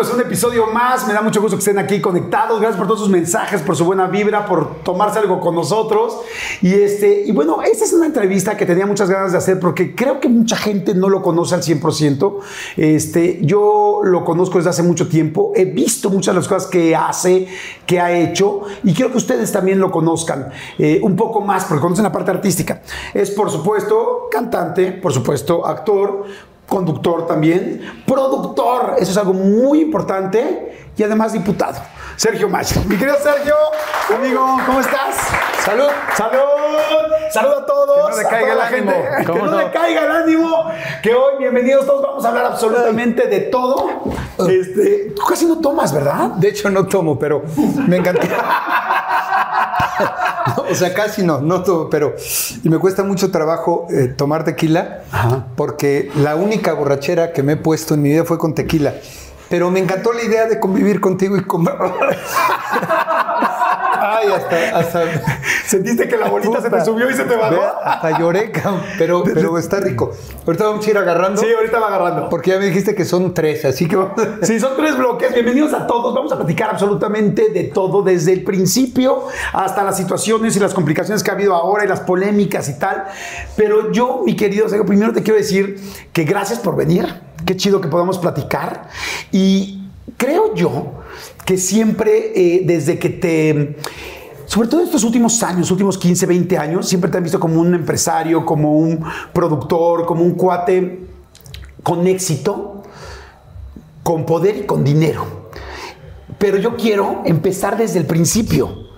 Pues un episodio más. Me da mucho gusto que estén aquí conectados. Gracias por todos sus mensajes, por su buena vibra, por tomarse algo con nosotros. Y este, y bueno, esta es una entrevista que tenía muchas ganas de hacer porque creo que mucha gente no lo conoce al 100%. Este, yo lo conozco desde hace mucho tiempo. He visto muchas de las cosas que hace, que ha hecho y quiero que ustedes también lo conozcan eh, un poco más porque conocen la parte artística. Es por supuesto cantante, por supuesto actor, conductor también, productor, eso es algo muy importante, y además diputado. Sergio Macho. Mi querido Sergio, amigo, ¿cómo estás? Salud, salud, salud a todos. Que no le caiga el ánimo. gente. Que ¿Cómo no, no? le caiga el ánimo. Que hoy, bienvenidos todos, vamos a hablar absolutamente de todo. Este, tú casi no tomas, ¿verdad? De hecho, no tomo, pero me encanta. No, o sea, casi no, no tomo, pero. Y me cuesta mucho trabajo eh, tomar tequila, Ajá. porque la única borrachera que me he puesto en mi vida fue con tequila. Pero me encantó la idea de convivir contigo y comer. Ay, hasta. hasta Sentiste que la bolita se te subió y se te bajó. Hasta lloré, pero, pero está rico. Ahorita vamos a ir agarrando. Sí, ahorita va agarrando. Porque ya me dijiste que son tres, así que vamos. Sí, son tres bloques. Bienvenidos a todos. Vamos a platicar absolutamente de todo, desde el principio hasta las situaciones y las complicaciones que ha habido ahora y las polémicas y tal. Pero yo, mi querido Sergio, primero te quiero decir que gracias por venir. Qué chido que podamos platicar. Y creo yo que siempre, eh, desde que te sobre todo estos últimos años, últimos 15, 20 años, siempre te han visto como un empresario, como un productor, como un cuate con éxito, con poder y con dinero. Pero yo quiero empezar desde el principio.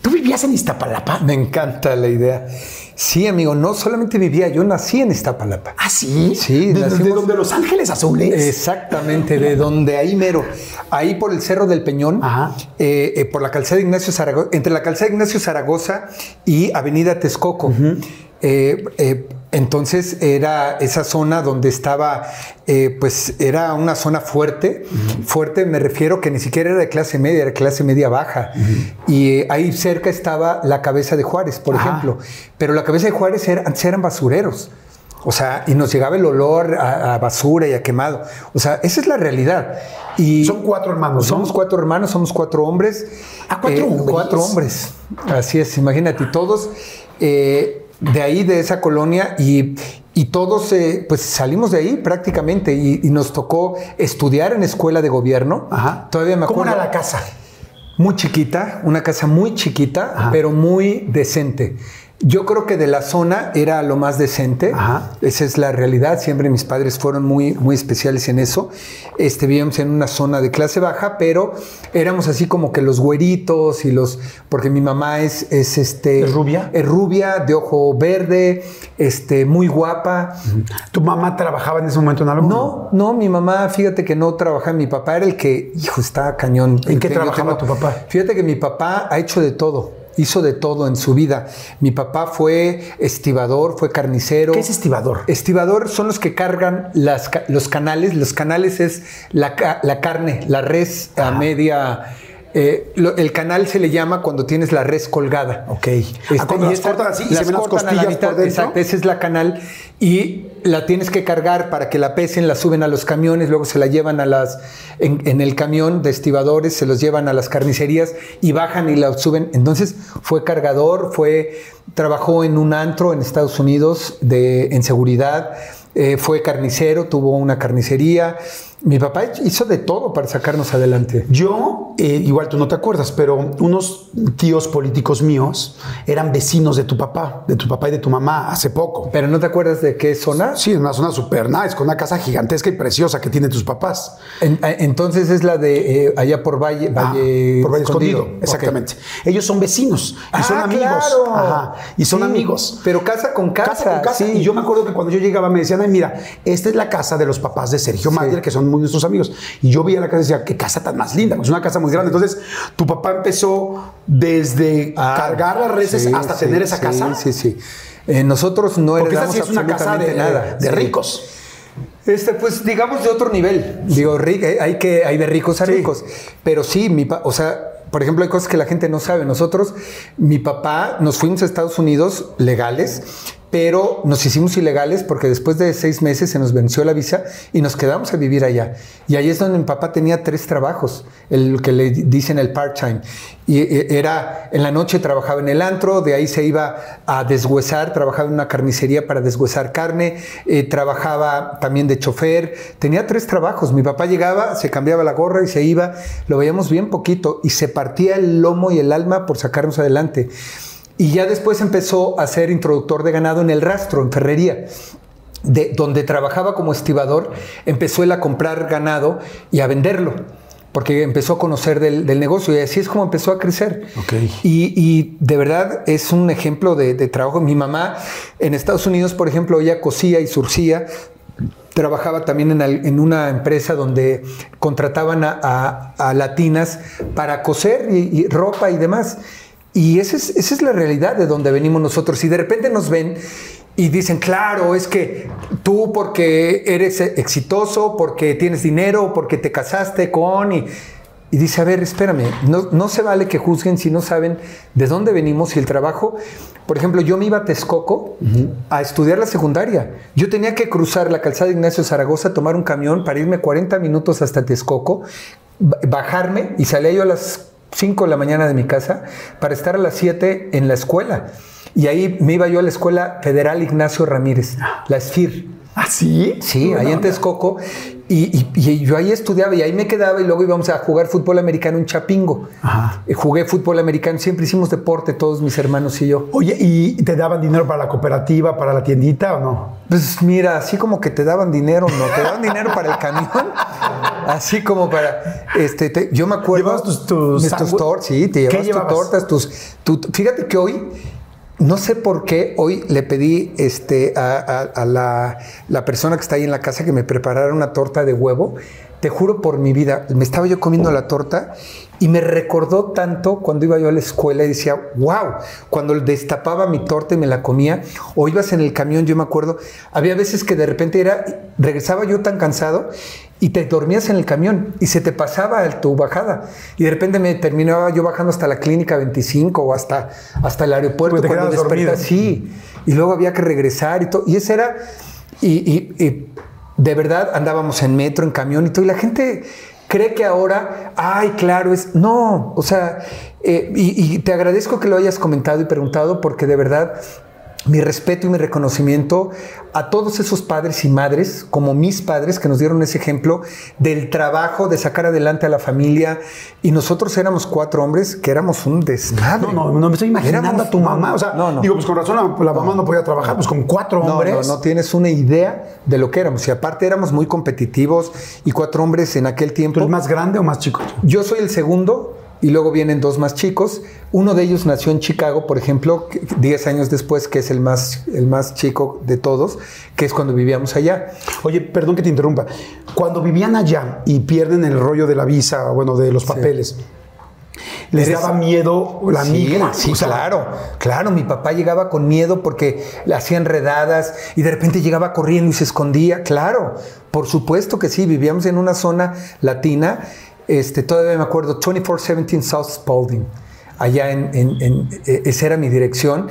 ¿Tú vivías en Iztapalapa? Me encanta la idea. Sí, amigo, no solamente vivía, yo nací en Iztapalapa. ¿Ah, sí? Sí, ¿De, de nacimos- donde Los Ángeles Azules? Exactamente, de donde ahí mero, ahí por el Cerro del Peñón, Ajá. eh, eh, por la calzada de Ignacio Zaragoza, entre la calzada de Ignacio Zaragoza y Avenida Texcoco. Eh, eh, entonces era esa zona donde estaba, eh, pues era una zona fuerte, fuerte me refiero que ni siquiera era de clase media, era clase media baja. Y eh, ahí cerca estaba la cabeza de Juárez, por Ajá. ejemplo. Pero la cabeza de Juárez era- eran basureros. O sea, y nos llegaba el olor a, a basura y a quemado. O sea, esa es la realidad. Y Son cuatro hermanos, ¿no? Somos cuatro hermanos, somos cuatro hombres. Eh, Ah, ¿cuatro hombres? Cuatro hombres. Así es, imagínate, todos eh, de ahí, de esa colonia, y, y todos eh, pues salimos de ahí prácticamente. Y, y nos tocó estudiar en escuela de gobierno. Ajá. Todavía me ¿Cómo acuerdo. era la casa? Muy chiquita, una casa muy chiquita, Ajá. pero muy decente. Yo creo que de la zona era lo más decente. Ajá. Esa es la realidad. Siempre mis padres fueron muy, muy especiales en eso. Este, vivíamos en una zona de clase baja, pero éramos así como que los güeritos y los. Porque mi mamá es, es este. ¿Es rubia? Es rubia, de ojo verde, este, muy guapa. ¿Tu mamá trabajaba en ese momento en algo? No, no, mi mamá, fíjate que no trabajaba. Mi papá era el que, hijo, está cañón. ¿En qué trabajaba tu papá? Fíjate que mi papá ha hecho de todo. Hizo de todo en su vida. Mi papá fue estibador, fue carnicero. ¿Qué es estibador? Estibador son los que cargan las los canales. Los canales es la, la carne, la res a media. Eh, lo- el canal se le llama cuando tienes la res colgada. Ok. Este, Ah, cuando y las esa- cortan así y se las ven las cortan a la costillas mitad, por dentro. Exacto, esa es la canal y la tienes que cargar para que la pesen, la suben a los camiones, luego se la llevan a las en, en el camión de estibadores, se los llevan a las carnicerías y bajan y la suben. Entonces fue cargador, fue trabajó en un antro en Estados Unidos de en seguridad, eh, fue carnicero, tuvo una carnicería. Mi papá hizo de todo para sacarnos adelante. Yo, eh, igual tú no te acuerdas, pero unos tíos políticos míos eran vecinos de tu papá, de tu papá y de tu mamá hace poco. ¿Pero no te acuerdas de qué zona? Sí, una zona super nice, con una casa gigantesca y preciosa que tienen tus papás. En- eh, entonces es la de eh, allá por Valle, Ah, Valle, por Valle Escondido, exactamente. Ellos son vecinos y Ah, son amigos. claro. Ajá, y son Sí, amigos. Pero casa con casa. Casa con casa. sí. Y yo me acuerdo que cuando yo llegaba me decían, ay, mira, esta es la casa de los papás de Sergio Mayer, que son muy nuestros amigos. Y yo veía la casa y decía, qué casa tan más linda, pues es una casa muy grande. Entonces, tu papá empezó desde Ah, cargar las reses sí, hasta sí, tener esa sí, casa. Sí, sí. Eh, nosotros no Porque heredamos es una casa de, nada. de ricos. Este, pues digamos de otro nivel. Digo, eh, hay que hay de ricos a ricos. Pero sí, mi pa- o sea, por ejemplo, hay cosas que la gente no sabe. Nosotros, mi papá, nos fuimos a Estados Unidos legales, pero nos hicimos ilegales porque después de seis meses se nos venció la visa y nos quedamos a vivir allá. Y ahí es donde mi papá tenía tres trabajos, el que le dicen el part-time. Y eh, era, en la noche trabajaba en el antro, de ahí se iba a deshuesar, trabajaba en una carnicería para deshuesar carne, eh, trabajaba también de chofer, tenía tres trabajos. Mi papá llegaba, se cambiaba la gorra y se iba, lo veíamos bien poquito y se partía el lomo y el alma por sacarnos adelante. Y ya después empezó a ser introductor de ganado en el rastro, en Ferrería. De, donde trabajaba como estibador, empezó él a comprar ganado y a venderlo, porque empezó a conocer del, del negocio y así es como empezó a crecer. Ok. Y, y de verdad es un ejemplo de, de trabajo. Mi mamá en Estados Unidos, por ejemplo, ella cosía y surcía. Trabajaba también en, al- en una empresa donde contrataban a, a- a latinas para coser y, y ropa y demás. Y esa es, esa es la realidad de donde venimos nosotros. Y de repente nos ven y dicen, claro, es que tú porque eres exitoso, porque tienes dinero, porque te casaste con... Y, y dice, a ver, espérame, no, no se vale que juzguen si no saben de dónde venimos y el trabajo. Por ejemplo, yo me iba a Texcoco a estudiar la secundaria. Yo tenía que cruzar la calzada Ignacio Zaragoza, tomar un camión para irme 40 minutos hasta Texcoco, ba- bajarme y salía yo a las 5 de la mañana de mi casa para estar a las 7 en la escuela. Y ahí me iba yo a la Escuela Federal Ignacio Ramírez, la SFIR. ¿Ah, sí? Sí, ahí en Texcoco. Y, y- y yo ahí estudiaba y ahí me quedaba y luego íbamos a jugar fútbol americano en Chapingo. Ajá. Eh, Jugué fútbol americano, siempre hicimos deporte, todos mis hermanos y yo. Oye, ¿y te daban dinero para la cooperativa, para la tiendita o no? Pues mira, así como que te daban dinero, ¿no? Te daban dinero para el camión. Así como para. Este, te- yo me acuerdo. ¿Llevabas tus- tus tortas, sí, te ¿Qué llevabas tus tortas, tus. tu- fíjate que hoy. No sé por qué hoy le pedí este, a, la, la persona que está ahí en la casa que me preparara una torta de huevo. Te juro por mi vida, me estaba yo comiendo la torta y me recordó tanto cuando iba yo a la escuela y decía, wow, cuando destapaba mi torta y me la comía, o ibas en el camión, yo me acuerdo, había veces que de repente era, regresaba yo tan cansado y te dormías en el camión y se te pasaba el- tu bajada y de repente me terminaba yo bajando hasta la clínica 25 o hasta, hasta el aeropuerto te cuando dormido. Sí, y luego había que regresar y todo. Y ese era, y, y- y de verdad andábamos en metro, en camión y todo. Y la gente cree que ahora, ay, claro, es. No, o sea, eh, y, y te agradezco que lo hayas comentado y preguntado porque de verdad. Mi respeto y mi reconocimiento a todos esos padres y madres, como mis padres, que nos dieron ese ejemplo del trabajo, de sacar adelante a la familia. Y nosotros éramos cuatro hombres que éramos un desmadre. No, no, no me estoy imaginando Éramos- a tu mamá. O sea, no, no. digo, pues con razón la, la mamá no podía trabajar, pues con cuatro No, hombres. No, no tienes una idea de lo que éramos. Y aparte éramos muy competitivos y cuatro hombres en aquel ¿Tú tiempo. eres más grande o más chico? Yo soy el segundo y luego vienen dos más chicos. Uno de ellos nació en Chicago, por ejemplo, que- 10 años después, que es el más, el más chico de todos, que es cuando vivíamos allá. Oye, perdón que te interrumpa. Cuando vivían allá y pierden el rollo de la visa, bueno, de los papeles, ¿les Eres- daba miedo la Sí, migra? sí, O sea, claro, claro. Mi papá llegaba con miedo porque le hacían redadas y de repente llegaba corriendo y se escondía. Claro, por supuesto que sí. Vivíamos en una zona latina. Este, todavía me acuerdo, 2417 South Spalding. Allá en, en- en- eh, esa era mi dirección.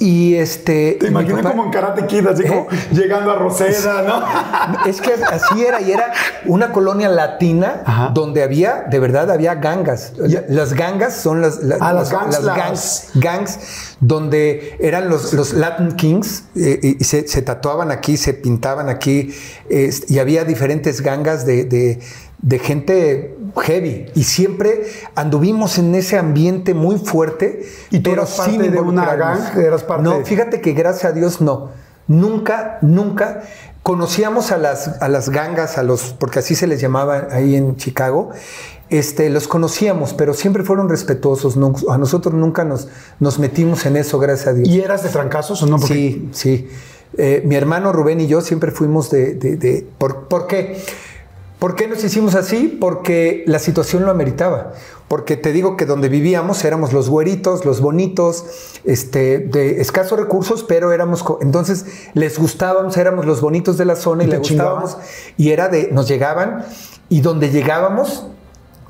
Y este. Te imaginé como en Karate Kid, así como llegando a Roseda, ¿no? Es que así era, y era una colonia latina Ajá. donde había, de verdad, había gangas. Las gangas son las, la- Ah, las gangs, las- gangs, gangs, donde eran los, los Latin Kings eh, y se, se tatuaban aquí, se pintaban aquí, es- y había diferentes gangas de, de- de gente heavy. Y siempre anduvimos en ese ambiente muy fuerte. ¿Y tú pero eras parte de una gang? ¿Eras parte No, fíjate que gracias a Dios no. Nunca, nunca conocíamos a las, a las gangas, a los, porque así se les llamaba ahí en Chicago. Este, los conocíamos, pero siempre fueron respetuosos. no- a nosotros nunca nos, nos metimos en eso, gracias a Dios. ¿Y eras de trancazos o no? Porque Sí, sí. Eh, mi hermano Rubén y yo siempre fuimos de... de- de- ¿por, por qué? ¿Por qué nos hicimos así? Porque la situación lo ameritaba. Porque te digo que donde vivíamos éramos los güeritos, los bonitos, este, de escasos recursos, pero éramos... Entonces les gustábamos, éramos los bonitos de la zona y, ¿Y le te chingaban? gustábamos. Y era de... Nos llegaban y donde llegábamos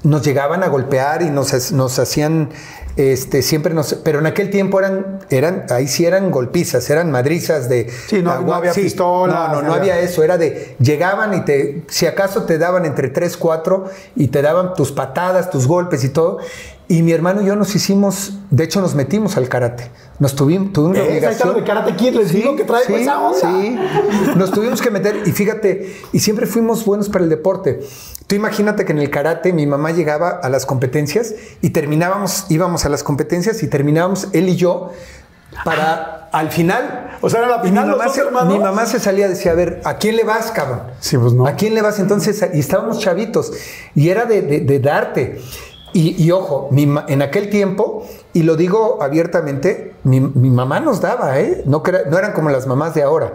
nos llegaban a golpear y nos, nos hacían, este, siempre nos, pero en aquel tiempo eran, eran, ahí sí eran golpizas, eran madrizas de... Sí, no- no había pistolas, No, no, no no había- había eso, era de, llegaban y te, si acaso te daban entre 3, 4 y te daban tus patadas, tus golpes y todo. Y mi hermano y yo nos hicimos, de hecho nos metimos al karate. Nos tuvimos, tuvimos la está obligación. de Karate Kid, les digo que trae esa onda. Sí, nos tuvimos que meter y fíjate, y siempre fuimos buenos para el deporte. Tú imagínate que en el karate mi mamá llegaba a las competencias y terminábamos, íbamos a las competencias y terminábamos él y yo para al final. O sea, era la mi final, los mamá, dos se, mi mamá se salía y decía, a ver, ¿a quién le vas, cabrón? Sí, pues no. ¿A quién le vas? Entonces, y estábamos chavitos y era de, de- de darte. Y, y ojo, mi en aquel tiempo, y lo digo abiertamente, mi, mi mamá nos daba, ¿eh? No, no eran como las mamás de ahora.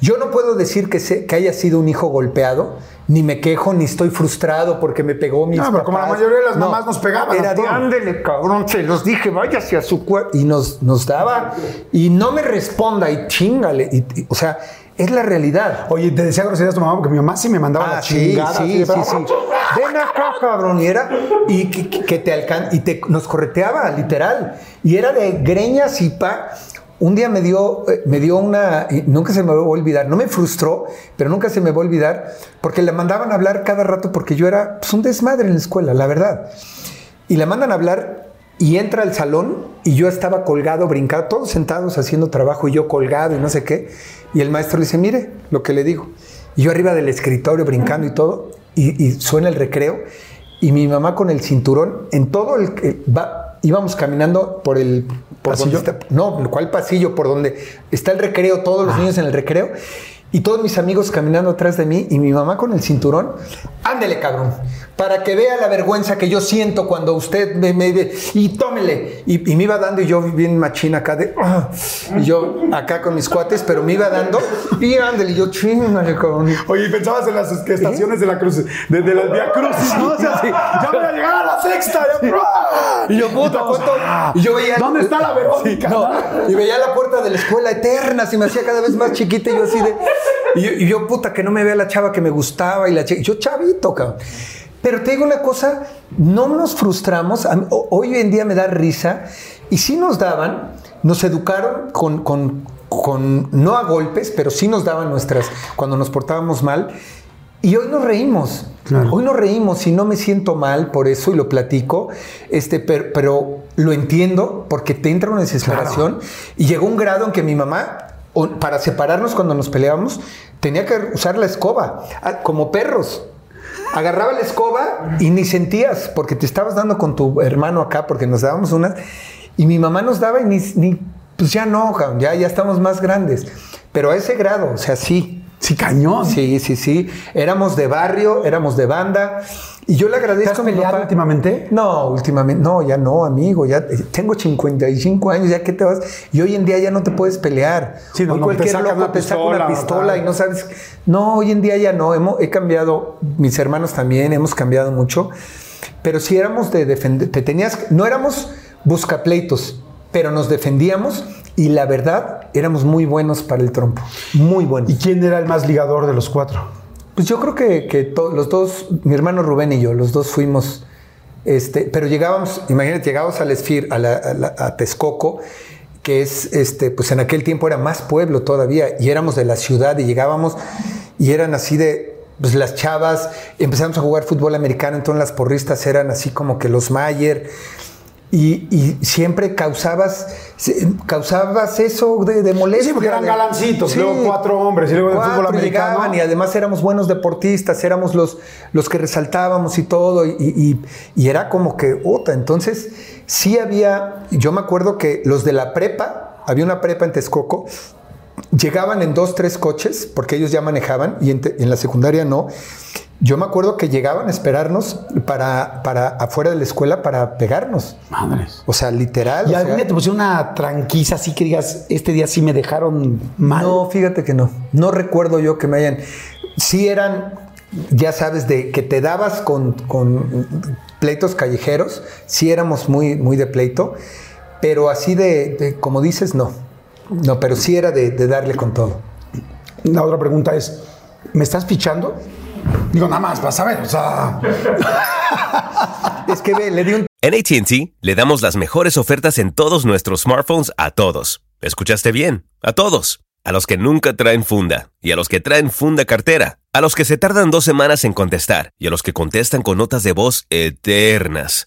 Yo no puedo decir que, se- que haya sido un hijo golpeado, ni me quejo, ni estoy frustrado porque me pegó mi No, pero como la mayoría de las mamás nos pegaban Era de, ándele, cabrón, se los dije, váyase a su cuerpo. Y nos, nos daba, y no me responda, y chingale. y- y- o sea, es la realidad. Oye, te decía groserías tu mamá porque mi mamá sí me mandaba la Ah, sí, chingada. sí, sí, sí. Ven acá, cabrón. Y era, y que, te alcan y te, nos correteaba, literal. Y era de greñas y pa. Un día me dio, eh, me dio una, nunca se me va a olvidar, no me frustró, pero nunca se me va a olvidar, porque le mandaban a hablar cada rato, porque yo era pues, un desmadre en la escuela, la verdad. Y le mandan a hablar y entra al salón y yo estaba colgado, brincado, todos sentados haciendo trabajo y yo colgado y no sé qué. Y el maestro le dice, mire lo que le digo. Y yo arriba del escritorio brincando y todo, y, y suena el recreo, y mi mamá con el cinturón, en todo el... el- va- íbamos caminando por el... Por donde ¿Pasillo? está- no, ¿cuál pasillo? Por donde está el recreo, todos los niños en el recreo. Y todos mis amigos caminando atrás de mí y mi mamá con el cinturón. Ándele, cabrón. Para que vea la vergüenza que yo siento cuando usted me, me ve. Y tómele. Y, y me iba dando y yo bien machina acá de... "Ah". y yo acá con mis cuates, pero me iba dando. Y ándele, y yo chingale, cabrón. Oye, y pensabas en las estaciones de la cruz, de, de las Via Crucis, ¿no? O sea, sí, ya voy a llegar a la sexta. ya- Y yo, puta, ¿cuánto? ah, Y yo veía. ¿Dónde está la Verónica? No, y veía la puerta de la escuela eterna, se me hacía cada vez más chiquita y yo así de. Y yo, y yo, puta, que no me vea la chava que me gustaba y la chica. Yo, chavito, cabrón. Pero te digo una cosa, no nos frustramos. Mí- hoy en día me da risa y sí nos daban, nos educaron con, con, con- no a golpes, pero sí nos daban nuestras, cuando nos portábamos mal. Y hoy nos reímos. Claro. Hoy nos reímos y no me siento mal por eso y lo platico, este, pero, pero lo entiendo porque te entra una desesperación y llegó un grado en que mi mamá, o- para separarnos cuando nos peleábamos, tenía que usar la escoba, ah, como perros. Agarraba la escoba y ni sentías porque te estabas dando con tu hermano acá porque nos dábamos unas y mi mamá nos daba y ni, ni- pues ya no, ya, ya estamos más grandes. Pero a ese grado, o sea, sí. Sí, cañón. Sí, sí, sí. Éramos de barrio, éramos de banda. Y yo le ¿Te agradezco has a mi peleado papá. últimamente? No, últimamente, no, ya no, amigo. Ya tengo 55 años, ya que te vas. Y hoy en día ya no te puedes pelear. Sí, no, Hoy no, te cualquier loco una te saca pistola, una pistola y no sabes. No, hoy en día ya no. Hemos, he cambiado, mis hermanos también, hemos cambiado mucho. Pero sí éramos de defender. Te tenías. No éramos buscapleitos, pero nos defendíamos y la verdad éramos muy buenos para el trompo. Muy buenos. ¿Y quién era el más ligador de los cuatro? Pues yo creo que, que los dos, mi hermano Rubén y yo, los dos fuimos, este, pero llegábamos, imagínate, llegábamos al Esfir, a, la- a la- a Texcoco, que es, este, pues en aquel tiempo era más pueblo todavía, y éramos de la ciudad y llegábamos y eran así de, pues las chavas, empezamos a jugar fútbol americano, entonces las porristas eran así como que los Mayer, y, y siempre causabas, causabas eso de, de molestia. Sí, porque eran galancitos, Sí. luego cuatro hombres, y luego en el Cuatro fútbol americano. llegaban y además éramos buenos deportistas, éramos los, los que resaltábamos y todo, y, y- y era como que, otra, entonces sí había, yo me acuerdo que los de la prepa, había una prepa en Texcoco, llegaban en dos, tres coches, porque ellos ya manejaban, y en, te- en la secundaria no. Yo me acuerdo que llegaban a esperarnos para, para afuera de la escuela para pegarnos. Madres. O sea, literal. ¿Y o algún sea- te pusieron una tranquiza así que digas, este día sí me dejaron mal? No, fíjate que no. No recuerdo yo que me hayan. Sí eran, ya sabes, de que te dabas con, con pleitos callejeros. Sí éramos muy, muy de pleito. Pero así de, de- como dices, no. No, pero sí era de, de darle con todo. La otra pregunta es, ¿me estás fichando? Digo, nada más, vas a ver, o sea... Es que ve, le di un En ATT le damos las mejores ofertas en todos nuestros smartphones a todos. ¿Escuchaste bien? A todos. A los que nunca traen funda y a los que traen funda cartera. A los que se tardan dos semanas en contestar y a los que contestan con notas de voz eternas.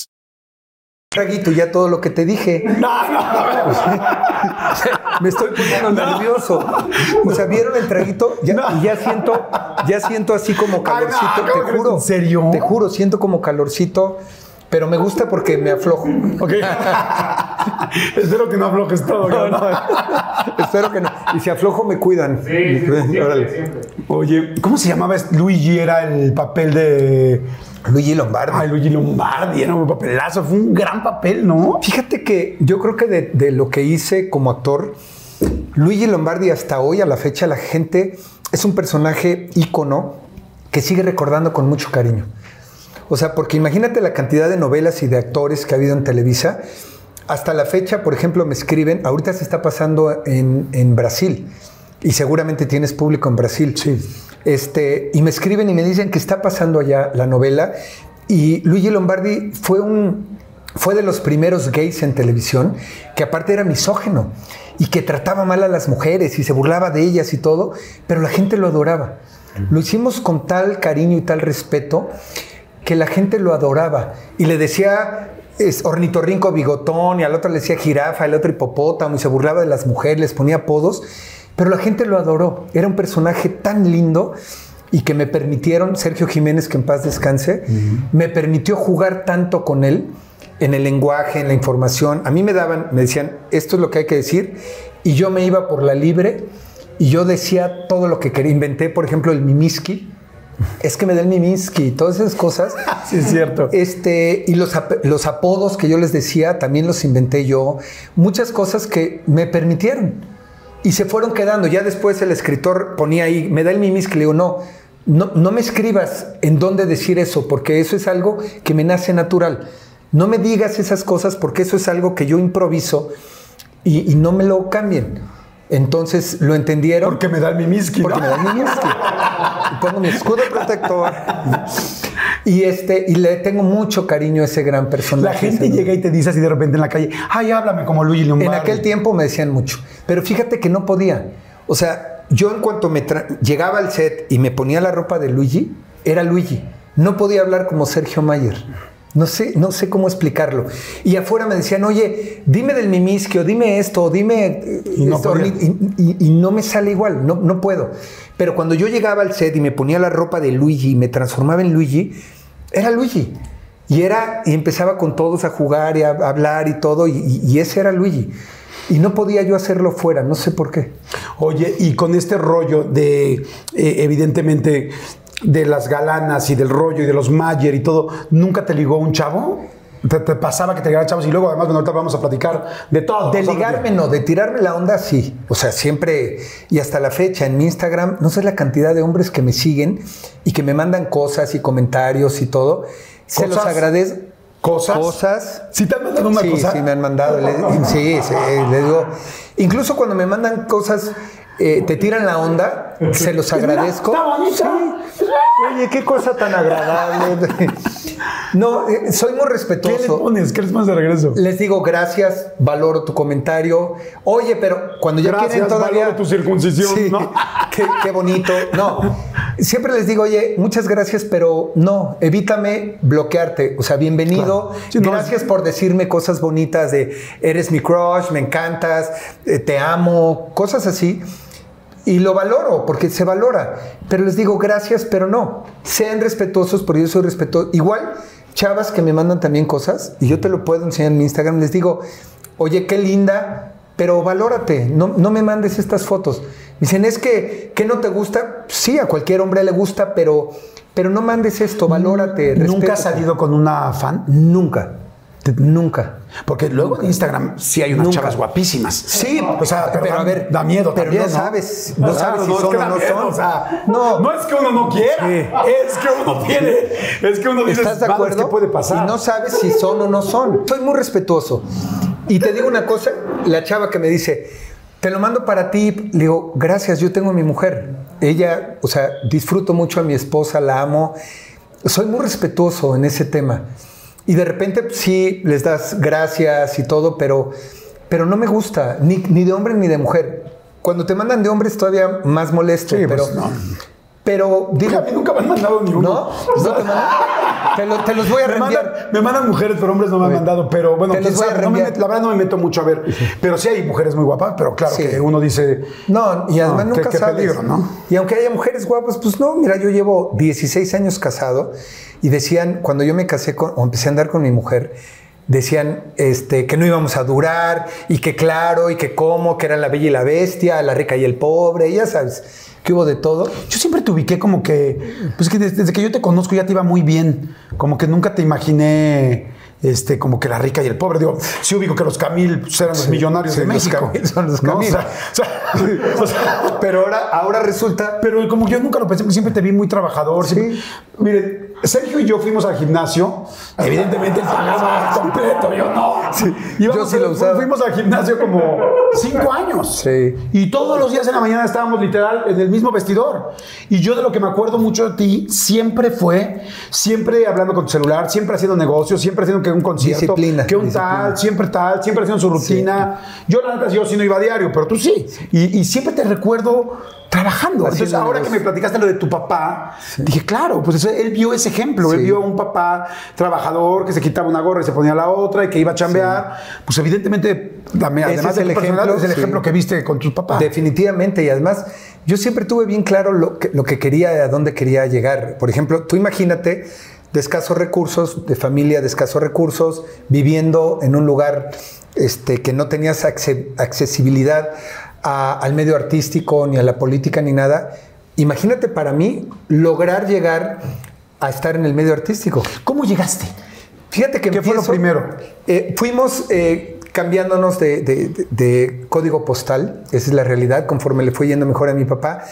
Traguito ya todo lo que te dije. Me estoy poniendo nervioso. O sea, ¿vieron el traguito? Ya, y ya siento, ya siento así como calorcito. Ay, no, ¿cómo te juro. ¿En serio? Te juro, siento como calorcito. Pero me gusta porque me aflojo. Ok. Espero que no aflojes todo. Espero que no. Y si aflojo, me cuidan. Órale. Oye, ¿cómo se llamaba? Luigi era el papel de... Luigi Lombardi. Ay, Luigi Lombardi, era un papelazo. Fue un gran papel, ¿no? Fíjate que yo creo que de, de lo que hice como actor, Luigi Lombardi hasta hoy, a la fecha, la gente es un personaje ícono que sigue recordando con mucho cariño. O sea, porque imagínate la cantidad de novelas y de actores que ha habido en Televisa. Hasta la fecha, por ejemplo, me escriben, ahorita se está pasando en, en Brasil y seguramente tienes público en Brasil. Sí. Este, y me escriben y me dicen que está pasando allá la novela. Y Luigi Lombardi fue un, fue de los primeros gays en televisión, que aparte era misógeno y que trataba mal a las mujeres y se burlaba de ellas y todo, pero la gente lo adoraba. Lo hicimos con tal cariño y tal respeto que la gente lo adoraba y le decía es ornitorrinco bigotón y al otro le decía jirafa, al otro hipopótamo y se burlaba de las mujeres, les ponía apodos, pero la gente lo adoró. Era un personaje tan lindo y que me permitieron, Sergio Jiménez, que en paz descanse, me permitió jugar tanto con él en el lenguaje, en la información. A mí me daban, me decían, esto es lo que hay que decir, y yo me iba por la libre y yo decía todo lo que quería. Inventé, por ejemplo, el mimiski. Es que me da el mimiski y todas esas cosas. Sí, es cierto. Este, y los, ap- los apodos que yo les decía también los inventé yo. Muchas cosas que me permitieron. Y se fueron quedando. Ya después el escritor ponía ahí, me da el mimiski. Le digo, no, no, no me escribas en dónde decir eso, porque eso es algo que me nace natural. No me digas esas cosas porque eso es algo que yo improviso y, y no me lo cambien. Entonces lo entendieron. Porque me da el mimiski, Porque ¿no? me da el mimiski. Y pongo mi escudo protector. Y este, y le tengo mucho cariño a ese gran personaje. La gente llega y te dice así de repente en la calle, ay, háblame como Luigi Lombardi. En aquel tiempo me decían mucho. Pero fíjate que no podía. O sea, yo en cuanto me llegaba al set y me ponía la ropa de Luigi, era Luigi. No podía hablar como Sergio Mayer. No sé, no sé cómo explicarlo. Y afuera me decían, oye, dime del mimiski o dime esto, o dime eh, Y no esto", y, y- y no me sale igual, no, no puedo. Pero cuando yo llegaba al set y me ponía la ropa de Luigi y me transformaba en Luigi, era Luigi. Y era, y empezaba con todos a jugar y a hablar y todo, y, y ese era Luigi. Y no podía yo hacerlo fuera, no sé por qué. Oye, y con este rollo de, eh, evidentemente, de las galanas y del rollo y de los Mayer y todo, ¿nunca te ligó un chavo? ¿Te, te pasaba que te ligaran chavos? Y luego, además, bueno, ahorita vamos a platicar de todo. De ligarme no, de tirarme la onda sí. O sea, siempre y hasta la fecha en mi Instagram, no sé la cantidad de hombres que me siguen y que me mandan cosas y comentarios y todo. Se los agradezco. ¿Cosas? Cosas. ¿Sí te han mandado una sí, cosa? Sí, me han mandado. Le- sí, sí, le digo. Incluso cuando me mandan cosas, eh, te tiran la onda, se los agradezco. bonita. Oye, qué cosa tan agradable. No, eh, soy muy ¿Qué le respetuoso. pones? ¿Qué les pones de regreso? Les digo gracias, valoro tu comentario. Oye, pero cuando ya Gracias, quieren todavía valoro tu circuncisión, Sí, ¿no? qué, qué bonito. No, siempre les digo, oye, muchas gracias, pero no, evítame bloquearte. O sea, bienvenido. Claro. Sí, no, gracias por decirme cosas bonitas de eres mi crush, me encantas, eh, te amo, cosas así. Y lo valoro, porque se valora. Pero les digo gracias, pero no. Sean respetuosos, porque yo soy respetuoso. Igual, chavas que me mandan también cosas, y yo te lo puedo enseñar en mi Instagram, les digo, oye, qué linda, pero valórate, no, no me mandes estas fotos. Dicen, es que, ¿qué no te gusta? Sí, a cualquier hombre le gusta, pero, pero no mandes esto, valórate. ¿Nunca has salido con una fan? Nunca. Nunca. Porque luego en Instagram sí hay unas Nunca. chavas guapísimas. Sí, o sea, pero, a ver, da miedo pero también, no sabes, no sabes si son que o no miedo, son. O sea, No. no, es que uno no quiera, es que uno tiene, es que uno dice, ¿Estás de acuerdo? ¿qué puede pasar? Y no sabes si son o no son. Soy muy respetuoso. Y te digo una cosa, la chava que me dice, te lo mando para ti, le digo, gracias, yo tengo a mi mujer. Ella, o sea, disfruto mucho a mi esposa, la amo. Soy muy respetuoso en ese tema. Y de repente pues, sí les das gracias y todo, pero, pero no me gusta, ni, ni de hombre ni de mujer. Cuando te mandan de hombres todavía más molesto, Sí, pero, pues, no. Pero digo, a mí nunca me han mandado ni uno. ¿no? ¿No te mandan? Te, lo- te los voy a me reenviar. mandan, me mandan mujeres, pero hombres no me han mandado. Pero bueno, Te quién los voy a sabe, no me met- la verdad no me meto mucho a ver. Pero sí hay mujeres muy guapas, pero claro Sí. que uno dice. No, y además No, nunca qué sabes. peligro, ¿no? Y aunque haya mujeres guapas, pues no, mira, yo llevo 16 años casado y decían, cuando yo me casé con, o empecé a andar con mi mujer, decían este, que no íbamos a durar y que claro, y que cómo, que era la bella y la bestia, la rica y el pobre, ya sabes, que hubo de todo. Yo siempre te ubiqué como que, pues que desde, desde que yo te conozco ya te iba muy bien. Como que nunca te imaginé, este, como que la rica y el pobre. Digo, sí ubico que los Camil pues, eran los millonarios sí, de México. Son los ¿no? Camil. O sea, o sea, Pero ahora, ahora resulta... pero como yo nunca lo pensé, porque siempre te vi muy trabajador. siempre- Sí. Miren, Sergio y yo fuimos al gimnasio. Evidentemente él pagaba completo, yo no. Yo sí lo usaba. Fuimos al gimnasio como cinco años. Sí. Y todos los días en la mañana estábamos literal en el mismo vestidor. Y yo de lo que me acuerdo mucho de ti siempre fue, siempre hablando con tu celular, siempre haciendo negocios, siempre haciendo que un concierto, Disciplina, que un disciplina. tal, siempre tal, siempre haciendo su rutina. Yo la neta, yo sí no iba a diario, pero tú sí. Y, y siempre te recuerdo trabajando. Entonces, ahora que me platicaste lo de tu papá, dije, claro, pues eso- él vio ese ejemplo. Él vio a un papá trabajador que se quitaba una gorra y se ponía la otra y que iba a chambear. Pues evidentemente, Ese además es de el tu personalidad, ejemplo, es el ejemplo que viste con tus papás. Definitivamente, y además yo siempre tuve bien claro lo que, lo que quería, a dónde quería llegar. Por ejemplo, tú imagínate de escasos recursos, de familia de escasos recursos, viviendo en un lugar este, que no tenías acce- accesibilidad a- al medio artístico, ni a la política, ni nada. Imagínate para mí lograr llegar a estar en el medio artístico. ¿Cómo llegaste? Fíjate que ¿Qué fue lo empiezo- primero? eh, fuimos eh, cambiándonos de, de- de- de código postal, esa es la realidad, conforme le fue yendo mejor a mi papá.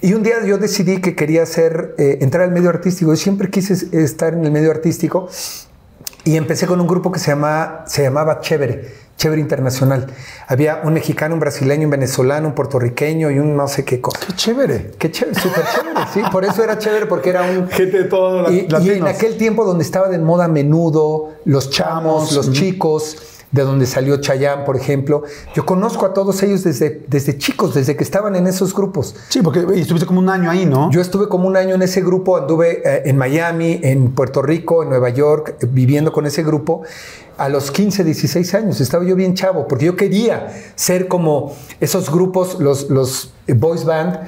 Y un día yo decidí que quería hacer, eh, entrar al medio artístico. Yo siempre quise es- estar en el medio artístico y empecé con un grupo que se, llama, se llamaba Chévere, Chévere Internacional. Había un mexicano, un brasileño, un venezolano, un puertorriqueño y un no sé qué cosa. Qué chévere. Qué chévere, súper chévere, sí. Por eso era chévere, porque era un... Gente de todos Y, y en aquel tiempo donde estaba de moda menudo, los chamos, Chamos, los chicos, de donde salió Chayán, por ejemplo, yo conozco a todos ellos desde, desde chicos, desde que estaban en esos grupos. Sí, porque estuviste como un año ahí, ¿no? Yo estuve como un año en ese grupo, anduve eh, en Miami, en Puerto Rico, en Nueva York, eh, viviendo con ese grupo. A los 15, 16 años. Estaba yo bien chavo, porque yo quería ser como esos grupos, los, los boys band,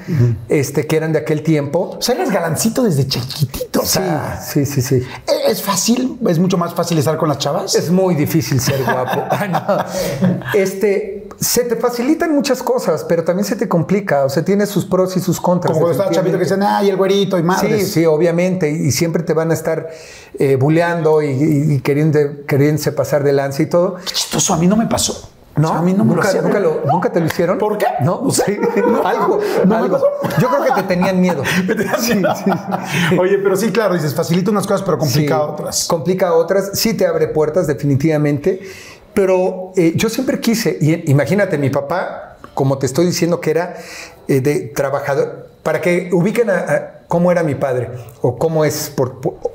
este, que eran de aquel tiempo. O sea, eres galancito desde chiquitito. O Sí, sí, sí, sí. ¿Es fácil? ¿Es mucho más fácil estar con las chavas? Es muy difícil ser guapo. Ah, no. Este, se te facilitan muchas cosas, pero también se te complica. O sea, tiene sus pros y sus contras. Como cuando chavito que dicen, ay, el güerito y madres. Sí, sí, obviamente. Y siempre te van a estar eh, buleando y, y- y queriendo, queriéndose pasar de lanza y todo. Qué chistoso, a mí no me pasó. No, O sea, a mí no me lo nunca, nunca, lo- nunca te lo hicieron. ¿Por qué? No, sí, No, algo, no me algo. Yo creo que te tenían miedo. Sí, sí. Oye, pero sí, claro, dices, facilita unas cosas, pero complica otras. Complica otras, sí te abre puertas definitivamente, pero eh, yo siempre quise, y imagínate, mi papá, como te estoy diciendo que era eh, de trabajador, para que ubiquen a, cómo era mi padre, o cómo es,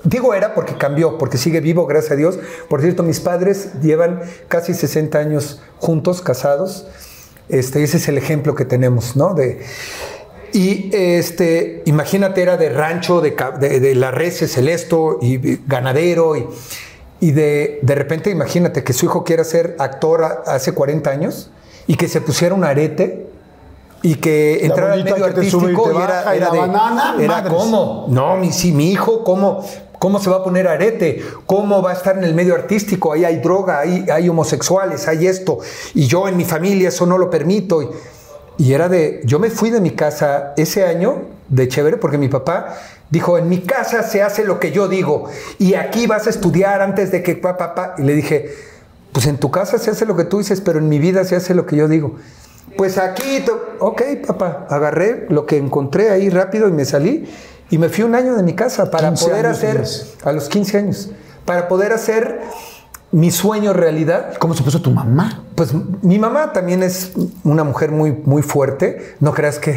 digo era porque cambió, porque sigue vivo, gracias a Dios. Por cierto, mis padres llevan casi 60 años juntos, casados, este, ese es el ejemplo que tenemos, ¿no? De, y este, imagínate, era de rancho, de, de, de las reses, el esto, y ganadero, y, y de, de repente imagínate que su hijo quiera ser actor a- hace 40 años y que se pusiera un arete y que La entrara al medio y artístico y, era, y era la de, banana, era. ¿cómo? No, mi, sí, mi hijo, ¿cómo, ¿cómo se va a poner arete? ¿Cómo va a estar en el medio artístico? Ahí hay droga, ahí hay homosexuales, hay esto. Y yo en mi familia eso no lo permito. Y, y era de, yo me fui de mi casa ese año de chévere porque mi papá dijo, en mi casa se hace lo que yo digo y aquí vas a estudiar antes de que papá, papá. Y le dije, pues en tu casa se hace lo que tú dices, pero en mi vida se hace lo que yo digo. Pues aquí, ok, papá, agarré lo que encontré ahí rápido y me salí y me fui un año de mi casa para 15 poder hacer, a los 15 años, para poder hacer mi sueño realidad. ¿Cómo se puso tu mamá? Pues mi mamá también es una mujer muy, muy fuerte. No creas que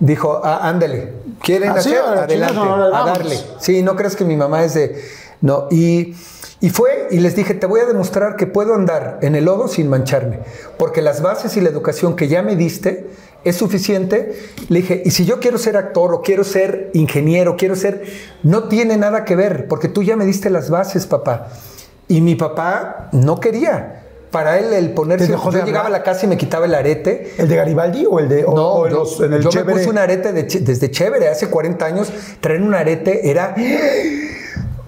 dijo, ah, ándale, quieren Ah, hacer, adelante, a darle. Sí, no creas que mi mamá es de. No, y, y fue y les dije, te voy a demostrar que puedo andar en el lodo sin mancharme, porque las bases y la educación que ya me diste es suficiente. Le dije, y si yo quiero ser actor o quiero ser ingeniero, quiero ser, no tiene nada que ver, porque tú ya me diste las bases, papá. Y mi papá no quería. Para él el ponerse, ¿Te dejó yo llegaba a la casa y me quitaba el arete. ¿El de Garibaldi o el de o- No, o yo, los- en el yo me puse un arete de desde chévere. Hace 40 años traer un arete era...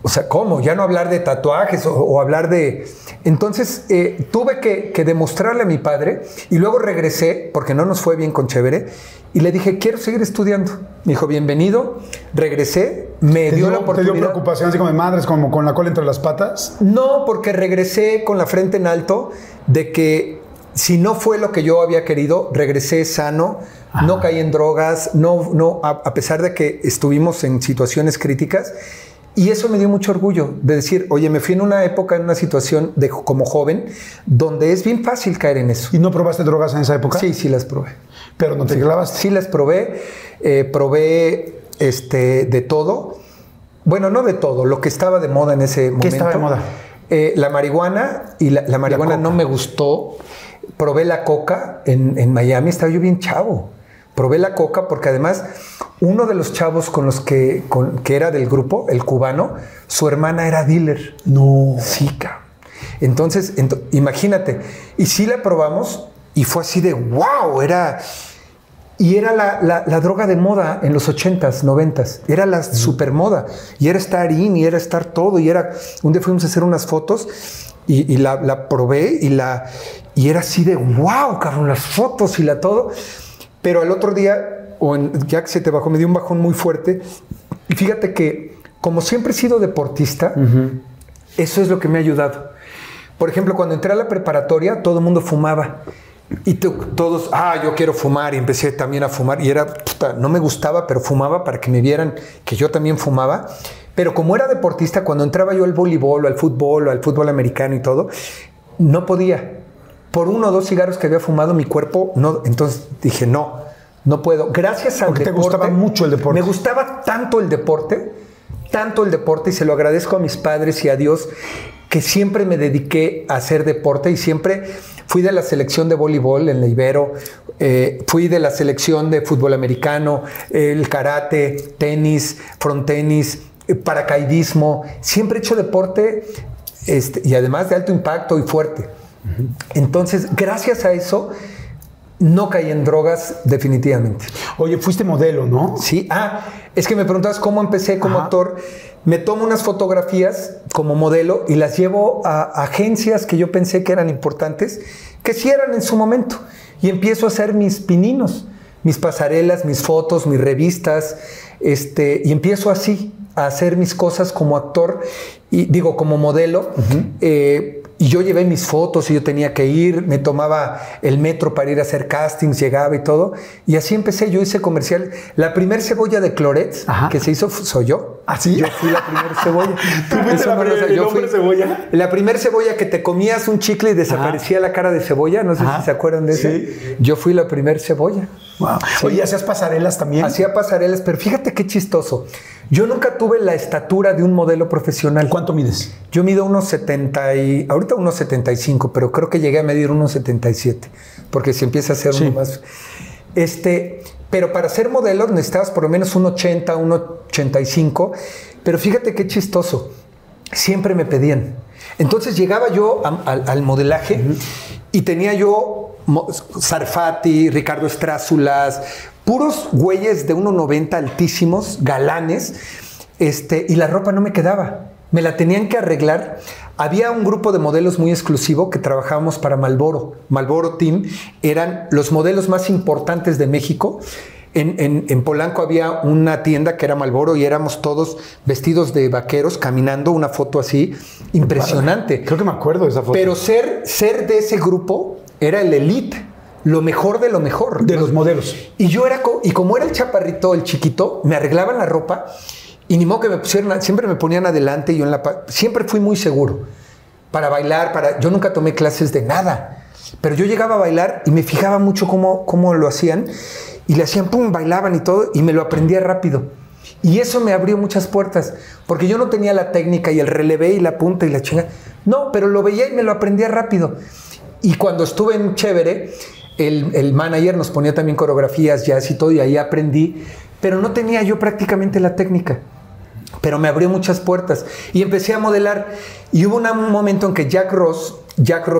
O sea, ¿cómo? Ya no hablar de tatuajes o, o hablar de... Entonces, eh, tuve que, que demostrarle a mi padre y luego regresé, porque no nos fue bien con chévere, y le dije, quiero seguir estudiando. Me dijo, bienvenido. Regresé, me ¿Te dio, dio, la ¿Te oportunidad. dio preocupación así como de madres, como con la cola entre las patas? No, porque regresé con la frente en alto de que si no fue lo que yo había querido, regresé sano, no caí en drogas, no, no, a, a pesar de que estuvimos en situaciones críticas. Y eso me dio mucho orgullo de decir, oye, me fui en una época, en una situación de, como joven, donde es bien fácil caer en eso. ¿Y no probaste drogas en esa época? Sí, sí las probé. Pero no te clavaste. Sí las probé, eh, probé este, de todo. Bueno, no de todo, lo que estaba de moda en ese momento. estaba de moda? Eh, la marihuana y la, la marihuana no me gustó. Probé la coca en, en Miami, estaba yo bien chavo. Probé la coca porque además uno de los chavos con los que, con- que era del grupo, el cubano, su hermana era dealer. No. Sí, cabrón. Entonces, ento- imagínate. Y sí la probamos y fue así de wow, era. Y era la, la- la droga de moda en los 80s, 90s. Era la super moda. Y era estar in, y era estar todo. Y era. Un día fuimos a hacer unas fotos y, y la, la probé y la. Y era así de wow, cabrón, las fotos y la todo. Pero al otro día, o en- ya que se te bajó, me dio un bajón muy fuerte. Y fíjate que, como siempre he sido deportista, eso es lo que me ha ayudado. Por ejemplo, cuando entré a la preparatoria, todo el mundo fumaba. Y to- todos, ah, yo quiero fumar. Y empecé también a fumar. Y era, puta, no me gustaba, pero fumaba para que me vieran que yo también fumaba. Pero como era deportista, cuando entraba yo al voleibol o al fútbol o al fútbol americano y todo, no podía. Por uno o dos cigarros que había fumado, mi cuerpo no. Entonces dije, no, no puedo. Gracias al Porque te deporte. gustaba mucho el deporte. Me gustaba tanto el deporte, tanto el deporte, y se lo agradezco a mis padres y a Dios, que siempre me dediqué a hacer deporte y siempre fui de la selección de voleibol en la Ibero, eh, fui de la selección de fútbol americano, el karate, tenis, frontenis, eh, paracaidismo. Siempre he hecho deporte este, y además de alto impacto y fuerte. Entonces, gracias a eso, no caí en drogas definitivamente. Oye, fuiste modelo, ¿no? Sí, ah, es que me preguntabas cómo empecé como Ajá. actor. Me tomo unas fotografías como modelo y las llevo a agencias que yo pensé que eran importantes, que sí eran en su momento. Y empiezo a hacer mis pininos, mis pasarelas, mis fotos, mis revistas, este, y empiezo así a hacer mis cosas como actor y digo como modelo. Eh, y yo llevé mis fotos y yo tenía que ir, me tomaba el metro para ir a hacer castings, llegaba y todo. Y así empecé, yo hice comercial. La primer cebolla de Clorets Ajá. que se hizo soy yo. ¿Ah, sí? Yo fui la primer cebolla. ¿Tú fuiste Eso la no lo primer- sé, el yo hombre fui- cebolla? La primer cebolla que te comías un chicle y desaparecía la cara de cebolla. No sé Ajá. si se acuerdan de ese. Sí. Yo fui la primer cebolla. Wow. Oye, ¿hacías pasarelas también? Hacía pasarelas, pero fíjate qué chistoso. Yo nunca tuve la estatura de un modelo profesional. ¿Cuánto mides? Yo mido unos 70 y ahorita unos 75, pero creo que llegué a medir unos 77, porque si empieza a ser Sí. uno más. Este, pero para ser modelo necesitabas por lo menos un 80, un 85, pero fíjate qué chistoso. Siempre me pedían. Entonces llegaba yo a- al modelaje y tenía yo Sarfati, Ricardo Estrázulas, puros güeyes de 1,90 altísimos, galanes, este, y la ropa no me quedaba. Me la tenían que arreglar. Había un grupo de modelos muy exclusivo que trabajábamos para Malboro. Malboro Team eran los modelos más importantes de México. En, en- en Polanco había una tienda que era Malboro y éramos todos vestidos de vaqueros caminando, una foto así impresionante. Creo que me acuerdo de esa foto. Pero ser, ser de ese grupo era el elite, lo mejor de lo mejor. de los modelos. Y yo era, co- y como era el chaparrito, el chiquito, me arreglaban la ropa y ni modo que me pusieran, siempre me ponían adelante y yo en la, siempre fui muy seguro para bailar, para, yo nunca tomé clases de nada, pero yo llegaba a bailar y me fijaba mucho cómo, cómo lo hacían y le hacían, pum, bailaban y todo y me lo aprendía rápido. Y eso me abrió muchas puertas, porque yo no tenía la técnica y el relevé y la punta y la chinga. No, pero lo veía y me lo aprendía rápido. Y cuando estuve en Chévere, el, el manager nos ponía también coreografías, jazz y todo, y ahí aprendí, pero no tenía yo prácticamente la técnica. Pero me abrió muchas puertas y empecé a modelar. Y hubo un momento en que Jack Ross, Jack Ross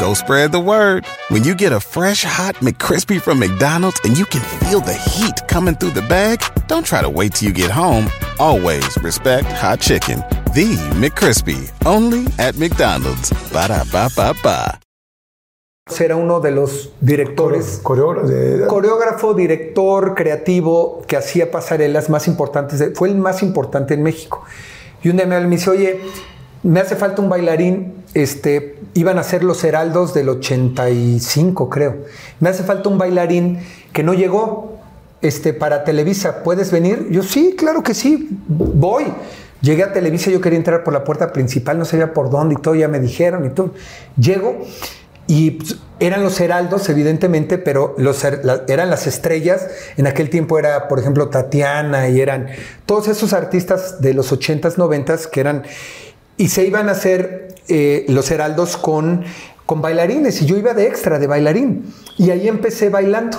Go spread the word. When you get a fresh hot McCrispy from McDonald's and you can feel the heat coming through the bag, don't try to wait till you get home. Always respect hot chicken. The McCrispy, only at McDonald's. Ba da ba ba ba. era uno de los directores Coreógrafo. director, creativo que hacía pasarelas más importantes. de- fue el más importante en México. Y un día me dice, oye, me hace falta un bailarín. Este, iban a ser los Heraldos del 85, creo. Me hace falta un bailarín que no llegó este, para Televisa. ¿Puedes venir? Yo, sí, claro que sí, voy. Llegué a Televisa, yo quería entrar por la puerta principal, no sabía por dónde y todo, ya me dijeron y todo. Llego y pues, eran los heraldos, evidentemente, pero los, eran las estrellas. En aquel tiempo era, por ejemplo, Tatiana y eran todos esos artistas de los 80s, 90s que eran. Y se iban a hacer eh, los heraldos con, con bailarines. Y yo iba de extra, de bailarín. Y ahí empecé bailando,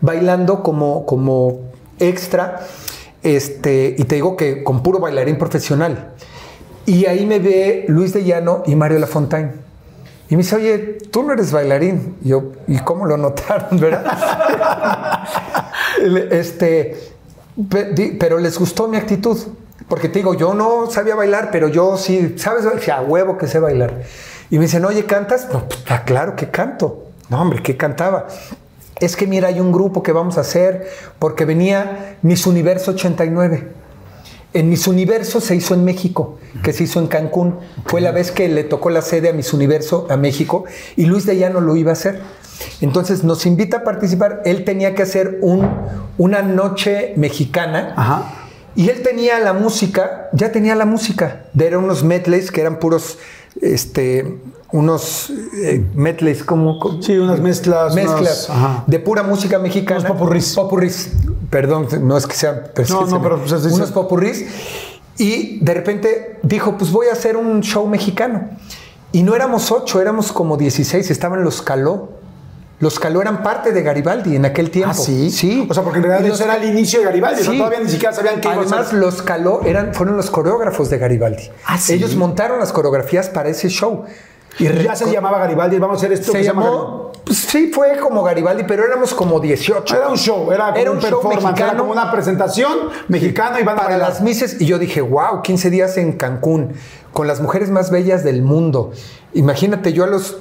bailando como, como extra. Este, y te digo que con puro bailarín profesional. Y ahí me ve Luis de Llano y Mario Lafontaine. Y me dice, oye, tú no eres bailarín. Y yo, ¿y cómo lo notaron, verdad? este, pero les gustó mi actitud. Porque te digo, yo no sabía bailar, pero yo sí, ¿sabes? Huevo que sé bailar. Y me dicen, oye, ¿cantas? Pues, ah, claro que canto. No, hombre, ¿qué cantaba? Es que mira, hay un grupo que vamos a hacer porque venía Miss Universo 89. En Miss Universo se hizo en México, que se hizo en Cancún. Fue la vez que le tocó la sede a Miss Universo a México y Luis de Llano lo iba a hacer. Entonces nos invita a participar. Él tenía que hacer un, una noche mexicana Ajá. Y él tenía la música, ya tenía la música. Eran unos medleys que eran puros, este, unos eh, medleys como... Sí, unas mezclas, Mezclas de pura música mexicana. Unos popurrís. Popurrís. Perdón, no es que sean... No, no, pero, pues, es Unos popurrís. Y de repente dijo, pues voy a hacer un show mexicano. Y no éramos ocho, éramos como 16, estaban los Caló. Los Caló eran parte de Garibaldi en aquel tiempo. Ah, sí. Sí. O sea, porque en realidad eso era el inicio de Garibaldi. o sea, Sí. todavía ni siquiera sabían qué iba a Además, los Caló eran, fueron los coreógrafos de Garibaldi. Ah, ¿sí? Ellos montaron las coreografías para ese show. Y Ya se llamaba Garibaldi, vamos a hacer esto se que se llama llamó, pues sí, fue como Garibaldi, pero éramos como 18. Era un show, era, como Era un, un show performance, era mexicano. como una presentación mexicana y van a para las mises y yo dije, wow, 15 días en Cancún con las mujeres más bellas del mundo. Imagínate, yo a los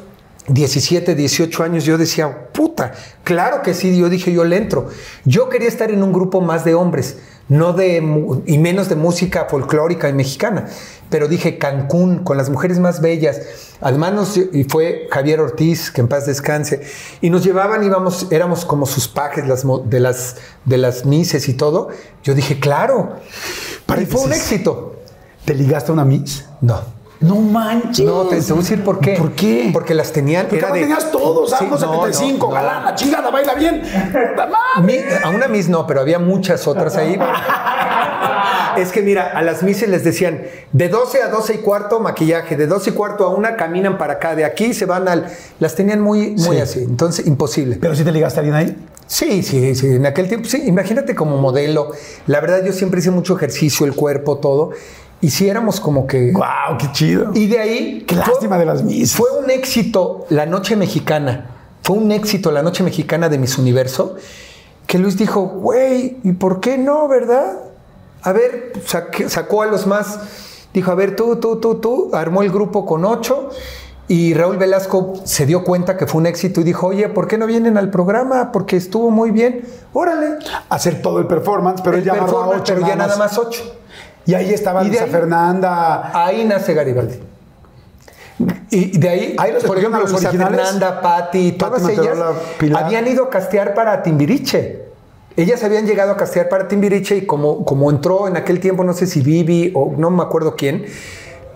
17, 18 años yo decía, puta, claro que sí, yo dije, yo le entro. Yo quería estar en un grupo más de hombres, no de y menos de música folclórica y mexicana, pero dije Cancún con las mujeres más bellas. Además nos- y fue Javier Ortiz, que en paz descanse, y nos llevaban íbamos, éramos como sus pajes las de las de las mises y todo. Yo dije, claro. Y fue un Paréntesis. éxito. ¿Te ligaste a una Miss? No. No manches. No, te, te voy a decir por qué. ¿Por qué? Porque las tenían. Porque era de- tenías todos, Sí, no, 75, no, la chingada, baila bien. Mi- a una Miss no, pero había muchas otras ahí. es que mira, a las Misses les decían de 12 a 12 y cuarto maquillaje, de 12 y cuarto a una caminan para acá, de aquí se van al. Las tenían muy, muy Sí. así, entonces imposible. ¿Pero si te ligaste a alguien ahí? Sí, sí, sí, en aquel tiempo, sí, imagínate como modelo. La verdad, yo siempre hice mucho ejercicio, el cuerpo, todo. Y sí éramos como que. ¡Wow, qué chido! Y de ahí. Qué lástima de las Miss. Fue un éxito la noche mexicana. Fue un éxito la noche mexicana de Miss Universo. Que Luis dijo, güey, ¿y por qué no, verdad? A ver, saque- sacó a los más. Dijo, a ver, tú, tú, tú, tú. Armó el grupo con ocho. Y Raúl Velasco se dio cuenta que fue un éxito y dijo, oye, ¿por qué no vienen al programa? Porque estuvo muy bien. Órale. Hacer todo el performance, pero El ya performance, pero ya nada más ocho. Y ahí estaba Luisa ahí- Fernanda. Ahí nace Garibaldi. Y de ahí, Ahí los por ejemplo, los Luisa originales. Fernanda, Patti, todas ellas Pilar. habían ido a castear para Timbiriche. Ellas habían llegado a castear para Timbiriche y como, como entró en aquel tiempo, no sé si Vivi o no me acuerdo quién,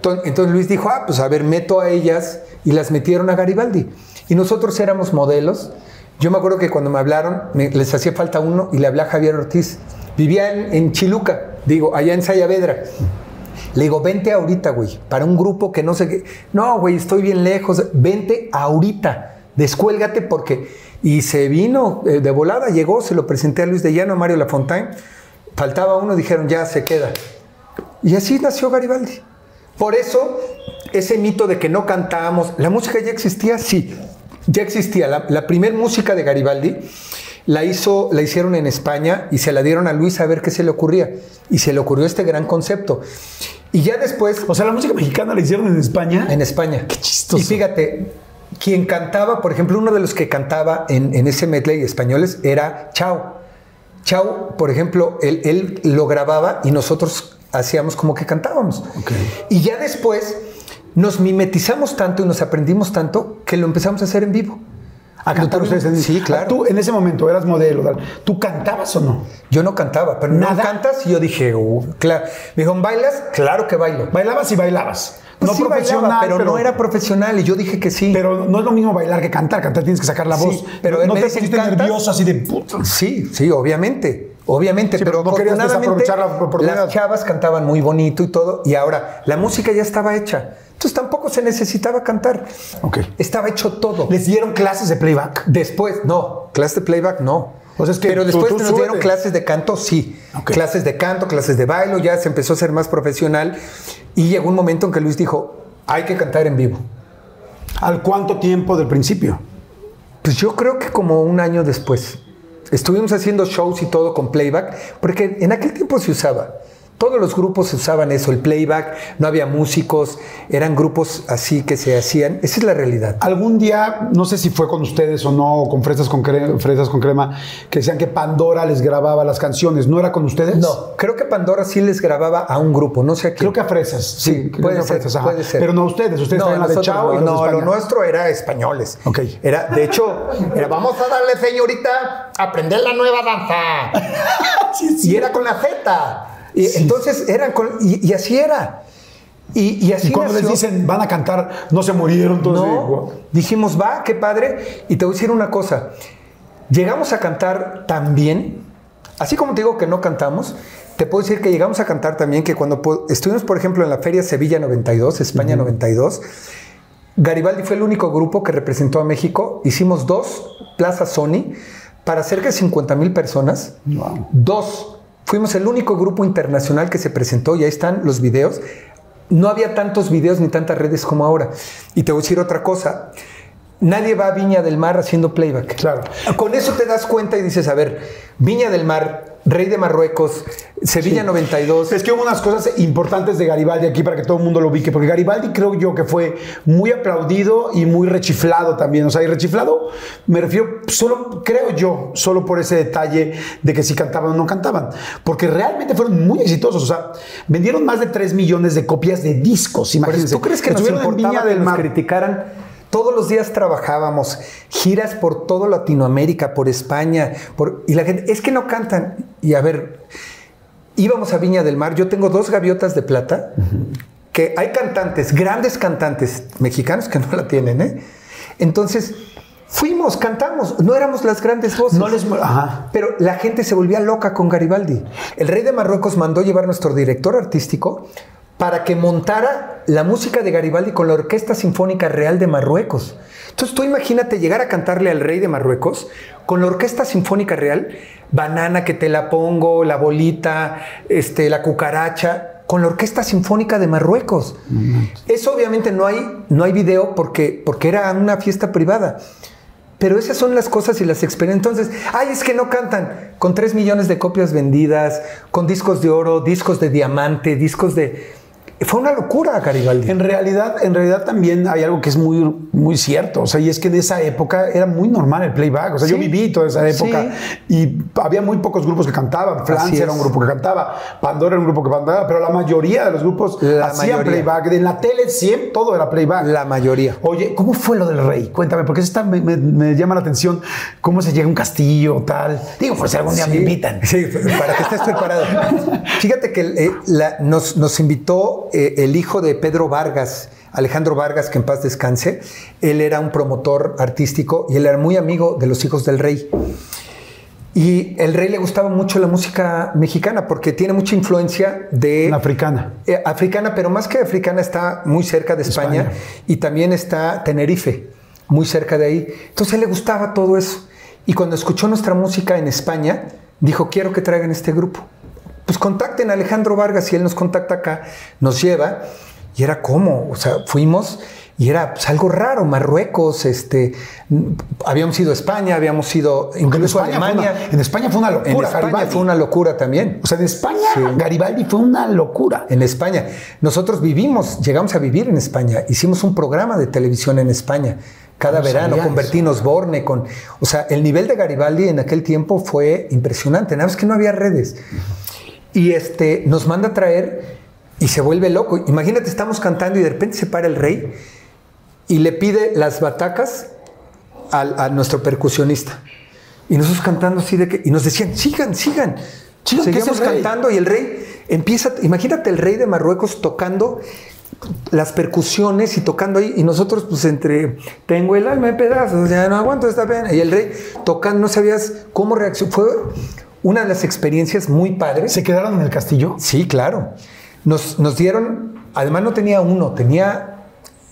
to- entonces Luis dijo, ah, pues a ver, meto a ellas y las metieron a Garibaldi. Y nosotros éramos modelos. Yo me acuerdo que cuando me hablaron, me- les hacía falta uno y le hablé a Javier Ortiz. Vivía en, en Chiluca, digo, allá en Sayavedra. Le digo, vente ahorita, güey, para un grupo que no sé qué. No, güey, estoy bien lejos. Vente ahorita, descuélgate porque. Y se vino eh, de volada, llegó, se lo presenté a Luis de Llano, a Mario Lafontaine. Faltaba uno, dijeron, ya se queda. Y así nació Garibaldi. Por eso, ese mito de que no cantábamos, la música ya existía, sí, ya existía. La, la primer música de Garibaldi la, hizo, la hicieron en España y se la dieron a Luis a ver qué se le ocurría. Y se le ocurrió este gran concepto. Y ya después, O sea, la música mexicana la hicieron en España. en España. Qué chistoso. Y fíjate, quien cantaba, por ejemplo, uno de los que cantaba en, en ese medley españoles era Chao. Chao, por ejemplo, él, él lo grababa y nosotros hacíamos como que cantábamos. Ok. Y ya después nos mimetizamos tanto y nos aprendimos tanto que lo empezamos a hacer en vivo. A cantar ustedes. en- Sí, claro. Tú en ese momento eras modelo. ¿Tú cantabas o no? Yo no cantaba, pero ¿Nada? no cantas. Y yo dije, "Uh, claro. Me dijo, ¿bailas? Claro que bailo. Bailabas y bailabas. Pues no sí profesional, bailaba, pero, no era profesional. Y yo dije que sí. Pero no es lo mismo bailar que cantar. Cantar tienes que sacar la Sí, voz. pero no, no te ¿cantas? nervioso así de puta. Sí, sí, obviamente. Obviamente, Sí, pero, pero no afortunadamente desaprovechar la oportunidad. las chavas cantaban muy bonito y todo, y ahora la música ya estaba hecha. Entonces tampoco se necesitaba cantar. Estaba hecho todo. ¿Les dieron clases de playback? Después, no, clases de playback no. O sea, es que Pero después tú nos dieron clases de canto, sí. Clases de canto, clases de bailo, ya se empezó a ser más profesional. Y llegó un momento en que Luis dijo, hay que cantar en vivo. ¿Al cuánto tiempo del principio? Pues yo creo que como un año después. Estuvimos haciendo shows y todo con playback, porque en aquel tiempo se usaba. Todos los grupos usaban eso, el playback, no había músicos, eran grupos así que se hacían. Esa es la realidad. Algún día, no sé si fue con ustedes o no, o con fresas con, cre- fresas con crema, que decían que Pandora les grababa las canciones. ¿No era con ustedes? No, creo que Pandora sí les grababa a un grupo, no sé a quién. Creo que a fresas. Sí, creo puede a ser, fresas, puede ser. Pero no ustedes, ustedes no, la de Chao y los de no, lo nuestro era españoles. Ok. Era, de hecho, era vamos a darle, señorita, a aprender la nueva danza. Sí, sí. Y era con la Z. Y entonces eran con- y, y así era. Y, y así Y cuando les dicen, van a cantar, no se murieron, entonces. No, dijimos, va, qué padre. Y te voy a decir una cosa. Llegamos a cantar tan bien, así como te digo que no cantamos, te puedo decir que llegamos a cantar también que cuando estuvimos, por ejemplo, en la Feria Sevilla 92, España 92, Garibaldi fue el único grupo que representó a México. Hicimos dos plazas Sony para cerca de 50 mil personas. Wow. Dos. Fuimos el único grupo internacional que se presentó y ahí están los videos. No había tantos videos ni tantas redes como ahora. Y te voy a decir otra cosa. Nadie va a Viña del Mar haciendo playback. Claro. Con eso te das cuenta y dices, a ver, Viña del Mar, Rey de Marruecos, Sevilla Sí. 92. Es que hubo unas cosas importantes de Garibaldi aquí para que todo el mundo lo ubique, porque Garibaldi creo yo que fue muy aplaudido y muy rechiflado también. O sea, y rechiflado me refiero solo, creo yo, solo por ese detalle de que si cantaban o no cantaban, porque realmente fueron muy exitosos. O sea, vendieron más de 3 millones de copias de discos. Imagínense. ¿Tú crees que nos en Viña del Mar? criticaran? Todos los días trabajábamos, giras por toda Latinoamérica, por España, por, y la gente, es que no cantan. Y a ver, íbamos a Viña del Mar, yo tengo dos gaviotas de plata, que hay cantantes, grandes cantantes mexicanos que no la tienen, ¿eh? Entonces, fuimos, cantamos, no éramos las grandes voces. No les. Ajá. Pero la gente se volvía loca con Garibaldi. El rey de Marruecos mandó llevar nuestro director artístico para que montara la música de Garibaldi con la Orquesta Sinfónica Real de Marruecos. Entonces tú imagínate llegar a cantarle al rey de Marruecos con la Orquesta Sinfónica Real, Banana que te la pongo, la bolita, este, la cucaracha, con la Orquesta Sinfónica de Marruecos. Eso obviamente no hay, no hay video porque, porque era una fiesta privada. Pero esas son las cosas y las experiencias. Entonces, ay, es que no cantan con 3 millones de copias vendidas, con discos de oro, discos de diamante, discos de... Fue una locura, Garibaldi. En realidad, en realidad también hay algo que es muy, muy cierto. O sea, y es que en esa época era muy normal el playback. O sea, yo viví toda esa época y había muy pocos grupos que cantaban. Francia era un grupo que cantaba, Pandora era un grupo que cantaba, pero la mayoría de los grupos La hacían mayoría. playback. En la tele siempre todo era playback. La mayoría. Oye, ¿cómo fue lo del rey? Cuéntame, porque eso está- me, me- me llama la atención. ¿Cómo se llega a un castillo tal? Digo, por si algún día me invitan. Sí, para que estés preparado. Fíjate que eh, la- nos, nos invitó eh, el hijo de Pedro Vargas, Alejandro Vargas, que en paz descanse. Él era un promotor artístico y él era muy amigo de los hijos del rey. Y el rey le gustaba mucho la música mexicana porque tiene mucha influencia de... La africana. Eh, africana, pero más que africana está muy cerca de España, España. y también está Tenerife, muy cerca de ahí. Entonces le gustaba todo eso. Y cuando escuchó nuestra música en España, dijo, quiero que traigan este grupo. Pues contacten a Alejandro Vargas y él nos contacta acá, nos lleva. Y era como, o sea, fuimos y era pues, algo raro, Marruecos, este, habíamos ido a España, habíamos ido incluso a Alemania. una, en España fue una locura. En España Garibaldi. fue una locura también. O sea, en España, Sí. Garibaldi fue una locura. En España. Nosotros vivimos, llegamos a vivir en España. Hicimos un programa de televisión en España cada No verano con. Bertín Osborne, con, o sea, el nivel de Garibaldi en aquel tiempo fue impresionante. Nada más que no había redes. Y este nos manda a traer y se vuelve loco. Imagínate, estamos cantando y de repente se para el rey y le pide las batacas al- a, nuestro percusionista. Y nosotros cantando así de que, y nos decían, sigan, sigan. Rey. cantando y el rey empieza, imagínate el rey de Marruecos tocando las percusiones y tocando ahí, y nosotros pues entre, tengo el alma en pedazos, ya no aguanto esta pena, y el rey tocando, no sabías cómo reaccionar, fue una de las experiencias muy padres. ¿Se quedaron en el castillo? Sí, claro. Nos, nos dieron, además no tenía uno, tenía,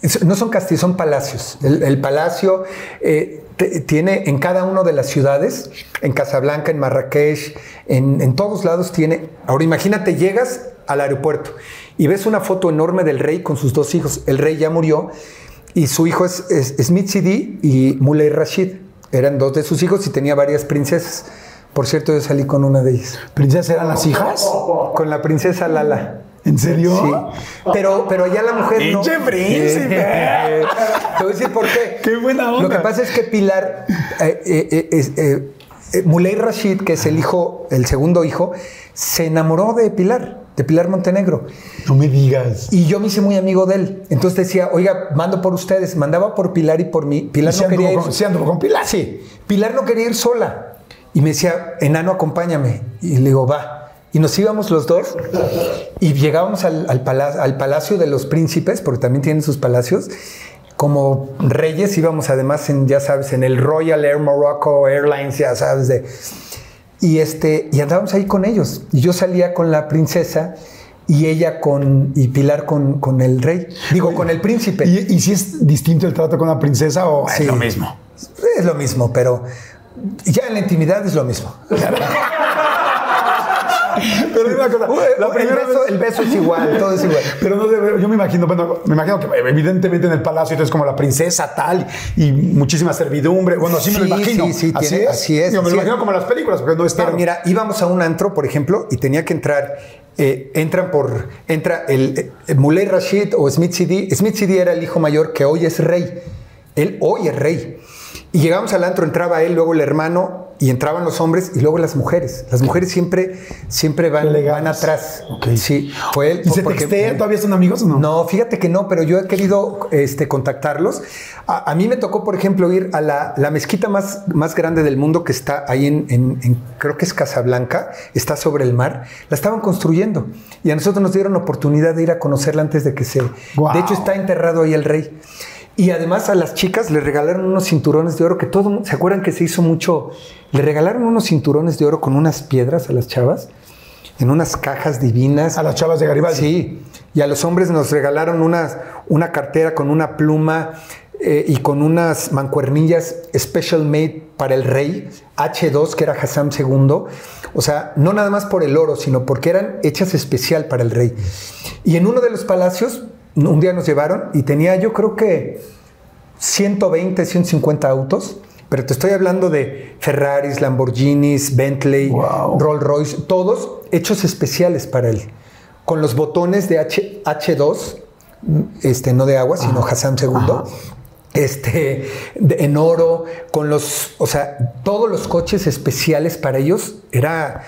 es- no son castillos, son palacios. El, el palacio eh, tiene en cada una de las ciudades, en Casablanca, en Marrakech, en, en todos lados tiene. Ahora imagínate, llegas al aeropuerto y ves una foto enorme del rey con sus dos hijos. El rey ya murió y su hijo es, es Smith Sidi y Muley Rashid. Eran dos de sus hijos y tenía varias princesas. Por cierto, yo salí con una de ellas. ¿Princesas eran las hijas? Con la princesa Lala. ¿En serio? Sí. Pero, pero allá la mujer no. ¡Pinche príncipe! Eh, Te voy a decir por qué. ¡Qué buena onda! Lo que pasa es que Pilar, eh, eh, eh, Muley Rashid, que es el hijo, el segundo hijo, se enamoró de Pilar, de Pilar Montenegro. No me digas. Y yo me hice muy amigo de él. Entonces decía, oiga, mando por ustedes. Mandaba por Pilar y por mí. Pilar ¿Sí no quería ir. con- sí anduvo con Pilar? Sí. Pilar no quería ir sola. Y me decía, enano, acompáñame. Y le digo, va. Y nos íbamos los dos y llegábamos al, al pala- al Palacio de los Príncipes, porque también tienen sus palacios. Como reyes íbamos además en, ya sabes, en el Royal Air Morocco Airlines, ya sabes, de... Y, este, y andábamos ahí con ellos. Y yo salía con la princesa y ella con... y Pilar con, con el rey. Digo, con el príncipe. ¿Y, y si es distinto el trato con la princesa o Sí. es lo mismo? Es lo mismo, pero ya en la intimidad es lo mismo. Pero una cosa, la el, beso, vez- el beso es igual, todo es igual. Pero no yo me imagino, bueno, me imagino que evidentemente en el palacio entonces como la princesa tal y muchísima servidumbre. Bueno, así me lo Sí, imagino. sí, sí, así tiene- es. así es, Yo me lo imagino es. como en las películas, porque no está. Pero mira, íbamos a un antro, por ejemplo, y tenía que entrar. eh, entran por. Entra el, el Muley Rashid o Smith Sidi. Smith Sidi era el hijo mayor que hoy es rey. Él hoy es rey. Y llegamos al antro, entraba él, luego el hermano, y entraban los hombres y luego las mujeres. Las mujeres siempre, siempre van, van atrás. Sí, fue él. ¿Y se porque-? ¿Todavía son amigos o no? No, fíjate que no, pero yo he querido este, contactarlos. A, a mí me tocó, por ejemplo, ir a la, la mezquita más, más grande del mundo que está ahí en, en- en- creo que es Casablanca, está sobre el mar. La estaban construyendo y a nosotros nos dieron oportunidad de ir a conocerla antes de que se... De hecho, está enterrado ahí el rey. Y además a las chicas les regalaron unos cinturones de oro que todo, ¿se acuerdan que se hizo mucho? Le regalaron unos cinturones de oro con unas piedras a las chavas en unas cajas divinas. A las chavas de Garibaldi. Sí, y a los hombres nos regalaron una, una cartera con una pluma eh, y con unas mancuernillas special made para el rey, H2, que era Hassan II. O sea, no nada más por el oro, sino porque eran hechas especial para el rey. Y en uno de los palacios, un día nos llevaron y tenía yo creo que 120, 150 autos. Pero te estoy hablando de Ferraris, Lamborghinis, Bentley, Wow. Rolls Royce, todos hechos especiales para él. Con los botones de H, H2, este, no de agua, sino Hassan II. Este, de- en oro, con los, o sea, todos los coches especiales para ellos era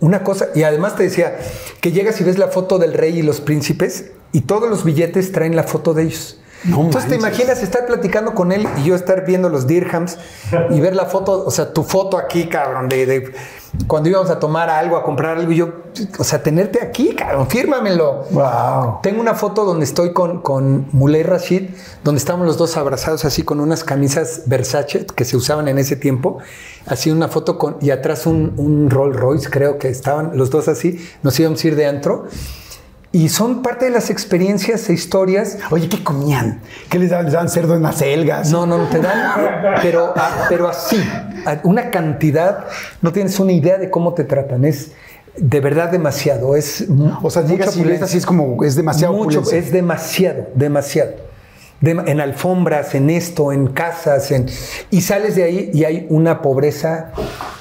una cosa. Y además te decía que llegas y ves la foto del rey y los príncipes y todos los billetes traen la foto de ellos. No Entonces te manches. imaginas estar platicando con él y yo estar viendo los dirhams y ver la foto, o sea, tu foto aquí, cabrón, de, de cuando íbamos a tomar algo, a comprar algo y yo, o sea, tenerte aquí, cabrón, fírmamelo. Wow. Tengo una foto donde estoy con, con Muley Rashid, donde estamos los dos abrazados así con unas camisas Versace que se usaban en ese tiempo. Así una foto con, y atrás un, un Rolls Royce, creo que estaban los dos así, nos íbamos a ir de antro. Y son parte de las experiencias e historias. Oye, ¿qué comían? ¿Qué les daban? ¿Les daban cerdo en las selgas? No, no, no te dan, pero, ah, pero así, a- una cantidad, no tienes una idea de cómo te tratan. Es de verdad demasiado. Es O sea, llegas y ves así, es como, es demasiado mucho, es demasiado, demasiado. Dem- en alfombras, en esto, en casas, en, y sales de ahí y hay una pobreza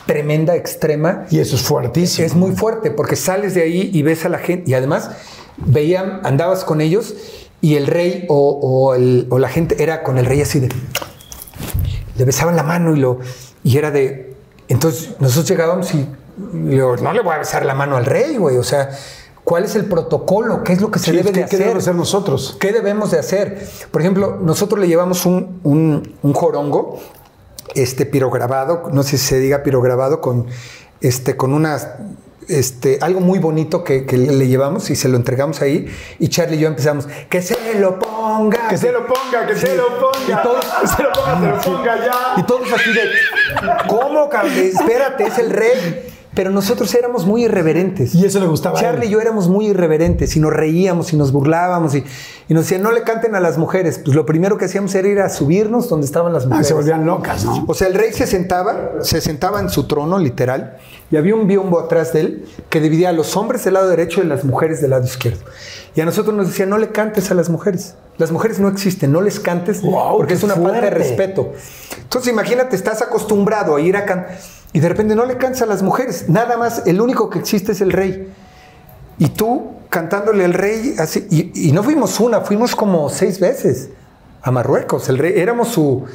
tremenda, extrema. Y eso es fuertísimo. Es muy fuerte porque sales de ahí y ves a la gente y además veían, andabas con ellos y el rey o, o el- o la gente era con el rey así de le besaban la mano y lo y era de entonces nosotros llegábamos y le digo, no le voy a besar la mano al rey, güey, o sea, ¿cuál es el protocolo? ¿Qué es lo que se Sí, debe ¿qué- de qué hacer? debemos hacer nosotros? ¿Qué debemos de hacer? Por ejemplo, nosotros le llevamos un, un, un jorongo, este pirograbado, no sé si se diga pirograbado, con, este, con unas, este, algo muy bonito que, que le le llevamos y se lo entregamos ahí. Y Charlie y yo empezamos, que se lo ponga. Que se lo ponga, que se lo ponga. Y todos, se lo ponga, se lo ponga ya. y todos así de, ¿cómo, cabrón? Espérate, es el rey. Pero nosotros éramos muy irreverentes. Y eso le gustaba a él. Charlie y yo éramos muy irreverentes y nos reíamos y nos burlábamos y, y nos decían, no le canten a las mujeres. Pues lo primero que hacíamos era ir a subirnos donde estaban las Ah, mujeres. se volvían locas, ¿no? O sea, el rey se sentaba, se sentaba en su trono, literal, y había un biombo atrás de él que dividía a los hombres del lado derecho y a las mujeres del lado izquierdo. Y a nosotros nos decía, no le cantes a las mujeres. Las mujeres no existen, no les cantes porque es una falta de respeto. Entonces imagínate, estás acostumbrado a ir a cantar y de repente no le cantas a las mujeres. Nada más, el único que existe es el rey. Y tú cantándole al rey, así, y, y no fuimos una, fuimos como seis veces a Marruecos. El rey, éramos su,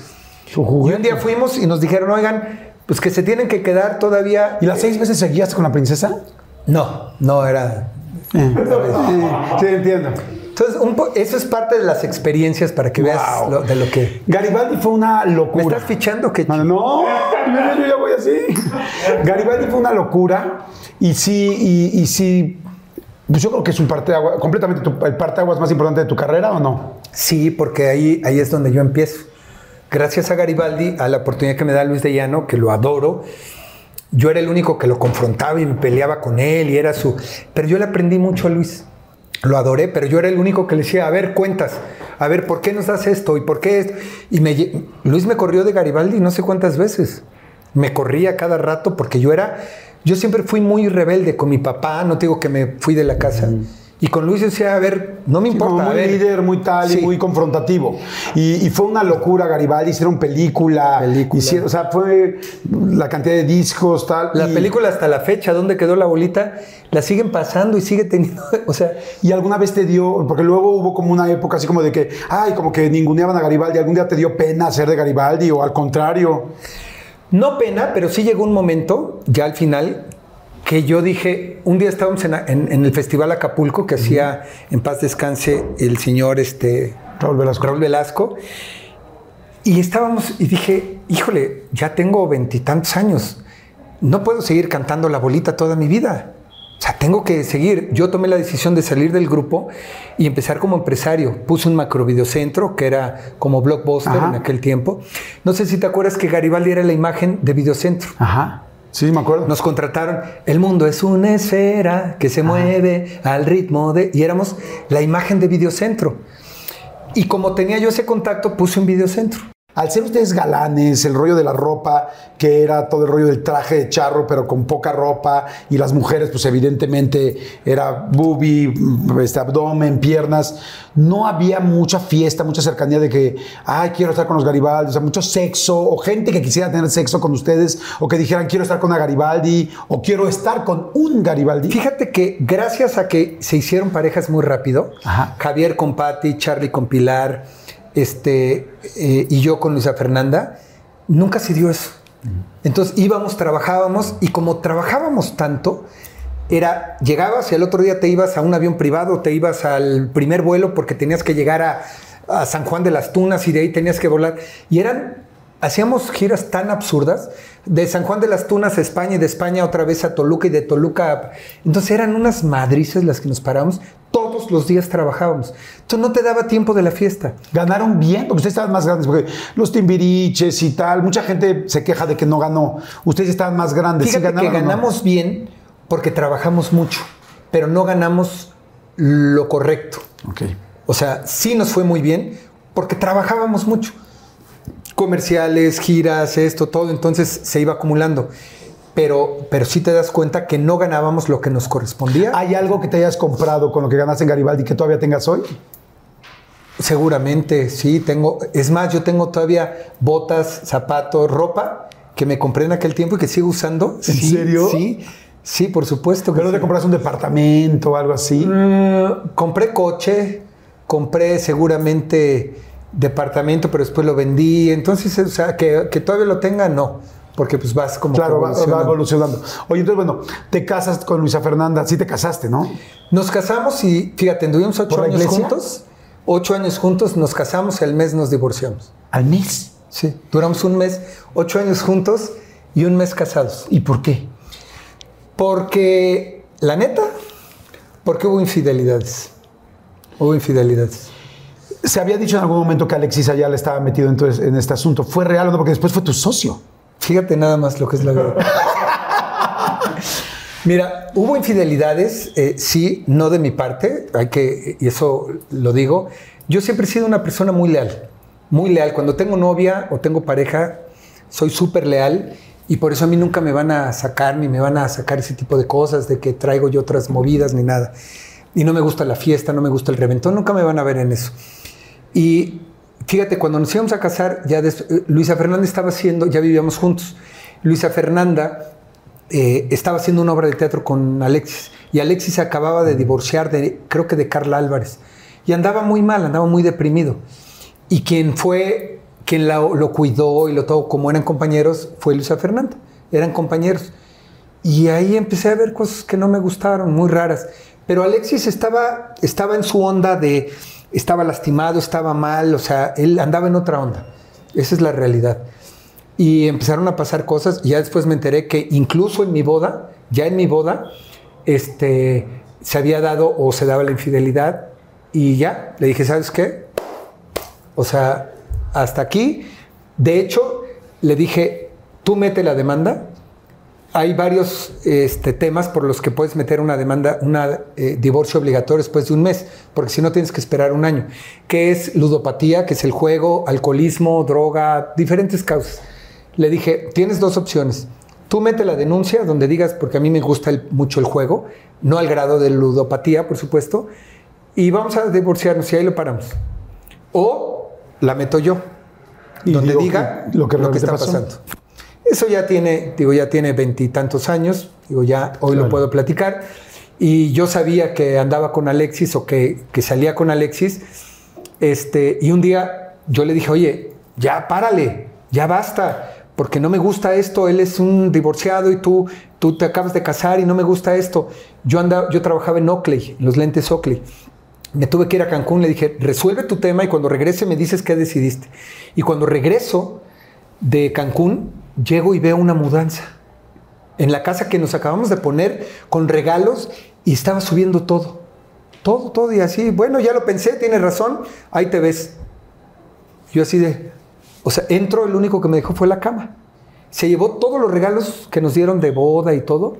Su y juguete. un día fuimos y nos dijeron, oigan, pues que se tienen que quedar todavía. ¿Y las seis veces seguías con la princesa? No, no era. Eh, sí, entiendo. Entonces, un po- eso es parte de las experiencias para que veas lo- de lo que. Garibaldi fue una ¿Me locura. estás fichando? que No, no, yo ya voy así. Garibaldi fue una locura y sí, y, y sí, pues yo creo que es un parteaguas, completamente tu, el parteaguas más importante de tu carrera, ¿o no? Sí, porque ahí, ahí es donde yo empiezo. Gracias a Garibaldi, a la oportunidad que me da Luis de Llano, que lo adoro, yo era el único que lo confrontaba y me peleaba con él y era su... Pero yo le aprendí mucho a Luis. Lo adoré, pero yo era el único que le decía, a ver, cuentas, a ver, ¿por qué nos das esto? ¿Y por qué esto? Y me, Luis me corrió de Garibaldi no sé cuántas veces. Me corría cada rato porque yo era... Yo siempre fui muy rebelde con mi papá, no te digo que me fui de la casa. Y con Luis decía, a ver, no me Sí, importa. a muy ver. líder, muy tal y Sí. muy confrontativo. Y, y fue una locura Garibaldi, hicieron película, Película. hicieron- o sea, fue la cantidad de discos, tal. La y- película hasta la fecha, ¿dónde quedó la bolita? La siguen pasando y sigue teniendo, o sea, Y alguna vez te dio, porque luego hubo como una época así como de que, ay, como que ninguneaban a Garibaldi, ¿algún día te dio pena ser de Garibaldi o al contrario? no pena, pero sí llegó un momento, ya al final, que yo dije, un día estábamos en, en- en el Festival Acapulco que hacía en paz descanse el señor este, Raúl Velasco. Raúl Velasco, y estábamos, y dije, híjole, ya tengo veintitantos años, no puedo seguir cantando la bolita toda mi vida. O sea, tengo que seguir. Yo tomé la decisión de salir del grupo y empezar como empresario. Puse un macrovideocentro que era como blockbuster Ajá. en aquel tiempo. No sé si te acuerdas que Garibaldi era la imagen de videocentro. Ajá. Sí, me acuerdo. Nos contrataron. El mundo es una esfera que se mueve al ritmo de. Y éramos la imagen de videocentro. Y como tenía yo ese contacto, puse un videocentro. Al ser ustedes galanes, el rollo de la ropa, que era todo el rollo del traje de charro, pero con poca ropa, y las mujeres, pues evidentemente era boobie, este, abdomen, piernas, no había mucha fiesta, mucha cercanía de que, ay, quiero estar con los Garibaldi, o sea, mucho sexo, o gente que quisiera tener sexo con ustedes, o que dijeran, quiero estar con una Garibaldi, o quiero estar con un Garibaldi. Fíjate que gracias a que se hicieron parejas muy rápido, Ajá. Javier con Patti, Charlie con Pilar, este, eh, y yo con Luisa Fernanda, nunca se dio eso. Entonces íbamos, trabajábamos, y como trabajábamos tanto, era, llegabas y el otro día te ibas a un avión privado, te ibas al primer vuelo porque tenías que llegar a, a San Juan de las Tunas y de ahí tenías que volar. Y eran, hacíamos giras tan absurdas, de San Juan de las Tunas a España y de España otra vez a Toluca y de Toluca a... Entonces eran unas madrices las que nos parábamos, todos los días trabajábamos. Entonces no te daba tiempo de la fiesta. Ganaron bien, porque ustedes estaban más grandes, porque los timbiriches y tal, mucha gente se queja de que no ganó. Ustedes estaban más grandes. ¿Sí Fíjate que o no? ganamos bien porque trabajamos mucho, pero no ganamos lo correcto. Ok. O sea, sí nos fue muy bien porque trabajábamos mucho. Comerciales, giras, esto, todo, entonces se iba acumulando. Pero, pero sí te das cuenta que no ganábamos lo que nos correspondía. ¿Hay algo que te hayas comprado con lo que ganaste en Garibaldi que todavía tengas hoy? Seguramente, sí, tengo. Es más, yo tengo todavía botas, zapatos, ropa que me compré en aquel tiempo y que sigo usando. ¿En Sí, serio? Sí, sí, por supuesto. que ¿Pero sí. te compraste un departamento o algo así? Mm, compré coche, compré seguramente departamento, pero después lo vendí. Entonces, o sea, que, que todavía lo tenga, no. Porque pues vas como Claro, va, va evolucionando. evolucionando. Oye, entonces, bueno, te casas con Luisa Fernanda. Sí te casaste, ¿no? Nos casamos y, fíjate, tuvimos ocho ¿Por la años juntos. Ocho años juntos, nos casamos, el mes nos divorciamos. Al mes. Sí, duramos un mes, ocho años juntos y un mes casados. ¿Y por qué? Porque, la neta, porque hubo infidelidades. Hubo infidelidades. Se había dicho en algún momento que Alexis Ayala estaba metido entonces en este asunto. ¿Fue real o no? Porque después fue tu socio. Fíjate nada más lo que es la verdad. Mira, hubo infidelidades, eh, sí, no de mi parte, hay que, y eso lo digo. Yo siempre he sido una persona muy leal, muy leal. Cuando tengo novia o tengo pareja, soy súper leal y por eso a mí nunca me van a sacar ni me van a sacar ese tipo de cosas de que traigo yo otras movidas ni nada. Y no me gusta la fiesta, no me gusta el reventón, nunca me van a ver en eso. Y fíjate, cuando nos íbamos a casar, ya eh, Luisa Fernanda estaba haciendo, ya vivíamos juntos. Luisa Fernanda eh, estaba haciendo una obra de teatro con Alexis y Alexis acababa de divorciar de, creo que de Carla Álvarez. Y andaba muy mal, andaba muy deprimido. Y quien fue, quien lo cuidó y lo todo, como eran compañeros, fue Luisa Fernanda. Eran compañeros. Y ahí empecé a ver cosas que no me gustaron, muy raras. Pero Alexis estaba, estaba en su onda de, estaba lastimado, estaba mal, o sea, él andaba en otra onda. Esa es la realidad. Y empezaron a pasar cosas. Y ya después me enteré que incluso en mi boda, ya en mi boda, este, se había dado o se daba la infidelidad. Y ya, le dije, ¿sabes qué? O sea, hasta aquí. De hecho, le dije, tú mete la demanda. Hay varios este, temas por los que puedes meter una demanda, un eh, divorcio obligatorio después de un mes, porque si no tienes que esperar un año, que es ludopatía, que es el juego, alcoholismo, droga, diferentes causas. Le dije, tienes dos opciones. Tú mete la denuncia donde digas, porque a mí me gusta mucho el juego, no al grado de ludopatía, por supuesto, y vamos a divorciarnos y ahí lo paramos. O la meto yo, donde diga lo que, está pasando. Eso ya tiene, digo, ya tiene veintitantos años, digo, ya hoy lo puedo platicar. Y yo sabía que andaba con Alexis o que, que, salía con Alexis. Este, y un día yo le dije, oye, ya párale, ya basta, porque no me gusta esto. Él es un divorciado y tú, tú te acabas de casar y no me gusta esto. Yo, andaba, yo trabajaba en Oakley, en los lentes Oakley me tuve que ir a Cancún, le dije, resuelve tu tema y cuando regrese me dices qué decidiste. Y cuando regreso de Cancún, llego y veo una mudanza en la casa que nos acabamos de poner con regalos y estaba subiendo todo. Todo, todo y así. Bueno, ya lo pensé, tienes razón, ahí te ves. Yo así de, o sea, entro, el único que me dejó fue la cama. Se llevó todos los regalos que nos dieron de boda y todo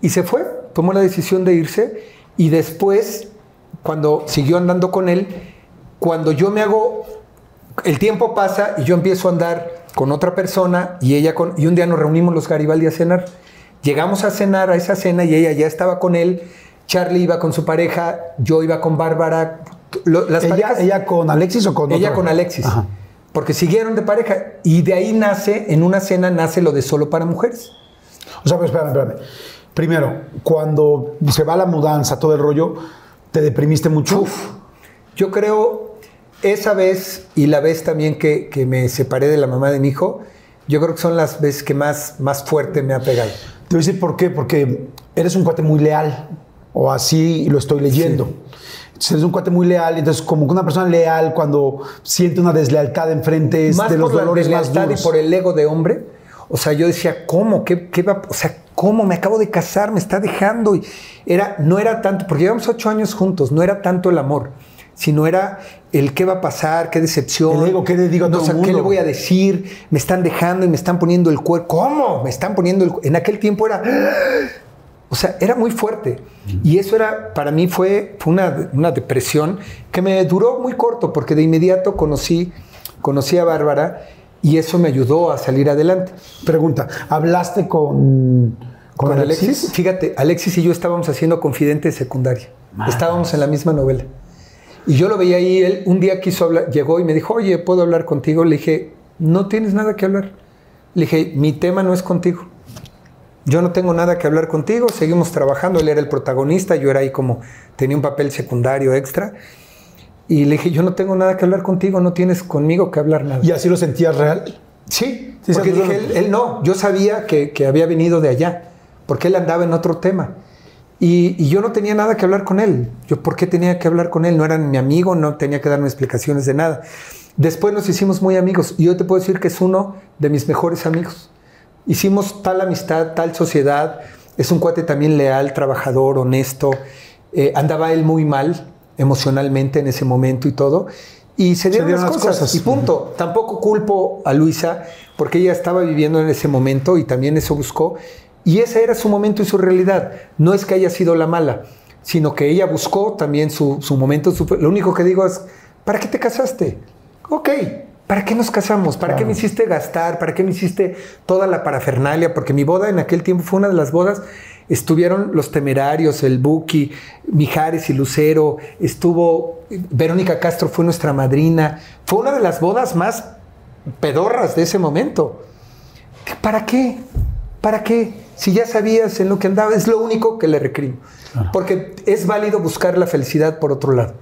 y se fue, tomó la decisión de irse y después cuando siguió andando con él, cuando yo me hago, el tiempo pasa y yo empiezo a andar con otra persona y ella con, y un día nos reunimos los Garibaldi a cenar. Llegamos a cenar a esa cena y ella ya estaba con él. Charlie iba con su pareja, yo iba con Bárbara. las ¿Ella, ¿Ella, con Alexis o con Ella con Alexis. Porque siguieron de pareja. Y de ahí nace, en una cena nace lo de solo para mujeres. O sea, pues espérame, espérame. Primero, cuando se va la mudanza, todo el rollo, ¿Te deprimiste mucho? yo creo esa vez y la vez también que, me separé de la mamá de mi hijo, yo creo que son las veces que más, más fuerte me ha pegado. Te voy a decir por qué, porque eres un cuate muy leal, o así lo estoy leyendo. eres un cuate muy leal, entonces como una persona leal cuando siente una deslealtad enfrente es de los valores más duros. y por el ego de hombre, o sea, yo decía, ¿cómo? ¿Qué, qué va? O sea, ¿cómo? Me acabo de casar, me está dejando. Y era, no era tanto, porque llevamos ocho años juntos, no era tanto el amor, sino era el qué va a pasar, qué decepción. El ego, ¿qué le digo a todo no, ¿Qué le voy a decir? Me están dejando y me están poniendo el cuerpo. ¿Cómo? Me están poniendo el En aquel tiempo era. O sea, era muy fuerte. Y eso era, para mí fue, fue una, una, depresión que me duró muy corto, porque de inmediato conocí, conocí a Bárbara y eso me ayudó a salir adelante. Pregunta, ¿hablaste con, con, Alexis? Fíjate, Alexis y yo estábamos haciendo Confidente secundaria. Estábamos en la misma novela. Y yo lo veía ahí, él un día quiso hablar, llegó y me dijo, oye, ¿puedo hablar contigo? Le dije, no tienes nada que hablar. Le dije, mi tema no es contigo. Yo no tengo nada que hablar contigo, seguimos trabajando, él era el protagonista, yo era ahí como, tenía un papel secundario extra. Y le dije, yo no tengo nada que hablar contigo, no tienes conmigo que hablar nada. ¿Y así lo sentías real? Sí, porque dije, él, no, yo sabía que, había venido de allá, porque él andaba en otro tema. Y, yo no tenía nada que hablar con él. Yo, ¿por qué tenía que hablar con él? No era mi amigo, no tenía que darme explicaciones de nada. Después nos hicimos muy amigos y yo te puedo decir que es uno de mis mejores amigos. Hicimos tal amistad, tal sociedad. Es un cuate también leal, trabajador, honesto. Eh, andaba él muy mal, emocionalmente en ese momento y todo. Y se dieron, las, cosas, y punto. Tampoco culpo a Luisa porque ella estaba viviendo en ese momento y también eso buscó. Y ese era su momento y su realidad. No es que haya sido la mala, sino que ella buscó también su, su momento. lo único que digo es, ¿para qué te casaste? Ok, ¿para qué nos casamos? ¿Para qué me hiciste gastar? ¿Para qué me hiciste toda la parafernalia? Porque mi boda en aquel tiempo fue una de las bodas estuvieron los temerarios, el Buki, Mijares y Lucero, estuvo Verónica Castro fue nuestra madrina, fue una de las bodas más pedorras de ese momento. ¿Para qué? ¿Para qué? Si ya sabías en lo que andaba, es lo único que le recrimo. Porque es válido buscar la felicidad por otro lado.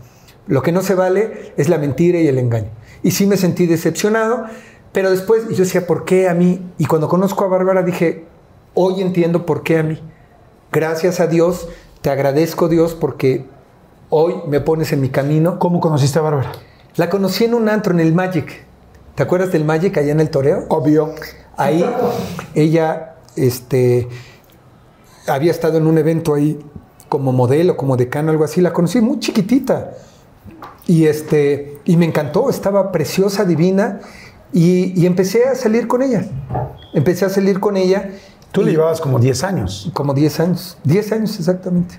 Lo que no se vale es la mentira y el engaño. Y sí me sentí decepcionado, pero después yo decía, ¿por qué a mí? Y cuando conozco a Bárbara dije, hoy entiendo por qué a mí. Gracias a Dios, te agradezco Dios porque hoy me pones en mi camino. ¿Cómo conociste a Bárbara? La conocí en un antro, en el Magic. ¿Te acuerdas del Magic allá en el toreo? Obvio. Ahí ella este, había estado en un evento ahí como modelo, como decano, algo así. La conocí muy chiquitita. Y, este, y me encantó, estaba preciosa, divina. Y, y empecé a salir con ella. Empecé a salir con ella. Tú le llevabas como 10 años. Como 10 años. 10 años exactamente.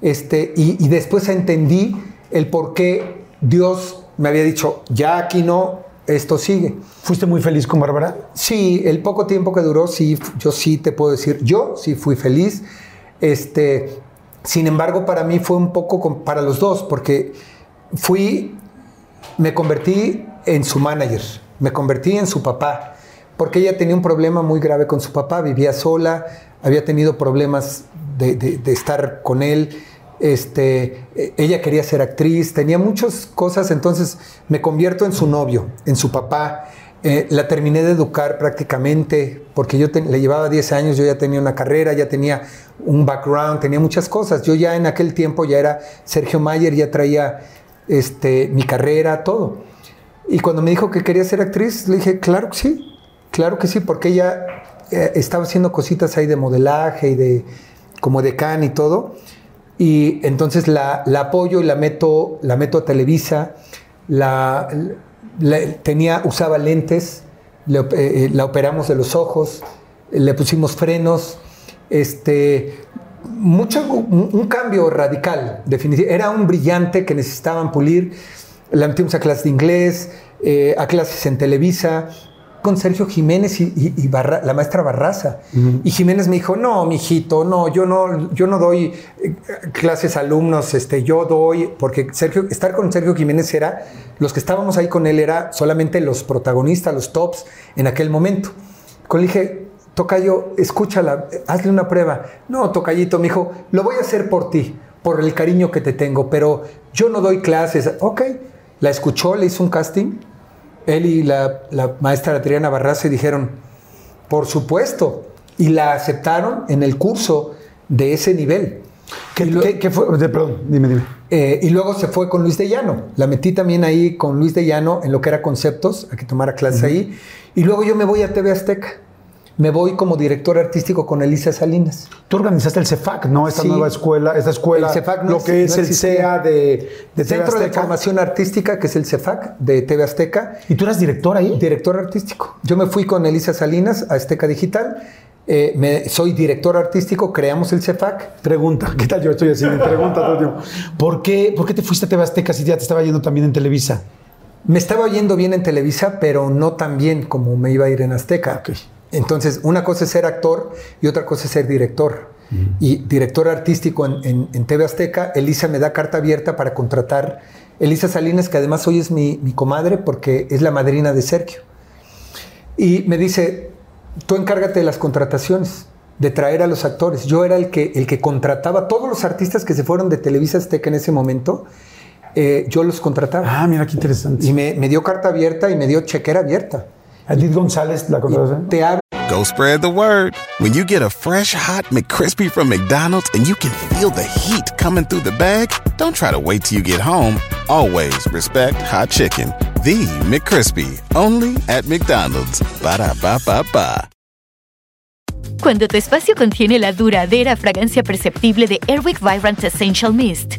Este, y, y después entendí el por qué Dios me había dicho, ya aquí no, esto sigue. ¿Fuiste muy feliz con Bárbara? Sí, el poco tiempo que duró, sí, yo sí te puedo decir, yo sí fui feliz. Este, sin embargo, para mí fue un poco con- para los dos, porque fui, me convertí en su manager, me convertí en su papá, porque ella tenía un problema muy grave con su papá, vivía sola, había tenido problemas de, de- de estar con él, este, eh, ella quería ser actriz, tenía muchas cosas, entonces me convierto en su novio, en su papá. Eh, la terminé de educar prácticamente porque yo le llevaba 10 años, yo ya tenía una carrera, ya tenía un background, tenía muchas cosas. Yo ya en aquel tiempo ya era Sergio Mayer, ya traía este, mi carrera, todo. Y cuando me dijo que quería ser actriz, le dije, claro que sí, claro que sí, porque ella eh, estaba haciendo cositas ahí de modelaje y de como decán y todo. Y entonces la, apoyo y la meto, la meto a Televisa. La, tenía, usaba lentes, eh, eh, la operamos de los ojos, le pusimos frenos. Este, mucho, un, un cambio radical, definitivamente. Era un brillante que necesitaban pulir. La metimos a clases de inglés, eh, a clases en Televisa, con Sergio Jiménez y, y- y Barra- la maestra Barraza. Y Jiménez me dijo, no, mijito, no, yo no, yo no doy eh, clases a alumnos, este, yo doy, porque Sergio, estar con Sergio Jiménez era, los que estábamos ahí con él era solamente los protagonistas, los tops en aquel momento. Con él dije, Tocayo, escúchala, hazle una prueba. No, Tocayito, me dijo, lo voy a hacer por ti, por el cariño que te tengo, pero yo no doy clases. Ok, la escuchó, le hizo un casting. Él y la, la maestra Adriana Barraza dijeron, por supuesto, y la aceptaron en el curso de ese nivel. ¿Qué, Y lo- qué- qué fue? De- perdón, dime, dime. eh, y luego se fue con Luis de Llano. La metí también ahí con Luis de Llano en lo que era conceptos, a que tomara clases ahí. Y luego yo me voy a TV Azteca. Me voy como director artístico con Elisa Salinas. Tú organizaste el CEFAC, ¿no? Esta Sí. nueva escuela, esta escuela, El CEFAC no lo que es no el. CEA de, de TV Centro de. Formación Artística, que es el CEFAC de TV Azteca. ¿Y tú eras director ahí? Director artístico. Yo me fui con Elisa Salinas a Azteca Digital. Eh, me- soy director artístico, creamos el CEFAC. Pregunta, ¿qué tal yo estoy? Me pregunta todo el tiempo. ¿Por qué, ¿Por qué te fuiste a TV Azteca si ya te estaba yendo también en Televisa? Me estaba yendo bien en Televisa, pero no tan bien como me iba a ir en Azteca. Ok. Entonces, una cosa es ser actor y otra cosa es ser director. Y director artístico en, en- en TV Azteca, Elisa me da carta abierta para contratar. Elisa Salinas, que además hoy es mi, mi comadre porque es la madrina de Sergio. Y me dice, tú encárgate de las contrataciones, de traer a los actores. Yo era el que, el que contrataba todos los artistas que se fueron de Televisa Azteca en ese momento. eh, yo los contrataba. Ah, mira qué interesante. Y me, me dio carta abierta y me dio chequera abierta. Edith González, la contrataste. Te hablo Go spread the word. When you get a fresh hot McCrispy from McDonald's and you can feel the heat coming through the bag, don't try to wait till you get home. Always respect hot chicken. The McCrispy, only at McDonald's. Ba da ba ba ba. Cuando tu espacio contiene la duradera fragancia perceptible de Airwick Vibrant Essential Mist,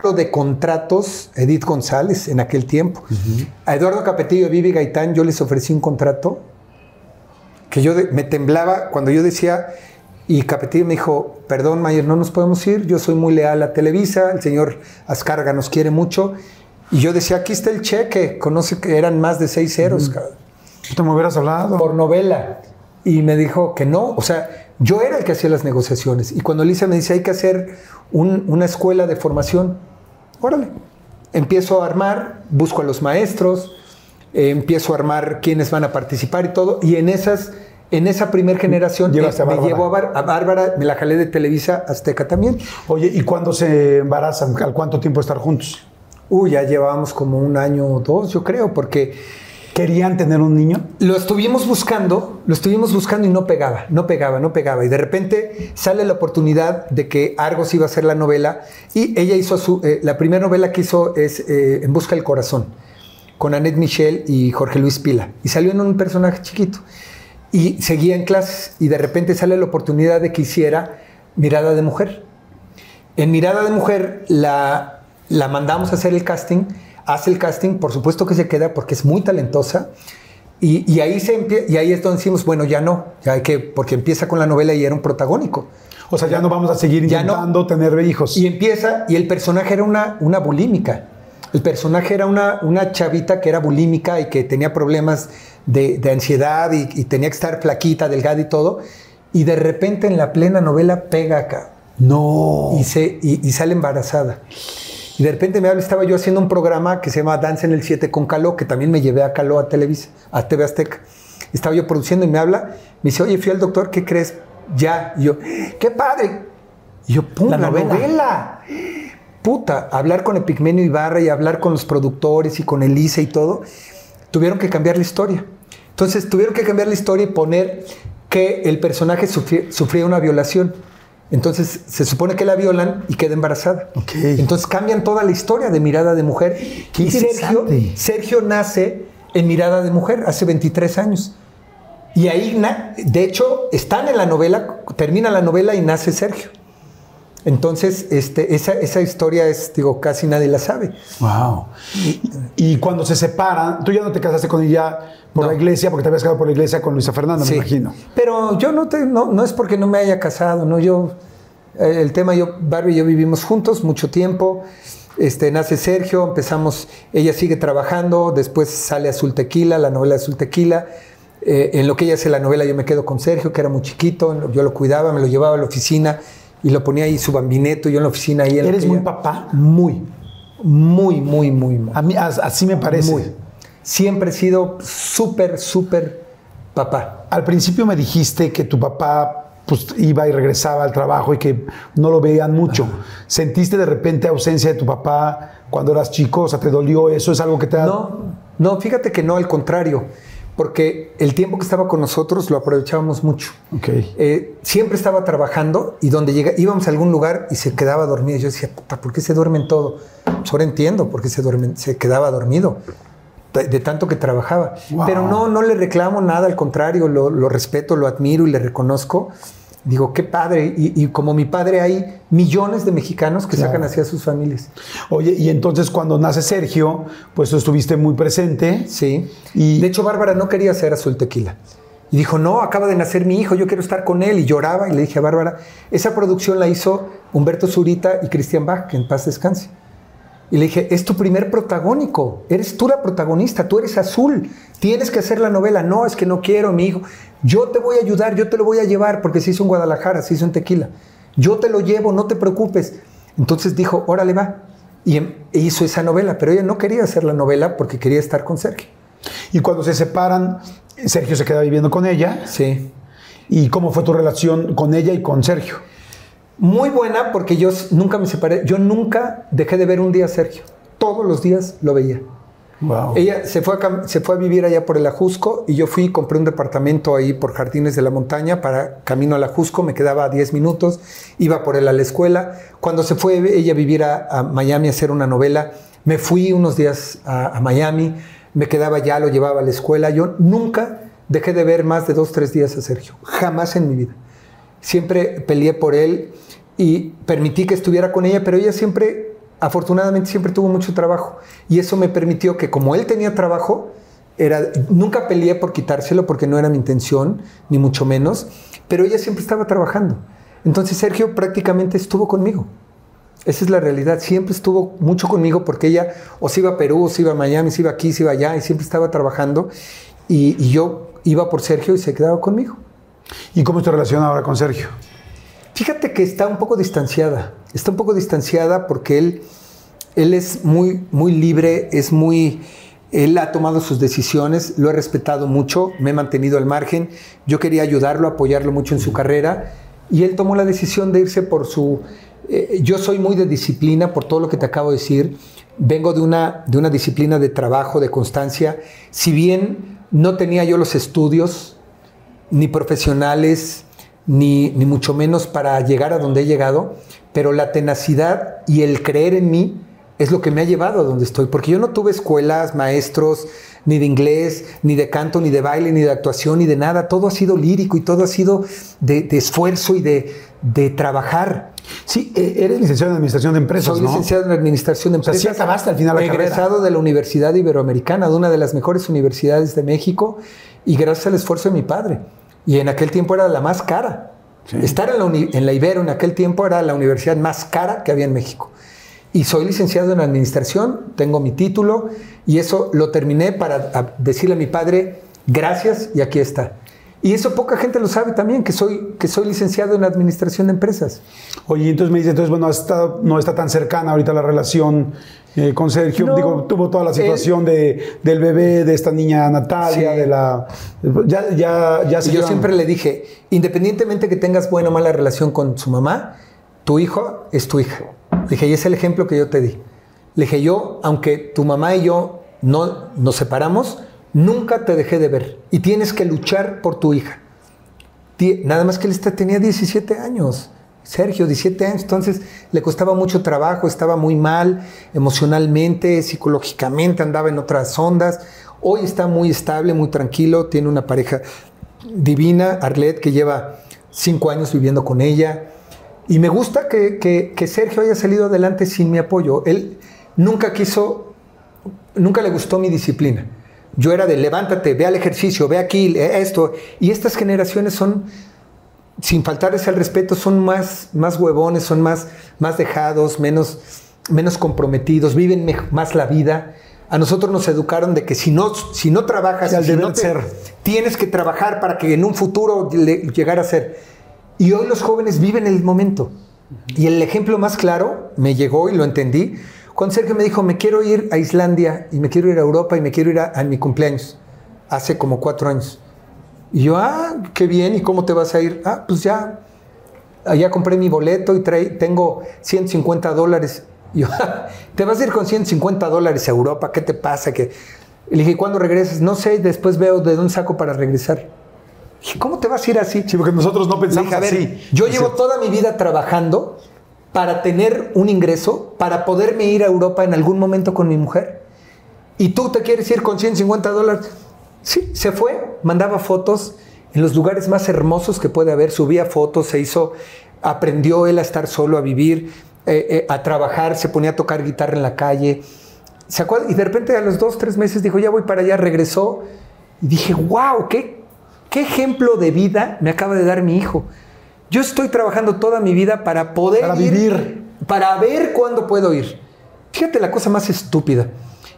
De contratos, Edith González en aquel tiempo. A Eduardo Capetillo y Vivi Gaitán yo les ofrecí un contrato que yo de- me temblaba cuando yo decía, y Capetillo me dijo, perdón Mayer, no nos podemos ir, yo soy muy leal a Televisa, el señor Azcárraga nos quiere mucho. Y yo decía, aquí está el cheque, conoce que eran más de seis ceros. cabrón Tú me hubieras hablado. por novela. Y me dijo que no, o sea, yo era el que hacía las negociaciones. Y cuando Elisa me dice, hay que hacer un- una escuela de formación, órale. Empiezo a armar, busco a los maestros, eh, empiezo a armar quiénes van a participar y todo. Y en esas En esa primer generación Llevaste eh, a me Bárbara. llevó a, Bar- a Bárbara, me la jalé de Televisa Azteca también. Oye, ¿y cuándo se embarazan? ¿Al cuánto tiempo estar juntos? Uy, ya llevábamos como un año o dos, yo creo, porque ¿Querían tener un niño? lo estuvimos buscando, lo estuvimos buscando y no pegaba, no pegaba, no pegaba. Y de repente sale la oportunidad de que Argos iba a hacer la novela y ella hizo su, eh, la primera novela que hizo es eh, En Busca del Corazón, con Annette Michel y Jorge Luis Pila. Y salió en un personaje chiquito. Y seguía en clases y de repente sale la oportunidad de que hiciera Mirada de Mujer. En Mirada de Mujer la, la mandamos a hacer el casting, hace el casting, por supuesto que se queda porque es muy talentosa. Y, y ahí, se y ahí es donde decimos, bueno, ya no, ya hay que, porque empieza con la novela y era un protagónico. O sea, ya no vamos a seguir no. intentando tener hijos. Y empieza, y el personaje era una, una bulímica. El personaje era una, una chavita que era bulímica y que tenía problemas de, de ansiedad y, y tenía que estar flaquita, delgada y todo. Y de repente en la plena novela pega acá no. y, se, y, y sale embarazada. Y de repente me habla, estaba yo haciendo un programa que se llama Danza en el 7 con Caló, que también me llevé a Caló a Televisa, a TV Azteca. Estaba yo produciendo y me habla, me dice, oye, fui al doctor, ¿qué crees? Ya. Y yo, ¡qué padre! Y yo, ¡pum! La La, novela. novela. Puta, hablar con Epigmenio Ibarra y hablar con los productores y con Elisa y todo, tuvieron que cambiar la historia. Entonces tuvieron que cambiar la historia y poner que el personaje sufría una violación. Entonces se supone que la violan y queda embarazada. Entonces cambian toda la historia de Mirada de Mujer. Qué y Sergio. Sergio nace en Mirada de Mujer hace 23 años. Y ahí, de hecho, están en la novela, termina la novela y nace Sergio. Entonces, este, esa, esa historia es, digo, casi nadie la sabe. Wow. Y cuando se separan, tú ya no te casaste con ella por No. la iglesia, porque te habías casado por la iglesia con Luisa Fernanda, Sí. me imagino. Pero yo no, te, no, no es porque no me haya casado, no, yo, eh, el tema, yo, Barbie y yo vivimos juntos mucho tiempo, este, nace Sergio, empezamos, ella sigue trabajando, después sale Azul Tequila, la novela Azul Tequila, eh, en lo que ella hace la novela yo me quedo con Sergio, que era muy chiquito, yo lo cuidaba, me lo llevaba a la oficina y lo ponía ahí su bambineto, yo en la oficina ahí. en ¿Eres muy papá? Muy, muy, muy, muy, muy. A mí as- así me parece. Muy. Siempre he sido súper, súper papá. Al principio me dijiste que tu papá pues, iba y regresaba al trabajo y que no lo veían mucho. ¿Sentiste de repente ausencia de tu papá cuando eras chico? O sea, ¿te dolió eso? ¿Es algo que te ha... No, no, fíjate que no, al contrario, porque el tiempo que estaba con nosotros lo aprovechábamos mucho. Ok. Eh, siempre estaba trabajando y donde llega, íbamos a algún lugar y se quedaba dormido. Yo decía, puta, ¿por qué se duermen todo? Pues ahora entiendo por qué se, duermen, se quedaba dormido. De, de tanto que trabajaba. Wow. Pero no, no le reclamo nada, al contrario, lo, lo respeto, lo admiro y le reconozco. Digo, qué padre. Y, y como mi padre, hay millones de mexicanos que Claro. sacan hacia sus familias. Oye, y entonces cuando nace Sergio, pues tú estuviste muy presente. Sí. Y- de hecho, Bárbara no quería hacer azul tequila. Y dijo, no, acaba de nacer mi hijo, yo quiero estar con él. Y lloraba y le dije a Bárbara, esa producción la hizo Humberto Zurita y Cristian Bach, que en paz descanse. Y le dije, es tu primer protagónico, eres tú la protagonista, tú eres azul, tienes que hacer la novela. No, es que no quiero, mi hijo. Yo te voy a ayudar, yo te lo voy a llevar, porque se hizo en Guadalajara, se hizo en Tequila. Yo te lo llevo, no te preocupes. Entonces dijo, órale va. Y em- e hizo esa novela, pero ella no quería hacer la novela porque quería estar con Sergio. Y cuando se separan, Sergio se queda viviendo con ella. Sí. ¿Y cómo fue tu relación con ella y con Sergio? Muy buena porque yo nunca me separé. Yo nunca dejé de ver un día a Sergio. Todos los días lo veía. Wow. Ella se fue, a, se fue a vivir allá por el Ajusco y yo fui y compré un departamento ahí por Jardines de la Montaña para camino al Ajusco. Me quedaba a 10 minutos. Iba por él a la escuela. Cuando se fue ella a vivir a, a Miami a hacer una novela, me fui unos días a, a Miami. Me quedaba allá, lo llevaba a la escuela. Yo nunca dejé de ver más de dos, tres días a Sergio. Jamás en mi vida. Siempre peleé por él y permití que estuviera con ella, pero ella siempre, afortunadamente, siempre tuvo mucho trabajo. Y eso me permitió que como él tenía trabajo, era, nunca peleé por quitárselo porque no era mi intención, ni mucho menos, pero ella siempre estaba trabajando. Entonces Sergio prácticamente estuvo conmigo. Esa es la realidad. Siempre estuvo mucho conmigo porque ella o se iba a Perú, o se iba a Miami, se iba aquí, se iba allá y siempre estaba trabajando. Y, yo iba por Sergio y se quedaba conmigo. ¿Y cómo es tu relación ahora con Sergio? Fíjate que está un poco distanciada. Está un poco distanciada porque él, él es muy, muy libre, es muy, Él ha tomado sus decisiones, lo he respetado mucho, me he mantenido al margen. Yo quería ayudarlo, apoyarlo mucho en su carrera y él tomó la decisión de irse por su... eh, yo soy muy de disciplina por todo lo que te acabo de decir. Vengo de una, de una disciplina de trabajo, de constancia. Si bien no tenía yo los estudios, ni profesionales, ni, ni mucho menos para llegar a donde he llegado, pero la tenacidad y el creer en mí es lo que me ha llevado a donde estoy, porque yo no tuve escuelas, maestros, ni de inglés, ni de canto, ni de baile, ni de actuación, ni de nada. Todo ha sido lírico y todo ha sido de, de esfuerzo y de, de trabajar. Sí, eh, eres licenciado en Administración de Empresas, Soy ¿no? licenciado en Administración de O sea, Empresas. sí acabaste al final la Egresado carrera. de la Universidad Iberoamericana, de una de las mejores universidades de México, y gracias al esfuerzo de mi padre. Y en aquel tiempo era la más cara. Estar en la, en la Ibero en aquel tiempo era la universidad más cara que había en México. Y soy licenciado en Administración, tengo mi título, y eso lo terminé para decirle a mi padre, gracias, y aquí está. Y eso poca gente lo sabe también, que soy, que soy licenciado en Administración de Empresas. Oye, entonces me dice, entonces, bueno, está- no está tan cercana ahorita la relación eh, con Sergio. No. Digo, tuvo toda la situación de, del bebé, de esta niña Natalia, Sí. de la... Ya, ya, ya se Y yo siempre le dije, independientemente que tengas buena o mala relación con su mamá, tu hijo es tu hija. Le dije, y es el ejemplo que yo te di. Le dije, yo, aunque tu mamá y yo no nos separamos, nunca te dejé de ver. Y tienes que luchar por tu hija. Nada más que él tenía 17 años. Sergio, 17 años, entonces le costaba mucho trabajo, estaba muy mal emocionalmente, psicológicamente, andaba en otras ondas. Hoy está muy estable, muy tranquilo, tiene una pareja divina, Arlette, que lleva cinco años viviendo con ella. Y me gusta que, que- Sergio haya salido adelante sin mi apoyo. Él nunca quiso, nunca le gustó mi disciplina. Yo era de levántate, ve al ejercicio, ve aquí, esto. Y estas generaciones son, sin faltarles al respeto, son más, más huevones, son más, más dejados, menos, menos comprometidos, viven más la vida. A nosotros nos educaron de que si no, si no trabajas, al si deber no te- ser. tienes que trabajar para que en un futuro le- llegar a ser. Y hoy los jóvenes viven el momento. Y el ejemplo más claro me llegó y lo entendí cuando Sergio me dijo, me quiero ir a Islandia y me quiero ir a Europa y me quiero ir a, a mi cumpleaños. Hace como cuatro años. Y yo, ah, qué bien, ¿y cómo te vas a ir? Ah, pues ya, ya compré mi boleto y tengo 150 dólares. Y yo, "Ah, te vas a ir con 150 dólares a Europa, ¿qué te pasa? Que... Le dije, ¿cuándo regresas? No sé, después veo de dónde saco para regresar. Dije, ¿cómo te vas a ir así? Sí, porque nosotros no pensamos dije, a ver, así. yo O sea, llevo toda mi vida trabajando para tener un ingreso, para poderme ir a Europa en algún momento con mi mujer. Y tú te quieres ir con 150 dólares. Sí, se fue, mandaba fotos en los lugares más hermosos que puede haber, subía fotos, se hizo, aprendió él a estar solo, a vivir, eh, eh, a trabajar, se ponía a tocar guitarra en la calle. ¿Se? Y de repente a los dos, tres meses dijo, ya voy para allá, regresó. Y dije, wow, qué, qué ejemplo de vida me acaba de dar mi hijo. Yo estoy trabajando toda mi vida para poder Para ir, vivir. para ver cuándo puedo ir. Fíjate la cosa más estúpida.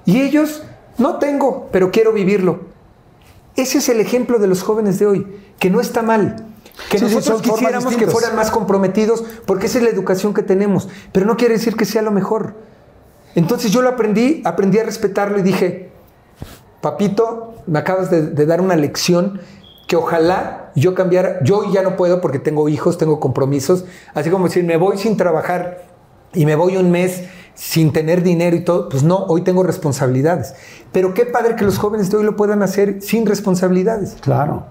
Y ellos, no tengo, pero quiero vivirlo. Ese es el ejemplo de los jóvenes de hoy, que no está mal. Que Sí, nosotros quisiéramos que fueran más comprometidos, porque esa es la educación que tenemos. Pero no quiere decir que sea lo mejor. Entonces yo lo aprendí, aprendí a respetarlo y dije, papito, me acabas de, de dar una lección que ojalá yo cambiara. Yo ya no puedo porque tengo hijos, tengo compromisos. Así como decir, me voy sin trabajar y me voy un mes sin tener dinero y todo. Pues no, hoy tengo responsabilidades. Pero qué padre que los jóvenes de hoy lo puedan hacer sin responsabilidades. Claro.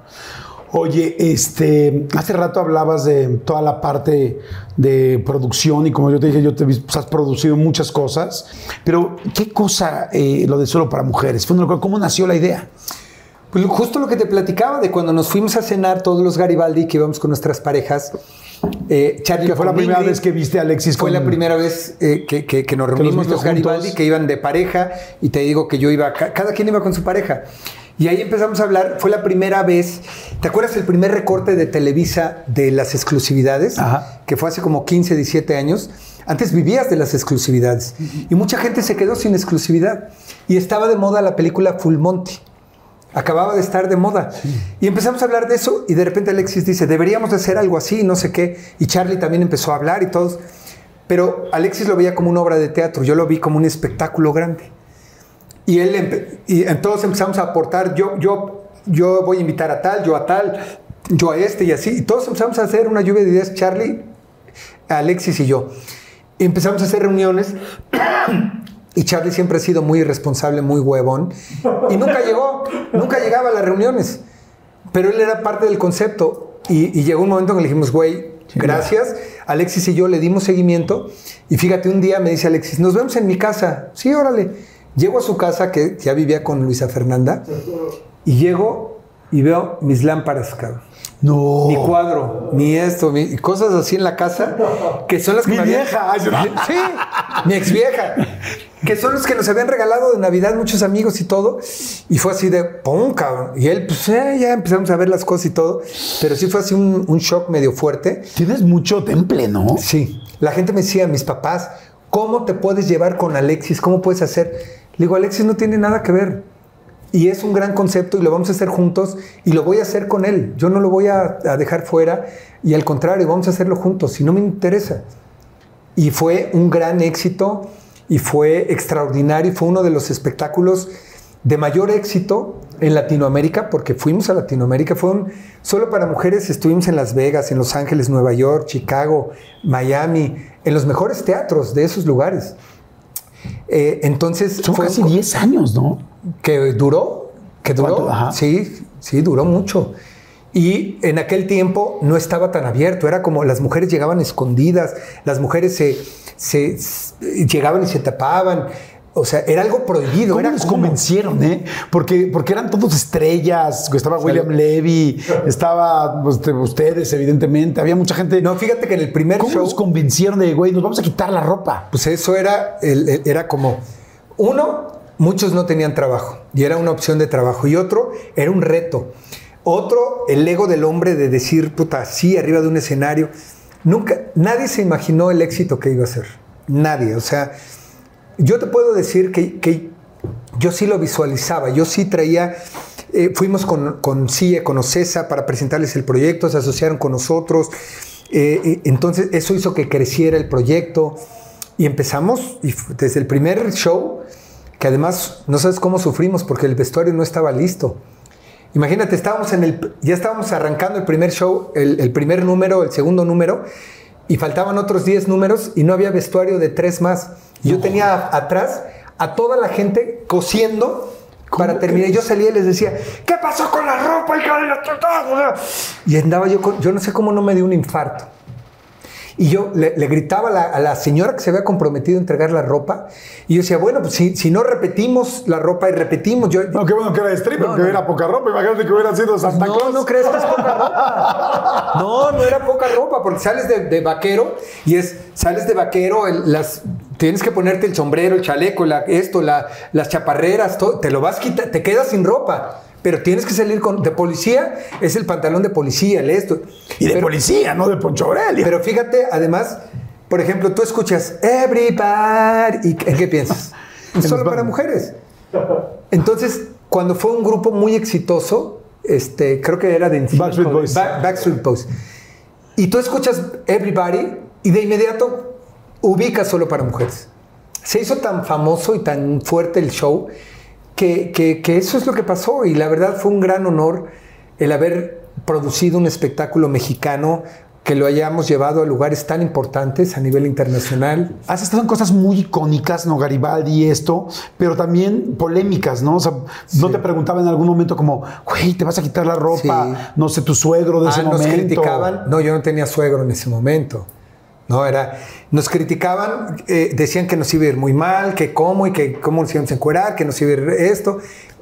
Oye, este, hace rato hablabas de toda la parte de producción y como yo te dije, yo te pues, has producido muchas cosas, pero ¿qué cosa eh, lo de solo para mujeres? ¿Cómo nació la idea? Pues justo lo que te platicaba de cuando nos fuimos a cenar todos los Garibaldi que íbamos con nuestras parejas. Eh, Charlie Que fue la primera vez que viste a Alexis Fue con- la primera vez eh, que, que- que nos reunimos viste los Garibaldi, juntos. que iban de pareja, y te digo que yo iba, ca- cada quien iba con su pareja. Y ahí empezamos a hablar, fue la primera vez, ¿te acuerdas el primer recorte de Televisa de las exclusividades? Ajá. Que fue hace como 15, 17 años. Antes vivías de las exclusividades. Y mucha gente se quedó sin exclusividad. Y estaba de moda la película Full Monty. Acababa de estar de moda. Y empezamos a hablar de eso y de repente Alexis dice, deberíamos de hacer algo así, no sé qué. Y Charlie también empezó a hablar y todos. Pero Alexis lo veía como una obra de teatro, yo lo vi como un espectáculo grande. Y él y entonces empezamos a aportar, yo, yo, yo voy a invitar a tal, yo a tal, yo a este y así. Y todos empezamos a hacer una lluvia de ideas, Charlie, Alexis y yo. Y empezamos a hacer reuniones y Charlie siempre ha sido muy irresponsable, muy huevón. Y nunca llegó, nunca llegaba a las reuniones. Pero él era parte del concepto. Y, y llegó un momento en que le dijimos, güey, gracias. Alexis y yo le dimos seguimiento. Y fíjate, un día me dice Alexis, nos vemos en mi casa. Sí, órale. Llego a su casa, que ya vivía con Luisa Fernanda. Y llego y veo mis lámparas, cabrón. No. Mi cuadro, mi esto, mi, cosas así en la casa, que son las que Mi me vieja. Sí, mi ex vieja. Que son los que nos habían regalado de Navidad muchos amigos y todo. Y fue así de ¡pum! cabrón. Y él, pues eh, ya empezamos a ver las cosas y todo. Pero sí fue así un, un shock medio fuerte. Tienes mucho temple, ¿no? Sí. La gente me decía, mis papás, ¿cómo te puedes llevar con Alexis? ¿Cómo puedes hacer? Le digo, Alexis no tiene nada que ver. Y es un gran concepto y lo vamos a hacer juntos y lo voy a hacer con él. Yo no lo voy a, a dejar fuera y al contrario, vamos a hacerlo juntos. Si no me interesa. Y fue un gran éxito y fue extraordinario y fue uno de los espectáculos de mayor éxito en Latinoamérica, porque fuimos a Latinoamérica, fue un, solo para mujeres, estuvimos en Las Vegas, en Los Ángeles, Nueva York, Chicago, Miami, en los mejores teatros de esos lugares. Eh, entonces Son fue casi un- 10 años, ¿no? Que duró, que duró, sí, sí, duró mucho. Y en aquel tiempo no estaba tan abierto, era como las mujeres llegaban escondidas, las mujeres se, se- llegaban y se tapaban, o sea, era algo prohibido. ¿Cómo era como- convencieron, eh? Porque, porque eran todos estrellas. Estaba William Levy, estaba pues, de ustedes, evidentemente. Había mucha gente. No, fíjate que en el primer ¿Cómo show, los convencieron de, güey, nos vamos a quitar la ropa? pues eso era, el- el- era como, uno, muchos no tenían trabajo y era una opción de trabajo, y otro, era un reto. Otro, el ego del hombre de decir, puta, sí, arriba de un escenario. Nunca, nadie se imaginó el éxito que iba a ser. Nadie. O sea, yo te puedo decir que, que yo sí lo visualizaba. Yo sí traía, eh, fuimos con, con CIE, con OCESA para presentarles el proyecto, se asociaron con nosotros. Eh, entonces, eso hizo que creciera el proyecto. Y empezamos, y desde el primer show, que además no sabes cómo sufrimos porque el vestuario no estaba listo. Imagínate, estábamos en el, ya estábamos arrancando el primer show, el, el primer número, el segundo número, y faltaban otros 10 números y no había vestuario de tres más. Y Yo tenía atrás a toda la gente cosiendo para terminar. Yo salía y les decía, ¿qué pasó con la ropa? hija de la chingada?" Y andaba yo con, yo no sé cómo no me dio un infarto. Y yo le, le gritaba a la, a la señora que se había comprometido a entregar la ropa. Y yo decía, bueno, pues si, si no repetimos la ropa y repetimos, yo, No, qué bueno que era stripper, No, que no. era poca ropa. Imagínate que hubiera sido Santa no, Claus. no crees que es poca ropa. No, no era poca ropa, porque sales de, de vaquero y es, sales de vaquero, el- las, tienes que ponerte el sombrero, el chaleco, la, esto, la- las chaparreras, todo, te lo vas a quitar, te quedas sin ropa. Pero tienes que salir con, de policía, es el pantalón de policía, el esto. Y de Pero- policía, no de Poncho Aurelio. Pero fíjate, además, por ejemplo, tú escuchas Everybody y ¿en qué piensas? Es solo para mujeres. Entonces, cuando fue un grupo muy exitoso, este, creo que era de Backstreet Boys. Back- Backstreet Boys. Y tú escuchas Everybody y de inmediato ubicas solo para mujeres. Se hizo tan famoso y tan fuerte el show que, que- que eso es lo que pasó y la verdad fue un gran honor el haber producido un espectáculo mexicano que lo hayamos llevado a lugares tan importantes a nivel internacional. Has estado en cosas muy icónicas, ¿no? Garibaldi y esto, pero también polémicas, ¿no? O sea, no te preguntaba en algún momento como, güey, te vas a quitar la ropa, Sí. no sé, tu suegro de ese Ah, nos momento. criticaban. No, yo no tenía suegro en ese momento. No, era. Nos criticaban, eh, decían que nos iba a ir muy mal, que cómo y que cómo nos íbamos a encuerar, que nos iba a ir esto.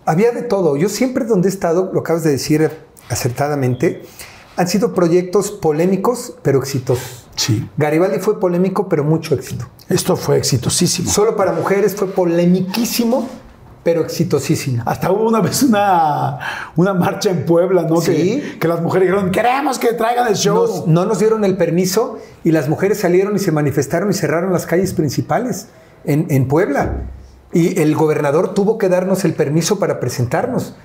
Había de todo. Yo siempre donde he estado, lo acabas de decir acertadamente, han sido proyectos polémicos, pero exitosos. Sí. Garibaldi fue polémico, pero mucho éxito. Esto fue exitosísimo. Solo para mujeres fue polemiquísimo, pero exitosísimo. Hasta hubo una vez una, una marcha en Puebla, ¿no? Sí. Que, que las mujeres dijeron, queremos que traigan el show. Nos- no nos dieron el permiso y las mujeres salieron y se manifestaron y cerraron las calles principales en, en Puebla. Y el gobernador tuvo que darnos el permiso para presentarnos.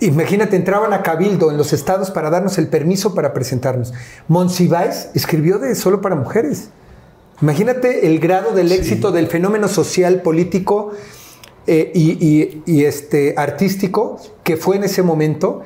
Imagínate, entraban a Cabildo en los estados para darnos el permiso para presentarnos. Monsiváis escribió de solo para mujeres. Imagínate el grado del éxito del fenómeno social, político, eh, y, y- y, este, artístico que fue en ese momento.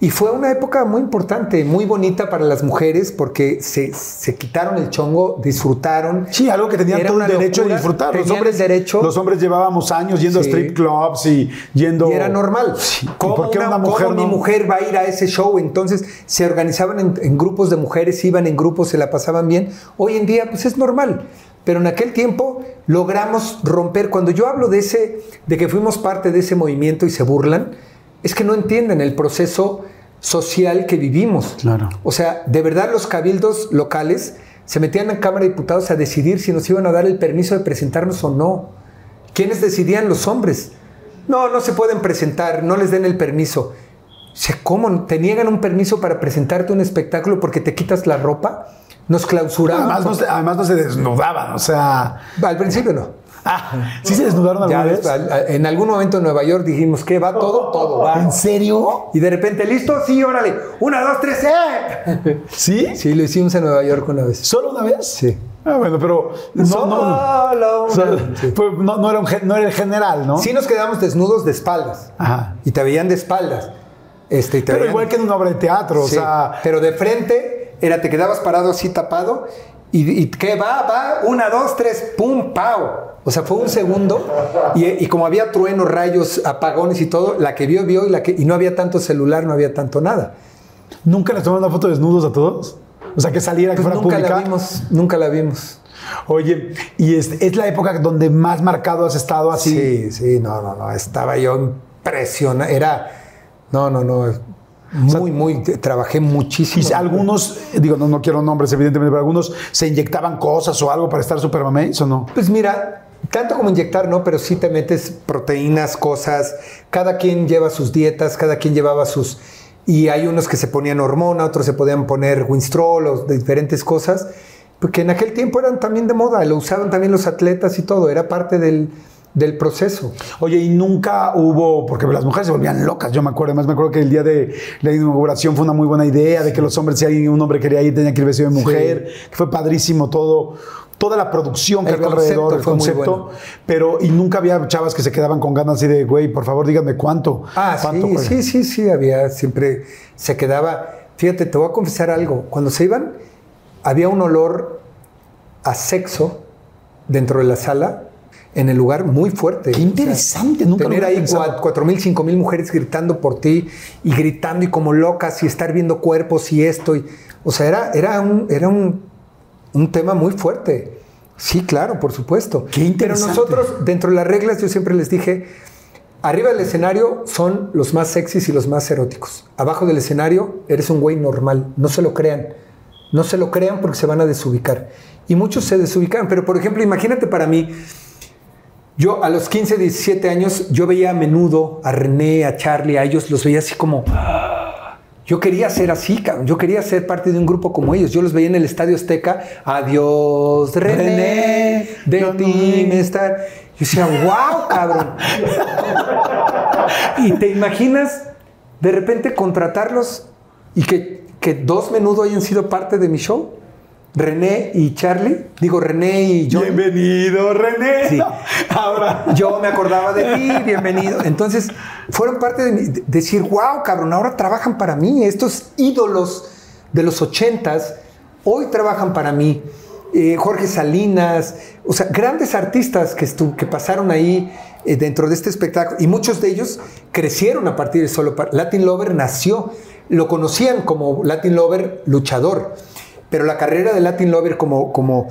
Y fue una época muy importante, muy bonita para las mujeres porque se, se quitaron el chongo, disfrutaron. Sí, algo que tenían Era todo el derecho de disfrutar. Los hombres, el derecho. los hombres llevábamos años yendo Sí. a strip clubs y yendo. Y era normal. Sí. ¿Y ¿Cómo, por qué una, una mujer cómo mi mujer va a ir a ese show? Entonces se organizaban en, en grupos de mujeres, iban en grupos, se la pasaban bien. Hoy en día, pues es normal. Pero en aquel tiempo logramos romper. Cuando yo hablo de ese, de que fuimos parte de ese movimiento y se burlan, es que no entienden el proceso social que vivimos. Claro. O sea, de verdad los cabildos locales se metían en Cámara de Diputados a decidir si nos iban a dar el permiso de presentarnos o no. ¿Quiénes decidían? Los hombres. No, no se pueden presentar, no les den el permiso. O sea, ¿cómo? ¿Te niegan un permiso para presentarte un espectáculo porque te quitas la ropa? Nos clausuraban. Además no, se, además no se desnudaban, o sea. Al principio no. Ah, ¿sí se desnudaron Ya alguna vez? en algún momento en Nueva York dijimos que va todo, todo va. ¿En serio? Y de repente, ¿listo? Sí, órale. Una, dos, tres, ¡eh! ¿Sí? Sí, lo hicimos en Nueva York una vez. ¿Solo una vez? Sí. Ah, bueno, pero no, no, Solo o sea, una- Sí. fue- no, no era un no era el general, ¿no? Sí nos quedamos desnudos de espaldas. Ajá. Y te veían de espaldas. Este, te Pero veían- igual que en una obra de teatro, Sí, o sea. Pero de frente, era, te quedabas parado así tapado. Y, y ¿qué va? Va, una, dos, tres, pum, pau. O sea, fue un segundo. Y, y como había truenos, rayos, apagones y todo, la que vio, vio. Y, la que, y no había tanto celular, no había tanto nada. ¿Nunca les tomaron una foto desnudos a todos? O sea, que saliera, que Pues fuera nunca pública. la vimos, nunca la vimos. Oye, y es, es la época donde más marcado has estado así. Sí, sí, no, no, no. Estaba yo impresionado. Era, no, no, no. Muy, muy, trabajé muchísimo. Y algunos, digo, no, no quiero nombres, evidentemente, pero algunos se inyectaban cosas o algo para estar super mameis o no. Pues mira, tanto como inyectar, no, pero sí te metes proteínas, cosas. Cada quien lleva sus dietas, cada quien llevaba sus. Y hay unos que se ponían hormona, otros se podían poner Winstrol o de diferentes cosas, porque en aquel tiempo eran también de moda, lo usaban también los atletas y todo, era parte del, del proceso. Oye, y nunca hubo, porque las mujeres se volvían locas, yo me acuerdo, además me acuerdo que el día de la inauguración fue una muy buena idea, de que los hombres, si alguien, un hombre quería ir, tenía que ir vestido de mujer, que fue padrísimo todo, toda la producción que El había alrededor, el fue muy concepto, bueno. pero, y nunca había chavas que se quedaban con ganas así de, güey, por favor, díganme cuánto. Ah, cuánto sí, cuesta?" sí, sí, sí, había, siempre se quedaba. Fíjate, te voy a confesar algo. Cuando se iban, había un olor a sexo dentro de la sala, en el lugar muy fuerte. Qué interesante, nunca lo Tener hubiera ahí pensado. cua- cuatro mil, cinco mil mujeres gritando por ti y gritando y como locas y estar viendo cuerpos y esto. Y, o sea, era, era, un, era un, un tema muy fuerte. Sí, claro, por supuesto. Qué interesante. Pero nosotros, dentro de las reglas, yo siempre les dije, arriba del escenario son los más sexys y los más eróticos. Abajo del escenario eres un güey normal. No se lo crean. No se lo crean porque se van a desubicar. Y muchos se desubican. Pero, por ejemplo, imagínate para mí, yo a los 15, 17 años, yo veía a menudo a René, a Charlie, a ellos los veía así como... Yo quería ser así, cabrón. Yo quería ser parte de un grupo como ellos. Yo los veía en el Estadio Azteca. Adiós, René, René, de yo ti no- me estar. Yo decía, wow, cabrón. y te imaginas de repente contratarlos y que, que dos menudo hayan sido parte de mi show. René y Charlie. Digo, René y yo. Bienvenido, René. Sí. Ahora. Yo me acordaba de ti, bienvenido. Entonces, fueron parte de, mi- de decir, wow, cabrón, ahora trabajan para mí. Estos ídolos de los ochentas, hoy trabajan para mí. Eh, Jorge Salinas, o sea, grandes artistas que, que pasaron ahí eh, dentro de este espectáculo. Y muchos de ellos crecieron a partir de solo Latin Lover nació. Lo conocían como Latin Lover luchador. Pero la carrera de Latin Lover como, como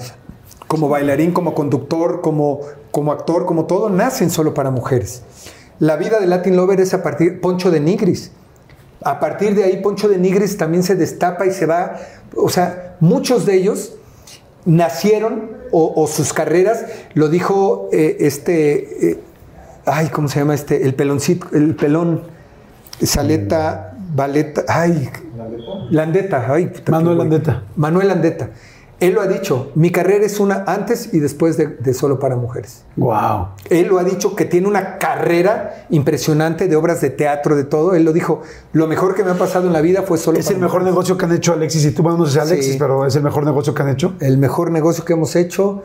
como bailarín, como conductor, como, como actor, como todo, nacen solo para mujeres. La vida de Latin Lover es a partir Poncho de Nigris. A partir de ahí, Poncho de Nigris también se destapa y se va. O sea, muchos de ellos nacieron o, sus carreras, lo dijo eh, este, eh, ay, ¿cómo se llama este? El peloncito, el pelón, Saleta, Valeta, ay, Landeta, ay, puta, Manuel. Landeta. Manuel Landeta. Él lo ha dicho, mi carrera es una antes y después de, de Solo para Mujeres. Wow. Él lo ha dicho que tiene una carrera impresionante de obras de teatro, de todo. Él lo dijo, lo mejor que me ha pasado en la vida fue Solo Es para el mejor Mujeres". negocio que han hecho Alexis y tú. Bueno, no sé si Alexis, Sí. pero es el mejor negocio que han hecho. el mejor negocio que hemos hecho.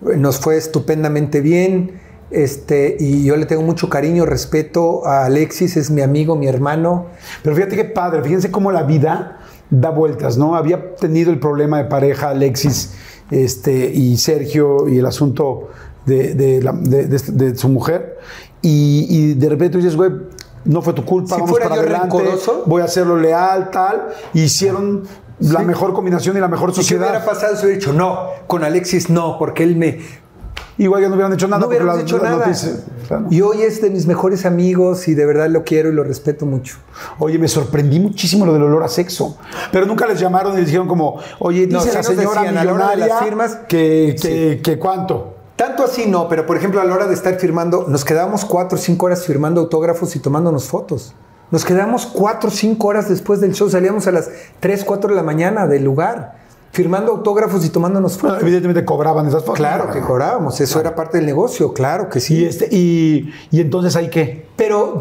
Nos fue estupendamente bien. Este, y yo le tengo mucho cariño, respeto a Alexis, es mi amigo, mi hermano. Pero fíjate qué padre, fíjense cómo la vida da vueltas, ¿no? Había tenido el problema de pareja Alexis este, y Sergio y el asunto de, de la- de- de- su mujer. Y, y de repente dices, güey, no fue tu culpa, Si vamos fuera para yo adelante, rencoroso. voy a hacerlo leal, tal. Hicieron la mejor combinación y la mejor ¿Y qué sociedad. hubiera pasado si hubiera dicho no? Con Alexis no, porque él me. Igual ya no hubieran hecho nada. No hecho la nada. claro. Y hoy es de mis mejores amigos y de verdad lo quiero y lo respeto mucho. Oye, me sorprendí muchísimo lo del olor a sexo. Pero nunca les llamaron y les dijeron como, oye, dice No, sí la señora decían a la hora de millonaria las firmas. que, que, que cuánto. Tanto así no, pero por ejemplo a la hora de estar firmando, nos quedábamos cuatro o cinco horas firmando autógrafos y tomándonos fotos. Nos quedamos cuatro o cinco horas después del show, salíamos a las 3, 4 de la mañana del lugar, firmando autógrafos y tomándonos Bueno, fotos. evidentemente cobraban esas fotos. Claro que cobrábamos, eso era parte del negocio, claro que sí. Y, este, y, y entonces ahí qué. Pero,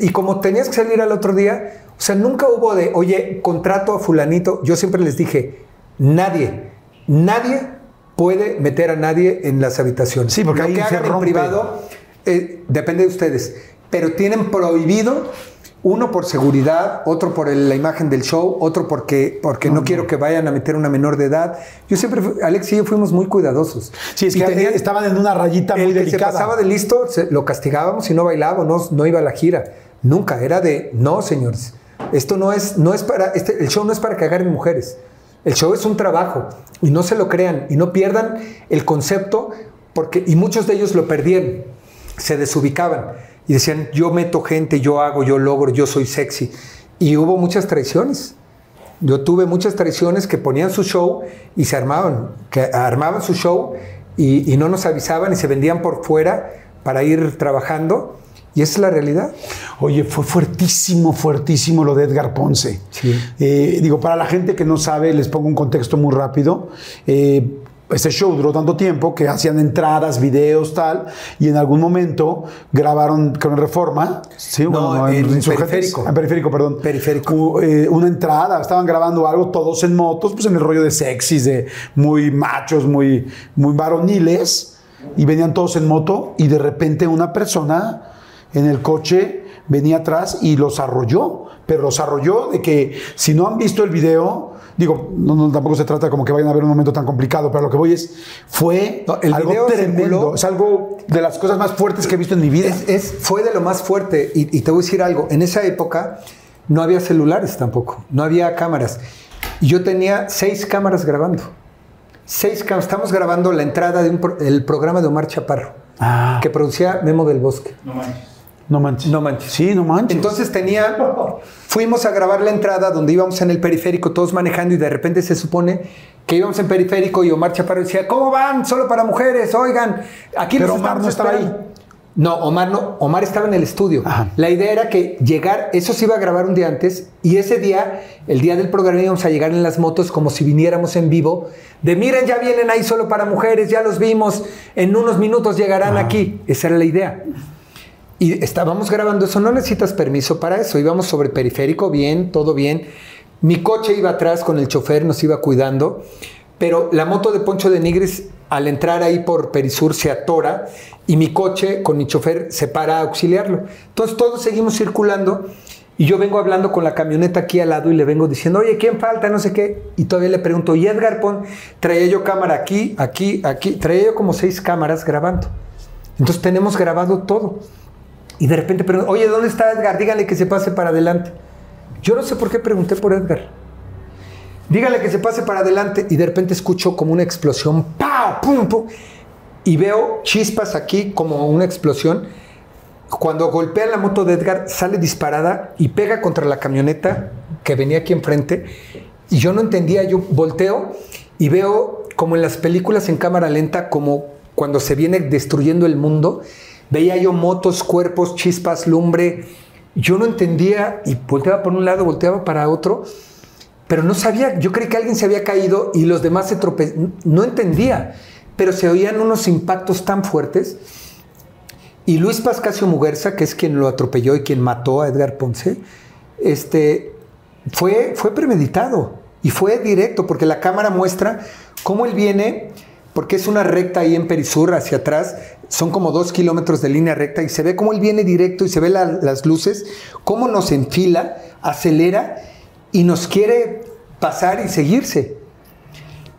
y como tenías que salir al otro día, o sea, nunca hubo de, oye, contrato a fulanito. Yo siempre les dije, nadie, nadie puede meter a nadie en las habitaciones. Sí, porque Lo ahí que se hagan en rompe. privado eh, depende de ustedes. Pero tienen prohibido, uno por seguridad, otro por el- la imagen del show, otro porque, porque no quiero que vayan a meter una menor de edad. Yo siempre, Alex y yo fuimos muy cuidadosos. Sí, es Y que tenían- estaban en una rayita muy que delicada. se pasaba de listo, se- lo castigábamos y no bailaba, no, no iba a la gira. Nunca, era de, no, señores, esto no es, no es para, este, el show no es para que agarren mujeres. El show es un trabajo y no se lo crean y no pierdan el concepto porque, y muchos de ellos lo perdieron, se desubicaban y decían, yo meto gente, yo hago, yo logro, yo soy sexy. Y hubo muchas traiciones. Yo tuve muchas traiciones que ponían su show y se armaban, que armaban su show y, y no nos avisaban y se vendían por fuera para ir trabajando. Y esa es la realidad. Oye, fue fuertísimo, fuertísimo lo de Edgar Ponce. Sí. Eh, digo, para la gente que no sabe, les pongo un contexto muy rápido. Eh, este show duró tanto tiempo que hacían entradas, videos, tal, y en algún momento grabaron con Reforma, sí, No, en Insurgentes. Periférico. En periférico, perdón. Periférico. U- eh, una entrada, estaban grabando algo, todos en motos, pues en el rollo de sexys, de muy machos, muy, muy varoniles, y venían todos en moto, y de repente una persona en el coche venía atrás y los arrolló, pero los arrolló de que si no han visto el video, digo, no, no, tampoco se trata como que vayan a ver un momento tan complicado, pero lo que voy es, fue No, el algo video tremendo, circuló. es algo de las cosas más fuertes que he visto en mi vida. Es, es- fue de lo más fuerte. Y, y te voy a decir algo. En esa época no había celulares tampoco. No había cámaras. Yo tenía seis cámaras grabando. Seis cámaras. Estamos grabando la entrada del programa de Omar Chaparro. Ah. Que producía Memo del Bosque. No manches. No manches. Sí, no manches. Entonces tenía, fuimos a grabar la entrada donde íbamos en el periférico, todos manejando y de repente se supone que íbamos en periférico y Omar Chaparro decía, ¿cómo van? Solo para mujeres, oigan, aquí Pero los Omar no estaba esperando". ahí. No, Omar no, Omar estaba en el estudio. Ajá. La idea era que llegar, eso se iba a grabar un día antes y ese día, el día del programa íbamos a llegar en las motos como si viniéramos en vivo, de miren, ya vienen ahí solo para mujeres, ya los vimos, en unos minutos llegarán aquí. Esa era la idea. Y estábamos grabando eso, no necesitas permiso para eso. Íbamos sobre periférico, bien, todo bien. Mi coche iba atrás con el chofer, nos iba cuidando. Pero la moto de Poncho de Nigris, al entrar ahí por Perisur, se atora y mi coche con mi chofer se para a auxiliarlo. Entonces todos seguimos circulando y yo vengo hablando con la camioneta aquí al lado y le vengo diciendo, oye, ¿quién falta? No sé qué. Y todavía le pregunto, ¿y Edgar Pon? Traía yo cámara aquí, aquí, aquí. Traía yo como seis cámaras grabando. Entonces tenemos grabado todo. Y de repente pregunto, oye, ¿dónde está Edgar? Dígale que se pase para adelante. Yo no sé por qué pregunté por Edgar. Dígale que se pase para adelante y de repente escucho como una explosión, ¡pau! ¡pum! pum! Y veo chispas aquí como una explosión. Cuando golpea la moto de Edgar, sale disparada y pega contra la camioneta que venía aquí enfrente. Y yo no entendía, yo volteo y veo como en las películas en cámara lenta, como cuando se viene destruyendo el mundo. Veía yo motos, cuerpos, chispas, lumbre. Yo no entendía y volteaba por un lado, volteaba para otro, pero no sabía. Yo creí que alguien se había caído y los demás se tropezaron. No entendía, pero se oían unos impactos tan fuertes. Y Luis Pascasio Muguerza, que es quien lo atropelló y quien mató a Edgar Ponce, este, fue, fue premeditado y fue directo, porque la cámara muestra cómo él viene, porque es una recta ahí en Perisur hacia atrás, son como dos kilómetros de línea recta y se ve cómo él viene directo y se ve la- las luces, cómo nos enfila, acelera y nos quiere pasar y seguirse.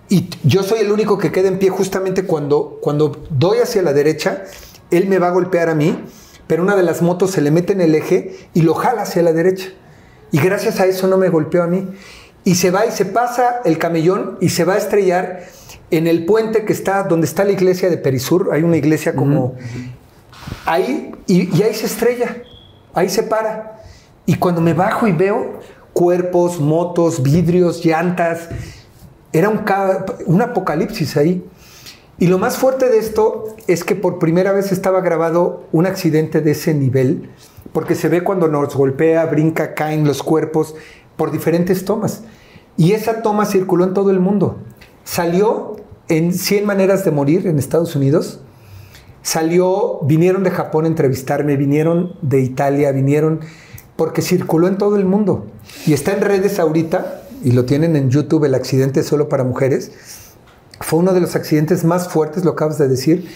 Y yo soy el único que queda en pie justamente cuando, cuando doy hacia la derecha, él me va a golpear a mí, pero una de las motos se le mete en el eje y lo jala hacia la derecha. Y gracias a eso no me golpeó a mí. Y se va y se pasa el camellón y se va a estrellar en el puente que está donde está la iglesia de Perisur. Hay una iglesia como ahí y, y ahí se estrella, ahí se para. Y cuando me bajo y veo cuerpos, motos, vidrios, llantas, era un, un apocalipsis ahí. Y lo más fuerte de esto es que por primera vez estaba grabado un accidente de ese nivel, porque se ve cuando nos golpea, brinca, caen los cuerpos por diferentes tomas. Y esa toma circuló en todo el mundo. Salió en 100 maneras de morir en Estados Unidos. Salió, vinieron de Japón a entrevistarme, vinieron de Italia, vinieron, porque circuló en todo el mundo. Y está en redes ahorita, y lo tienen en YouTube, el accidente solo para mujeres. Fue uno de los accidentes más fuertes, lo acabas de decir,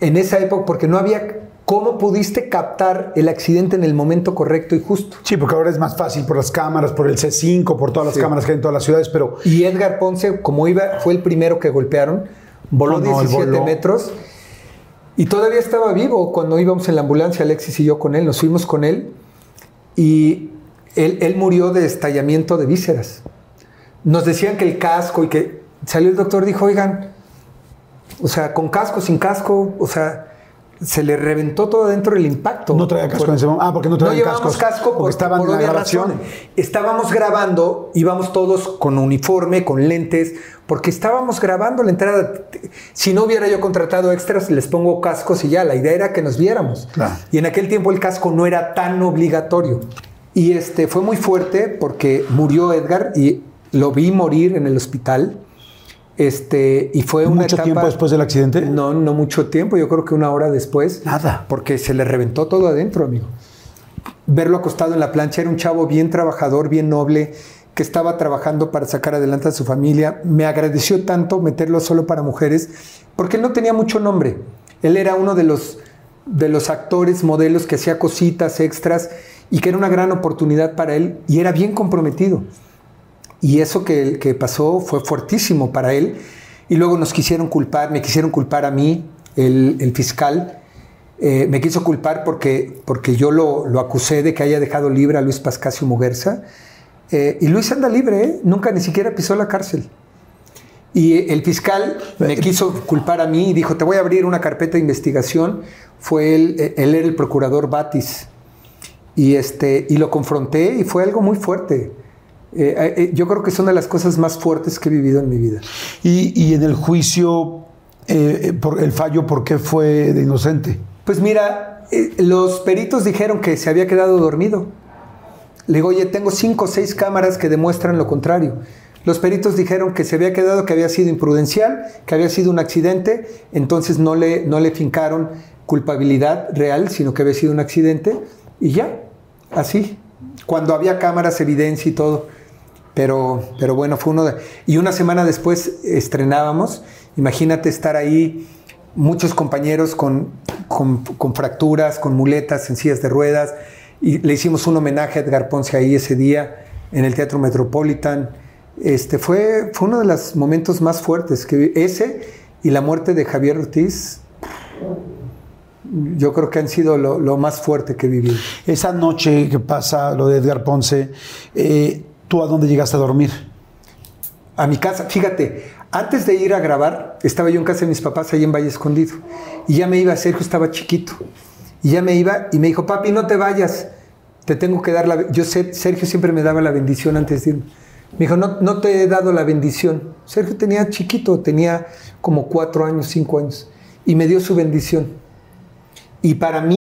en esa época, porque no había cómo pudiste captar el accidente en el momento correcto y justo. Sí, porque ahora es más fácil por las cámaras, por el C5, por todas las Sí. cámaras que hay en todas las ciudades, pero Y Edgar Ponce, como iba, fue el primero que golpearon, voló no, él 17 voló. metros y todavía estaba vivo cuando íbamos en la ambulancia, Alexis y yo con él, nos fuimos con él y él, él murió de estallamiento de vísceras. Nos decían que el casco y que salió el doctor dijo, oigan, o sea, con casco, sin casco, o sea, se le reventó todo adentro el impacto. No traía casco Por- en ese momento. Ah, porque no no traían llevábamos cascos, casco porque por, estaban por grabación. razones. Estábamos grabando, íbamos todos con uniforme, con lentes, porque estábamos grabando la entrada. Si no hubiera yo contratado extras, les pongo cascos y ya. La idea era que nos viéramos. Claro. Y en aquel tiempo el casco no era tan obligatorio. Y este fue muy fuerte porque murió Edgar y lo vi morir en el hospital. Este, y fue una ¿Mucho etapa- tiempo después del accidente? No, no mucho tiempo, yo creo que una hora después. Nada. Porque se le reventó todo adentro, amigo. Verlo acostado en la plancha, era un chavo bien trabajador, bien noble, que estaba trabajando para sacar adelante a su familia. Me agradeció tanto meterlo solo para mujeres, porque él no tenía mucho nombre. Él era uno de los, de los actores, modelos que hacía cositas extras y que era una gran oportunidad para él y era bien comprometido. Y eso que, que pasó fue fuertísimo para él. Y luego nos quisieron culpar, me quisieron culpar a mí, el, el fiscal. eh, me quiso culpar porque, porque yo lo, lo acusé de que haya dejado libre a Luis Pascasio Muguerza. Eh, y Luis anda libre, ¿eh? nunca ni siquiera pisó la cárcel. Y el fiscal me quiso culpar a mí y dijo, te voy a abrir una carpeta de investigación. Fue él, él era el procurador Batis. Y, este, y lo confronté y fue algo muy fuerte. Eh, eh, yo creo que es una de las cosas más fuertes que he vivido en mi vida. Y, y en el juicio, eh, por el fallo, ¿por qué fue de inocente? Pues mira, los peritos dijeron que se había quedado dormido. Le digo, oye, tengo cinco o seis cámaras que demuestran lo contrario. Los peritos dijeron que se había quedado, que había sido imprudencial, que había sido un accidente, entonces no le, no le fincaron culpabilidad real, sino que había sido un accidente, y ya, así. Cuando había cámaras, evidencia y todo. Pero, pero bueno, fue uno de... Y una semana después estrenábamos. Imagínate estar ahí, muchos compañeros con, con, con fracturas, con muletas, en sillas de ruedas. Y le hicimos un homenaje a Edgar Ponce ahí ese día en el Teatro Metropolitan. Este fue, fue uno de los momentos más fuertes que. Ese y la muerte de Javier Ortiz, yo creo que han sido lo, lo más fuerte que he vivido. Esa noche que pasa lo de Edgar Ponce, eh, ¿tú a dónde llegaste a dormir? a mi casa. Fíjate, antes de ir a grabar, estaba yo en casa de mis papás ahí en Valle Escondido. Y ya me iba, Sergio estaba chiquito. Y ya me iba y me dijo, papi, no te vayas. Te tengo que dar la... Yo sé, Sergio siempre me daba la bendición antes de irme. Me dijo, no, no te he dado la bendición. Sergio tenía chiquito, tenía como cuatro años, cinco años. Y me dio su bendición. Y para mí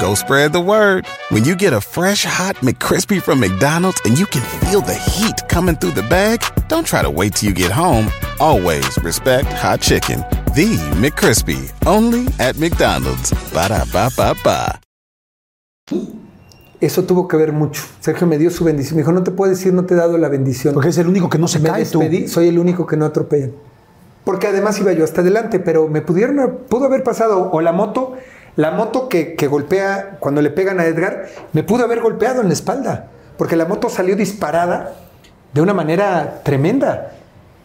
Go spread the word. When you get a fresh hot McCrispy from McDonald's and you can feel the heat coming through the bag, don't try to wait till you get home. Always respect hot chicken. The McCrispy, only at McDonald's. Ba da ba ba ba. Eso tuvo que ver mucho. Sergio me dio su bendición. Me dijo, no te puedes ir, no te he dado la bendición. Porque es el único que no se me cae tú. despedí, soy el único que no atropellan. Porque además iba yo hasta adelante, pero me pudieron, pudo haber pasado o la moto, la moto que, que golpea cuando le pegan a Edgar, me pudo haber golpeado en la espalda, porque la moto salió disparada de una manera tremenda.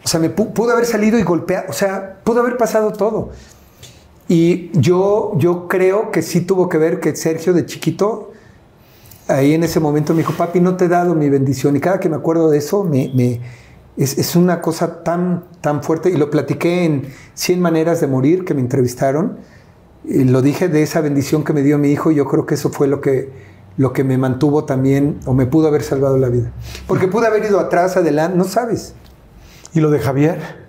O sea, me pu- pudo haber salido y golpeado, o sea, pudo haber pasado todo. Y yo, yo creo que sí tuvo que ver que Sergio de chiquito, ahí en ese momento me dijo, papi, no te he dado mi bendición. Y cada que me acuerdo de eso, me- es, es una cosa tan, tan fuerte. Y lo platiqué en 100 maneras de morir que me entrevistaron. Y lo dije de esa bendición que me dio mi hijo. Y yo creo que eso fue lo que, lo que me mantuvo también, o me pudo haber salvado la vida. Porque pude haber ido atrás, adelante, no sabes. ¿Y lo de Javier?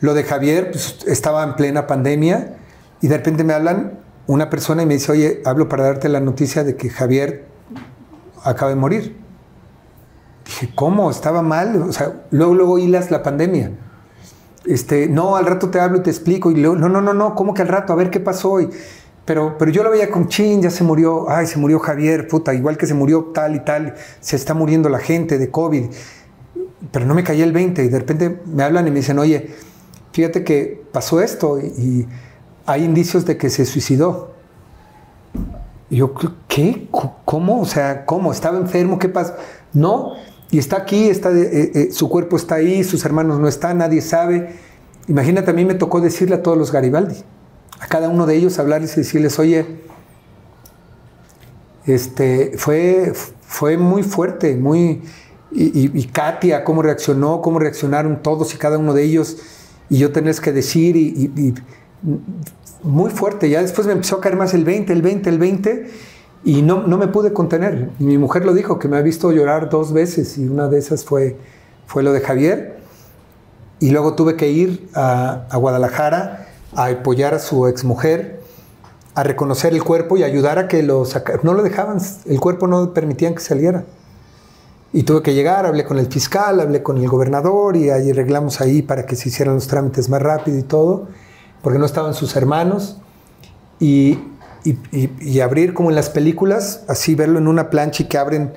Lo de Javier, pues, estaba en plena pandemia y de repente me hablan una persona y me dice, oye, hablo para darte la noticia de que Javier acaba de morir. Dije, ¿cómo? ¿Estaba mal? O sea, luego, luego hilas la pandemia. Este, no, al rato te hablo y te explico. Y luego, no, no, no, no, ¿cómo que al rato? A ver qué pasó. Y- pero, pero yo lo veía con chin, ya se murió, ay, se murió Javier, puta, igual que se murió tal y tal, se está muriendo la gente de COVID pero no me caía el 20 y de repente me hablan y me dicen, oye, fíjate que pasó esto y, hay indicios de que se suicidó. Yo, ¿qué? ¿Cómo? O sea, ¿cómo? ¿Estaba enfermo? ¿Qué pasa? No, y está aquí, está eh, eh, su cuerpo está ahí, sus hermanos no están, nadie sabe. Imagínate, a mí me tocó decirle a todos los Garibaldi, a cada uno de ellos hablarles y decirles, oye, este, fue, fue muy fuerte, muy... Y, Katia, cómo reaccionó, cómo reaccionaron todos y cada uno de ellos, y yo tenerles que decir, y muy fuerte. Ya después me empezó a caer más el 20, el 20, el 20, y no, no me pude contener. Mi mujer lo dijo, que me ha visto llorar dos veces, y una de esas fue, fue lo de Javier. Y luego tuve que ir a, a Guadalajara a apoyar a su exmujer, a reconocer el cuerpo y ayudar a que lo sacara. No lo dejaban, el cuerpo no permitían que saliera. Y tuve que llegar, hablé con el fiscal, hablé con el gobernador y ahí arreglamos ahí para que se hicieran los trámites más rápido y todo, porque no estaban sus hermanos. Y, y- abrir como en las películas, así verlo en una plancha y que abren,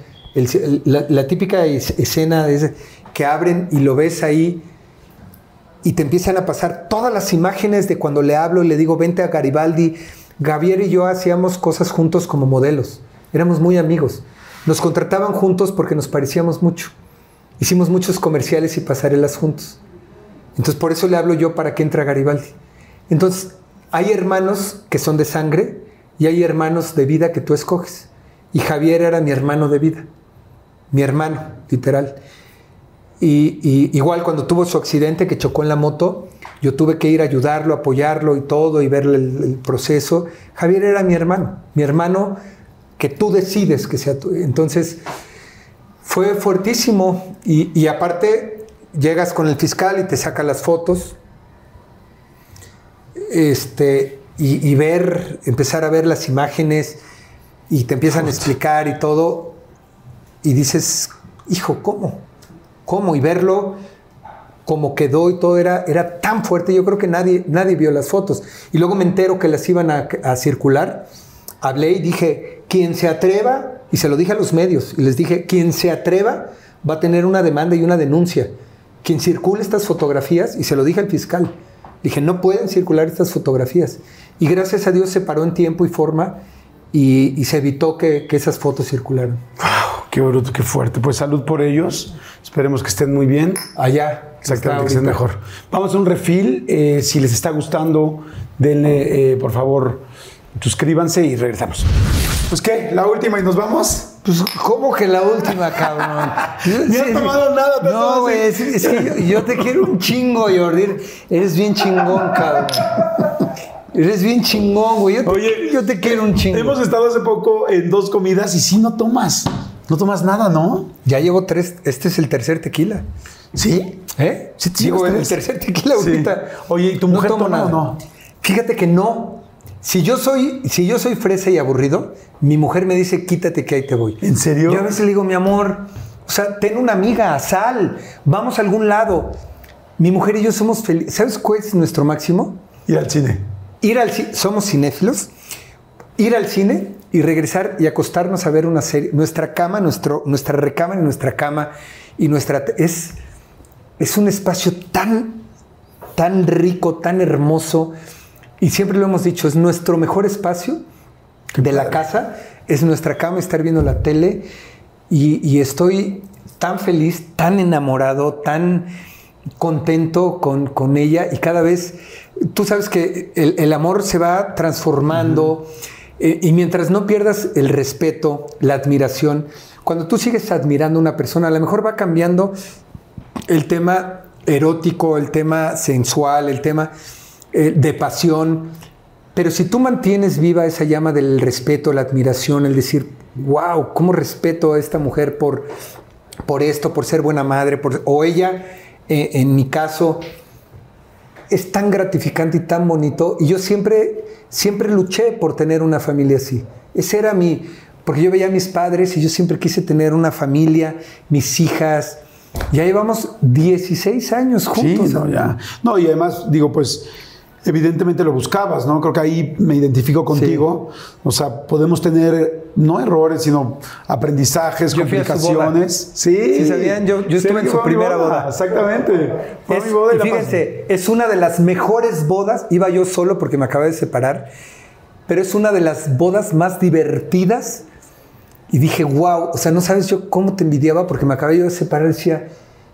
la, típica es- escena es que abren y lo ves ahí y te empiezan a pasar todas las imágenes de cuando le hablo y le digo, vente a Garibaldi. Javier y yo hacíamos cosas juntos como modelos. Éramos muy amigos. Nos contrataban juntos porque nos parecíamos mucho. Hicimos muchos comerciales y pasarelas juntos. Entonces por eso le hablo yo para que entre a Garibaldi. Entonces hay hermanos que son de sangre y hay hermanos de vida que tú escoges. Y Javier era mi hermano de vida. Mi hermano, literal. Y, igual cuando tuvo su accidente que chocó en la moto, yo tuve que ir a ayudarlo, apoyarlo y todo y verle el, el proceso. Javier era mi hermano, mi hermano que tú decides que sea tu. Entonces fue fuertísimo y, y aparte llegas con el fiscal y te saca las fotos este, y, y ver, empezar a ver las imágenes y te empiezan a explicar y todo y dices, hijo, ¿cómo? ¿Cómo? Y verlo como quedó y todo era, era tan fuerte, yo creo que nadie, nadie vio las fotos. Y luego me entero que las iban a, a circular, hablé y dije, quien se atreva, y se lo dije a los medios, y les dije, quien se atreva va a tener una demanda y una denuncia. Quien circule estas fotografías, y se lo dije al fiscal, dije, no pueden circular estas fotografías. Y gracias a Dios se paró en tiempo y forma y, y se evitó que, que esas fotos circularan. Wow, qué bruto, qué fuerte. Pues salud por ellos. Esperemos que estén muy bien. Allá. Exactamente, que estén mejor. Vamos a un refil. Eh, si les está gustando, denle, eh, por favor, Suscríbanse y regresamos. Pues qué, la última y nos vamos. Pues, ¿cómo que la última, cabrón? Ni has tomado nada, te No, güey, es que yo, yo te quiero un chingo, Jordi. Eres bien chingón, cabrón. Eres bien chingón, güey. Yo te, Oye, yo te quiero un chingo. Hemos estado hace poco en dos comidas y sí no tomas. No tomas nada, ¿no? Ya llevo tres. Este es el tercer tequila. Sí. ¿Eh? Sí, sí, Digo, ustedes. el tercer tequila Sí. ahorita. Oye, ¿y tu mujer toma o no? Fíjate que no. Si yo soy, si yo soy fresa y aburrido, mi mujer me dice, quítate que ahí te voy. ¿En serio? Yo a veces le digo, mi amor, o sea, ten una amiga, sal, vamos a algún lado. Mi mujer y yo somos felices. ¿Sabes cuál es nuestro máximo? Ir al cine. Ir al cine, somos cinéfilos, ir al cine y regresar y acostarnos a ver una serie. Nuestra cama, nuestro, nuestra recámara y nuestra cama y nuestra... Es, es un espacio tan, tan rico, tan hermoso. Y siempre lo hemos dicho, es nuestro mejor espacio de la casa, es nuestra cama, estar viendo la tele. Y, y estoy tan feliz, tan enamorado, tan contento con, con ella. Y cada vez, tú sabes que el, el amor se va transformando. eh, y mientras no pierdas el respeto, la admiración, cuando tú sigues admirando a una persona, a lo mejor va cambiando el tema erótico, el tema sensual, el tema eh, de pasión. Pero si tú mantienes viva esa llama del respeto, la admiración, el decir, wow, ¿cómo respeto a esta mujer por, por esto, por ser buena madre? Por, o ella, eh, en mi caso, es tan gratificante y tan bonito. Y yo siempre, siempre luché por tener una familia así. Ese era mi, porque yo veía a mis padres y yo siempre quise tener una familia, mis hijas. Ya llevamos 16 años juntos. Sí, no, ya. No, y además, digo, pues, evidentemente lo buscabas, ¿no? Creo que ahí me identifico contigo. O sea, podemos tener, no errores, sino aprendizajes, Yo complicaciones. Sí. Sí, ¿sabían? Yo- yo estuve en su primera boda. Exactamente. Fue Es- mi boda y y la fíjense, es una de las mejores bodas. Iba yo solo porque me acabé de separar, pero es una de las bodas más divertidas. Y dije, wow, o sea, no sabes yo cómo te envidiaba porque me acabé yo de separar. Decía,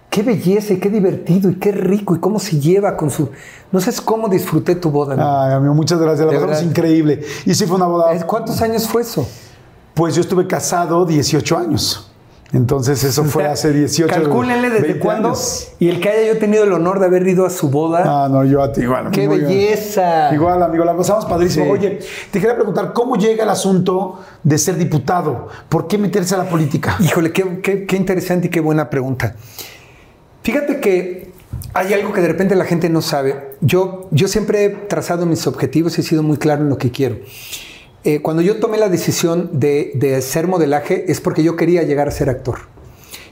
qué belleza y qué divertido y qué rico y cómo se lleva con su. No sabes cómo disfruté tu boda. ¿no? Ay, amigo, muchas gracias. La verdad. increíble. Y sí fue una boda. Es- ¿Cuántos años fue eso? Pues yo estuve casado 18 años. Entonces eso fue hace 18 Calcúlenle desde 20 cuándo. Y el que haya yo tenido el honor de haber ido a su boda. Ah, no, yo a ti igual. ¡Qué amigo, belleza! Igual, amigo, la pasamos padrísimo. Sí. Oye, te quería preguntar, ¿cómo llega el asunto de ser diputado? ¿Por qué meterse a la política? Híjole, qué, qué- qué interesante y qué buena pregunta. Fíjate que hay algo que de repente la gente no sabe. Yo, yo siempre he trazado mis objetivos y he sido muy claro en lo que quiero. Eh, cuando yo tomé la decisión de, de hacer modelaje es porque yo quería llegar a ser actor.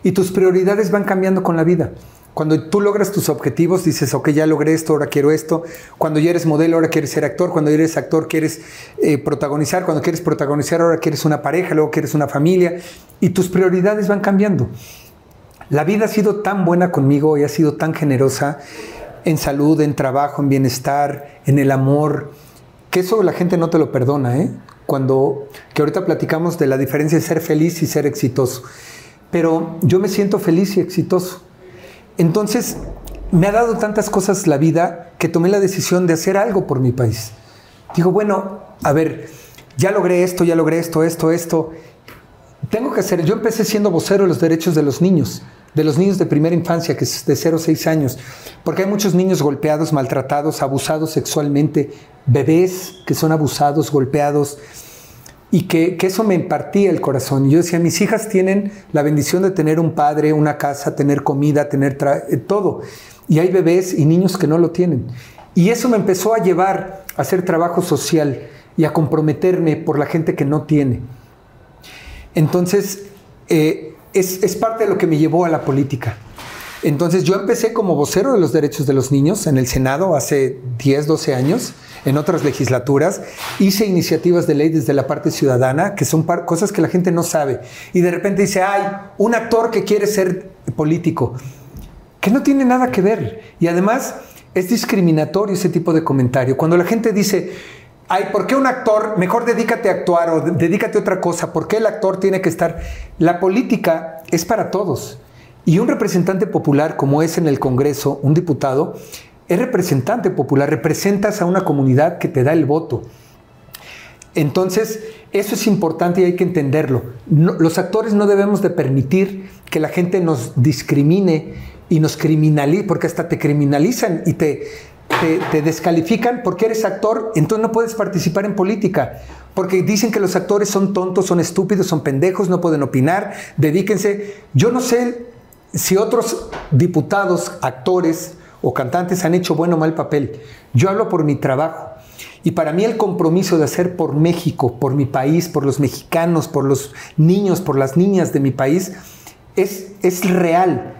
Y tus prioridades van cambiando con la vida. Cuando tú logras tus objetivos, dices, ok, ya logré esto, ahora quiero esto. Cuando ya eres modelo, ahora quieres ser actor. Cuando ya eres actor, quieres eh, protagonizar. Cuando quieres protagonizar, ahora quieres una pareja, luego quieres una familia. Y tus prioridades van cambiando. La vida ha sido tan buena conmigo y ha sido tan generosa en salud, en trabajo, en bienestar, en el amor, que eso la gente no te lo perdona, ¿eh? Cuando, que ahorita platicamos de la diferencia de ser feliz y ser exitoso. Pero yo me siento feliz y exitoso. Entonces, me ha dado tantas cosas la vida que tomé la decisión de hacer algo por mi país. Digo, bueno, a ver, ya logré esto, ya logré esto, esto, esto. Tengo que hacer, yo empecé siendo vocero de los derechos de los niños, de los niños de primera infancia, que es de 0 a 6 años, porque hay muchos niños golpeados, maltratados, abusados sexualmente, bebés que son abusados, golpeados, y que, que eso me impartía el corazón. Yo decía, mis hijas tienen la bendición de tener un padre, una casa, tener comida, tener eh, todo, y hay bebés y niños que no lo tienen. Y eso me empezó a llevar a hacer trabajo social y a comprometerme por la gente que no tiene. Entonces, eh, es, parte de lo que me llevó a la política. Entonces, yo empecé como vocero de los derechos de los niños en el Senado hace 10, 12 años, en otras legislaturas. Hice iniciativas de ley desde la parte ciudadana, que son cosas que la gente no sabe. Y de repente dice, ay, un actor que quiere ser político, que no tiene nada que ver. Y además, es discriminatorio ese tipo de comentario. Cuando la gente dice, ay, ¿por qué un actor? Mejor dedícate a actuar o de- dedícate a otra cosa. ¿Por qué el actor tiene que estar? La política es para todos. Y un representante popular, como es en el Congreso, un diputado, es representante popular, representas a una comunidad que te da el voto. Entonces, eso es importante y hay que entenderlo. Los actores no debemos de permitir que la gente nos discrimine y nos criminalice, porque hasta te criminalizan y te, te, descalifican porque eres actor, entonces no puedes participar en política. Porque dicen que los actores son tontos, son estúpidos, son pendejos, no pueden opinar, dedíquense. Yo no sé si otros diputados, actores o cantantes han hecho bueno o mal papel. Yo hablo por mi trabajo. Y para mí el compromiso de hacer por México, por mi país, por los mexicanos, por los niños, por las niñas de mi país, es, es real.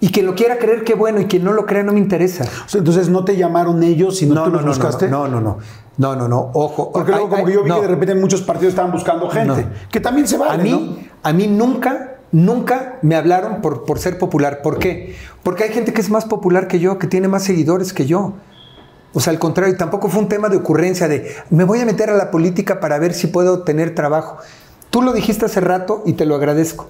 Y quien lo quiera creer, qué bueno, y quien no lo crea, no me interesa. O sea, entonces no te llamaron ellos, sino No, tú no, los no, buscaste. no, no, no, no, no, no, ojo. Porque luego como ay, que yo vi que de repente muchos partidos estaban buscando gente, que también se vale, a mí, a mí nunca, nunca me hablaron por, por ser popular. ¿Por qué? Porque hay gente que es más popular que yo, que tiene más seguidores que yo. O sea, al contrario, tampoco fue un tema de ocurrencia de me voy a meter a la política para ver si puedo tener trabajo. Tú lo dijiste hace rato y te lo agradezco.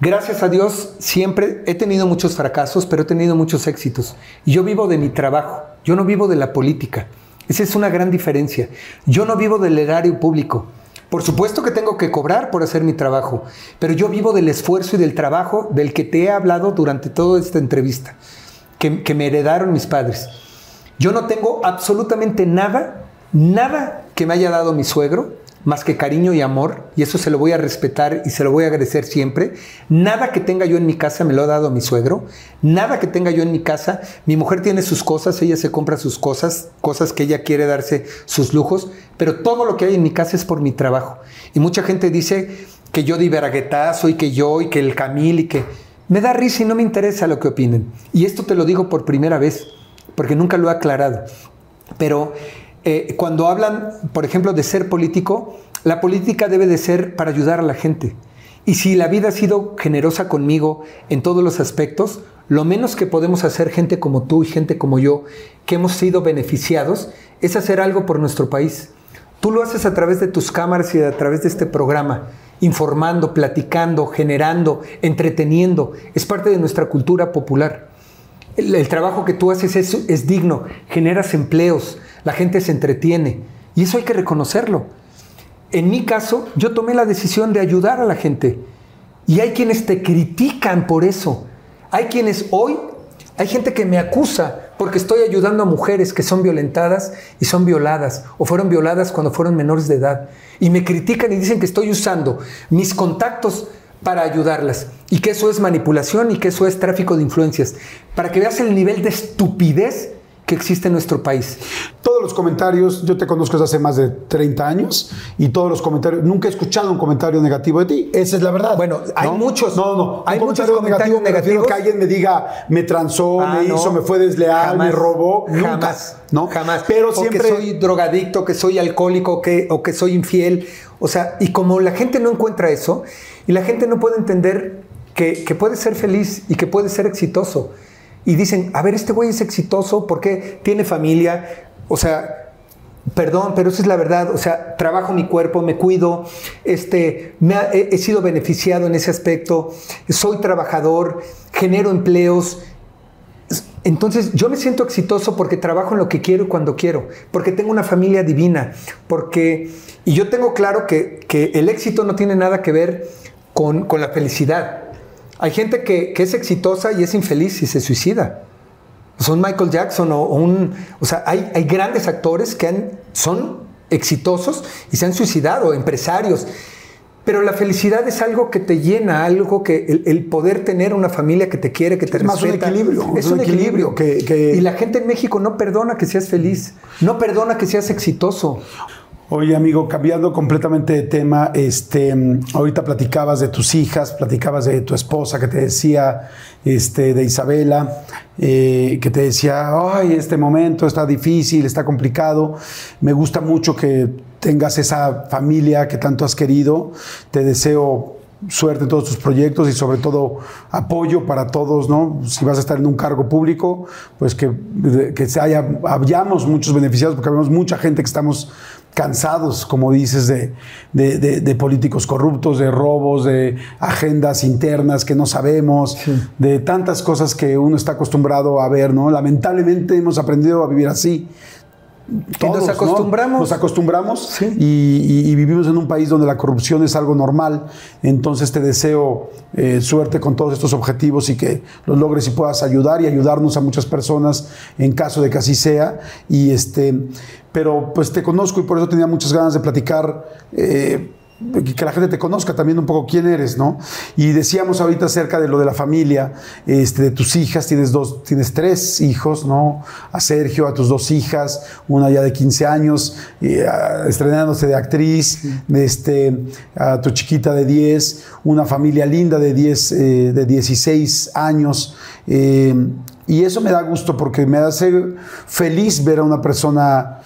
Gracias a Dios siempre he tenido muchos fracasos, pero he tenido muchos éxitos. Y yo vivo de mi trabajo, yo no vivo de la política. Esa es una gran diferencia. Yo no vivo del erario público. Por supuesto que tengo que cobrar por hacer mi trabajo, pero yo vivo del esfuerzo y del trabajo del que te he hablado durante toda esta entrevista, que, que me heredaron mis padres. Yo no tengo absolutamente nada, nada que me haya dado mi suegro, más que cariño y amor, y eso se lo voy a respetar y se lo voy a agradecer siempre. Nada que tenga yo en mi casa me lo ha dado mi suegro, nada que tenga yo en mi casa. Mi mujer tiene sus cosas, ella se compra sus cosas, cosas que ella quiere darse sus lujos, pero todo lo que hay en mi casa es por mi trabajo. Y mucha gente dice que yo di verguetazo y que yo y que el Camil y que... Me da risa y no me interesa lo que opinen. Y esto te lo digo por primera vez, porque nunca lo he aclarado. Pero eh, cuando hablan, por ejemplo, de ser político, la política debe de ser para ayudar a la gente. Y si la vida ha sido generosa conmigo en todos los aspectos, lo menos que podemos hacer gente como tú y gente como yo, que hemos sido beneficiados, es hacer algo por nuestro país. Tú lo haces a través de tus cámaras y a través de este programa, informando, platicando, generando, entreteniendo. Es parte de nuestra cultura popular. El, trabajo que tú haces es, es digno, generas empleos, la gente se entretiene y eso hay que reconocerlo. En mi caso, yo tomé la decisión de ayudar a la gente y hay quienes te critican por eso. Hay quienes hoy, hay gente que me acusa porque estoy ayudando a mujeres que son violentadas y son violadas o fueron violadas cuando fueron menores de edad y me critican y dicen que estoy usando mis contactos para ayudarlas. Y que eso es manipulación y que eso es tráfico de influencias, para que veas el nivel de estupidez que existe en nuestro país. Todos los comentarios, yo te conozco desde hace más de 30 años y todos los comentarios, nunca he escuchado un comentario negativo de ti. Esa es la verdad. Bueno, hay muchos. No, no. Hay un muchos comentario comentarios me refiero negativos. Que alguien me diga, me transó, Ah, me no. hizo, me fue desleal, Jamás, me robó. Nunca. Jamás. ¿no? Jamás. Pero o siempre. que soy drogadicto, que soy alcohólico, que, o que soy infiel. O sea, y como la gente no encuentra eso, y la gente no puede entender que, que puede ser feliz y que puede ser exitoso. Y dicen, a ver, este güey es exitoso porque tiene familia. O sea, perdón, pero esa es la verdad. O sea, trabajo mi cuerpo, me cuido, este, he, he sido beneficiado en ese aspecto, soy trabajador, genero empleos. Entonces yo me siento exitoso porque trabajo en lo que quiero y cuando quiero, porque tengo una familia divina, porque... Y yo tengo claro que, que el éxito no tiene nada que ver con, con la felicidad. Hay gente que, que es exitosa y es infeliz y se suicida. Son Michael Jackson o, o un... O sea, hay, hay grandes actores que han, son exitosos y se han suicidado, empresarios. Pero la felicidad es algo que te llena, algo que el, el poder tener una familia que te quiere, que te Es más un respeta. equilibrio, Es un equilibrio. que- que- Y la gente en México no perdona que seas feliz, no perdona que seas exitoso. Oye, amigo, cambiando completamente de tema, este, ahorita platicabas de tus hijas, platicabas de tu esposa que te decía, este, de Isabela, eh, que te decía, ay, este momento está difícil, está complicado. Me gusta mucho que tengas esa familia que tanto has querido. Te deseo suerte en todos tus proyectos y sobre todo apoyo para todos, ¿no? Si vas a estar en un cargo público, pues que, que se haya, hayamos muchos beneficiados, porque vemos mucha gente que estamos cansados, como dices, de, de- de- de políticos corruptos, de robos, de agendas internas que no sabemos, de tantas cosas que uno está acostumbrado a ver, ¿no? Lamentablemente hemos aprendido a vivir así. Todos, nos ¿no? acostumbramos. Nos acostumbramos Sí. y, y- y vivimos en un país donde la corrupción es algo normal. Entonces te deseo eh, suerte con todos estos objetivos y que los logres y puedas ayudar y ayudarnos a muchas personas en caso de que así sea. Y este, pero pues te conozco y por eso tenía muchas ganas de platicar. eh, que la gente te conozca también un poco quién eres, ¿no? Y decíamos ahorita acerca de lo de la familia, este, de tus hijas, tienes dos, tienes tres hijos, ¿no? A Sergio, a tus dos hijas, una ya de 15 años, y, ah, estrenándose de actriz, este, a tu chiquita de 10, una familia linda de 10, eh, de 16 años. eh, y eso me da gusto porque me hace feliz ver a una persona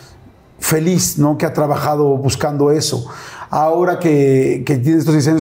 feliz, ¿no? Que ha trabajado buscando eso. Ahora que, que tiene estos diseños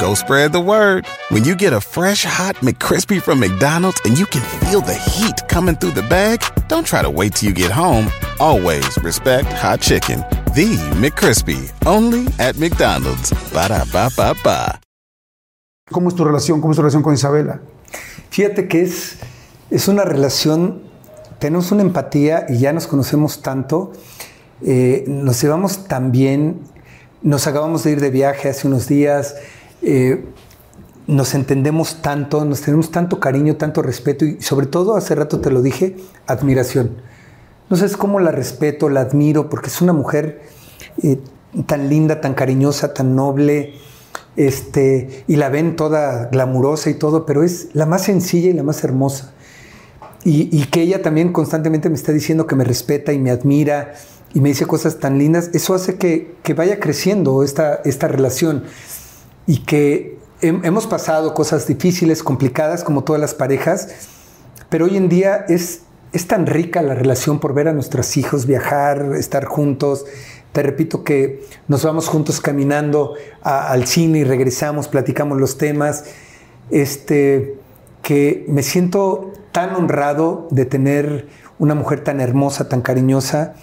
Go spread the word. When you get a fresh hot McCrispy from McDonald's and you can feel the heat coming through the bag, don't try to wait till you get home. Always respect hot chicken. The McCrispy, only at McDonald's. Ba da ba ba ba. ¿Cómo es tu relación? ¿Cómo es tu relación con Isabela? Fíjate que es, es una relación, tenemos una empatía y ya nos conocemos tanto, eh, nos llevamos tan bien, nos acabamos de ir de viaje hace unos días, eh, nos entendemos tanto, nos tenemos tanto cariño, tanto respeto y sobre todo, hace rato te lo dije, admiración. No sé, es cómo la respeto, la admiro, porque es una mujer eh, tan linda, tan cariñosa, tan noble, este, y la ven toda glamurosa y todo, pero es la más sencilla y la más hermosa. Y, y que ella también constantemente me está diciendo que me respeta y me admira y me dice cosas tan lindas, eso hace que, que vaya creciendo esta, esta relación y que hem- hemos pasado cosas difíciles, complicadas, como todas las parejas, pero hoy en día es, es tan rica la relación por ver a nuestros hijos viajar, estar juntos. Te repito que nos vamos juntos caminando al cine y regresamos, platicamos los temas. Este, que me siento tan honrado de tener una mujer tan hermosa, tan cariñosa.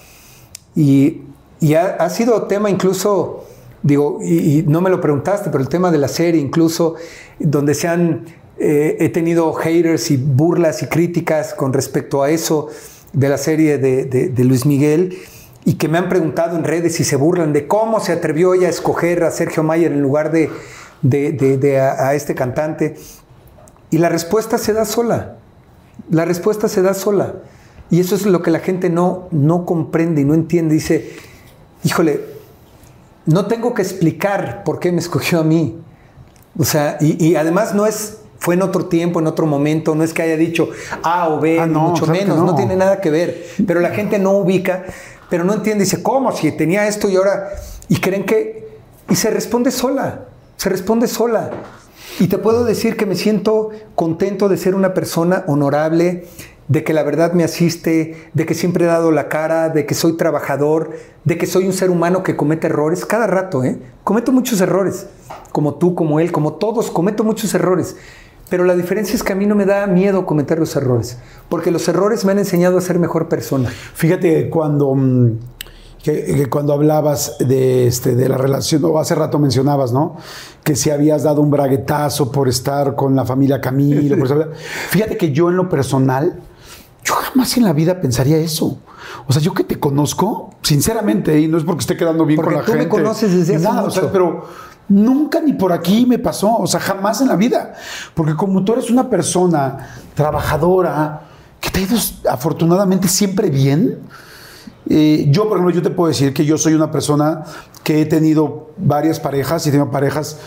Y, y ha sido tema incluso, digo, y, no me lo preguntaste, pero el tema de la serie incluso, donde se han, eh, he tenido haters y burlas y críticas con respecto a eso de la serie de, de- Luis Miguel, y que me han preguntado en redes si se burlan de cómo se atrevió ella a escoger a Sergio Mayer en lugar de, de- de- de a- a este cantante. Y la respuesta se da sola. La respuesta se da sola. Y eso es lo que la gente no, no comprende y no entiende. Dice, híjole, no tengo que explicar por qué me escogió a mí. O sea, y, y además no es, fue en otro tiempo, en otro momento, no es que haya dicho A o B, Ah, no, mucho menos, no. no. tiene nada que ver. Pero la gente no ubica, pero no entiende. Dice, ¿cómo? Si tenía esto y ahora... Y creen que... Y se responde sola, se responde sola. Y te puedo decir que me siento contento de ser una persona honorable, de que la verdad me asiste, de que siempre he dado la cara, de que soy trabajador, de que soy un ser humano que comete errores cada rato, ¿eh? Cometo muchos errores, como tú, como él, como todos, cometo muchos errores. Pero la diferencia es que a mí no me da miedo cometer los errores, porque los errores me han enseñado a ser mejor persona. Fíjate cuando, mm, que, que cuando hablabas de, este, de la relación, o hace rato mencionabas, ¿no? Que si habías dado un braguetazo por estar con la familia Camilo. por Fíjate que yo en lo personal, yo jamás en la vida pensaría eso. O sea, yo que te conozco, sinceramente, y no es porque esté quedando bien Porque con la tú me gente. conoces desde hace nada, o sea, mucho. pero nunca ni por aquí me pasó, o sea, jamás en la vida. Porque como tú eres una persona trabajadora, que te ha ido afortunadamente siempre bien, eh, yo, por ejemplo, yo te puedo decir que yo soy una persona que he tenido varias parejas y tengo parejas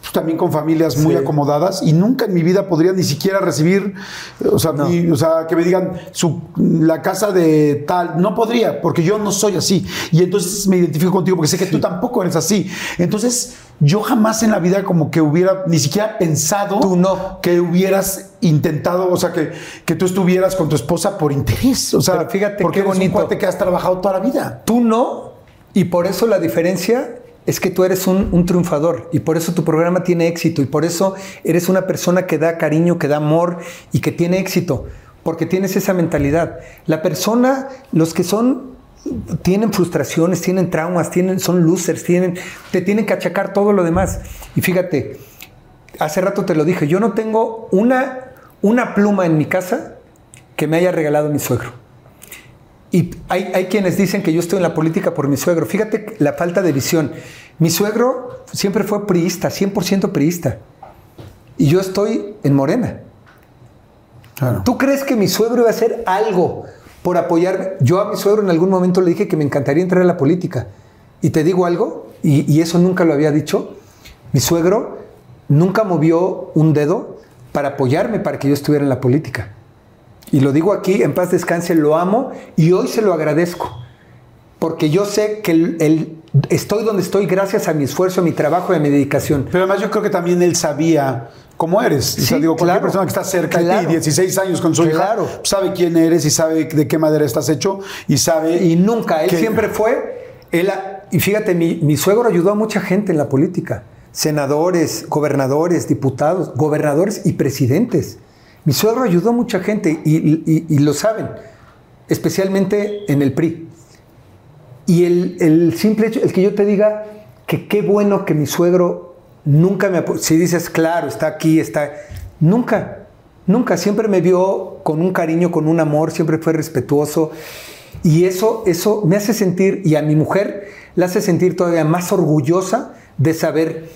pues, también con familias muy Sí. acomodadas y nunca en mi vida podría ni siquiera recibir, o sea, No. mi- o sea, que me digan su, la casa de tal, no podría, porque yo no soy así. Y entonces me identifico contigo porque sé que tú tampoco eres así. Entonces, yo jamás en la vida como que hubiera ni siquiera pensado Tú no. que hubieras intentado, o sea, que, que tú estuvieras con tu esposa por interés. O sea, Pero fíjate porque qué eres un bonito. cuate que has trabajado toda la vida. Tú no, y por eso la diferencia es que tú eres un, un triunfador y por eso tu programa tiene éxito y por eso eres una persona que da cariño, que da amor y que tiene éxito, porque tienes esa mentalidad. La persona, los que son tienen frustraciones, tienen traumas, tienen, son losers, tienen, te tienen que achacar todo lo demás. Y fíjate, hace rato te lo dije, yo no tengo una, una pluma en mi casa que me haya regalado mi suegro. Y hay, hay quienes dicen que yo estoy en la política por mi suegro. Fíjate la falta de visión. Mi suegro siempre fue priista, 100% priista. Y yo estoy en Morena. Claro. ¿Tú crees que mi suegro iba a hacer algo por apoyarme? Yo a mi suegro en algún momento le dije que me encantaría entrar a la política. Y te digo algo, y, y eso nunca lo había dicho, mi suegro nunca movió un dedo para apoyarme para que yo estuviera en la política. Y lo digo aquí, en paz descanse, lo amo y hoy se lo agradezco. Porque yo sé que el- el- estoy donde estoy gracias a mi esfuerzo, a mi trabajo y a mi dedicación. Pero además yo creo que también él sabía cómo eres. o sea, Sí, digo, cualquier claro. persona que está cerca de ti, 16 años con su Claro. hija, sabe quién eres y sabe de qué madera estás hecho y sabe... Y nunca, él que- siempre fue. Él, y fíjate, mi, mi suegro ayudó a mucha gente en la política: senadores, gobernadores, diputados, gobernadores y presidentes. Mi suegro ayudó a mucha gente y, lo saben, especialmente en el PRI. Y el, simple hecho, el que yo te diga que qué bueno que mi suegro nunca me apo- Si dices, claro, está aquí, está. Nunca, nunca. Siempre me vio con un cariño, con un amor, siempre fue respetuoso. Y eso, eso me hace sentir, y a mi mujer la hace sentir todavía más orgullosa de saber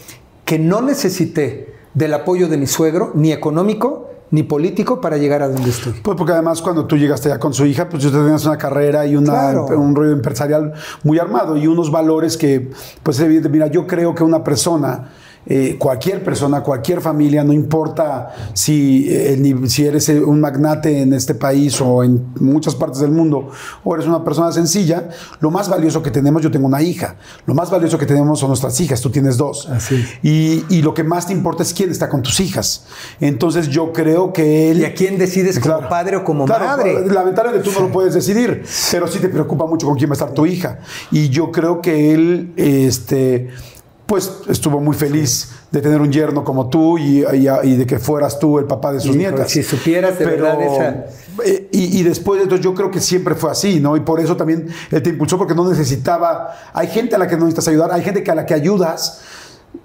que no necesité del apoyo de mi suegro, ni económico, ni político, para llegar a donde estoy. Pues porque además cuando tú llegaste ya con su hija, pues tú tenías una carrera y una, Claro. un rollo empresarial muy armado y unos valores que, pues evidente, mira, yo creo que una persona, eh, cualquier persona, cualquier familia, no importa si, eh, si eres eh, un magnate en este país o en muchas partes del mundo, o eres una persona sencilla, lo más valioso que tenemos, yo tengo una hija, lo más valioso que tenemos son nuestras hijas, tú tienes dos. Así. Y, y lo que más te importa es quién está con tus hijas. Entonces yo creo que él... ¿Y a quién decides como padre o como Claro, madre? Lamentablemente tú no lo puedes decidir, pero sí te preocupa mucho con quién va a estar tu hija. Y yo creo que él, este, pues estuvo muy feliz de tener un yerno como tú y, y- y de que fueras tú el papá de sus nietas. si supieras de verdad esa- eh, Y, después de esto yo creo que siempre fue así, ¿no? Y por eso también él te impulsó porque no necesitaba... Hay gente a la que no necesitas ayudar, hay gente que a la que ayudas.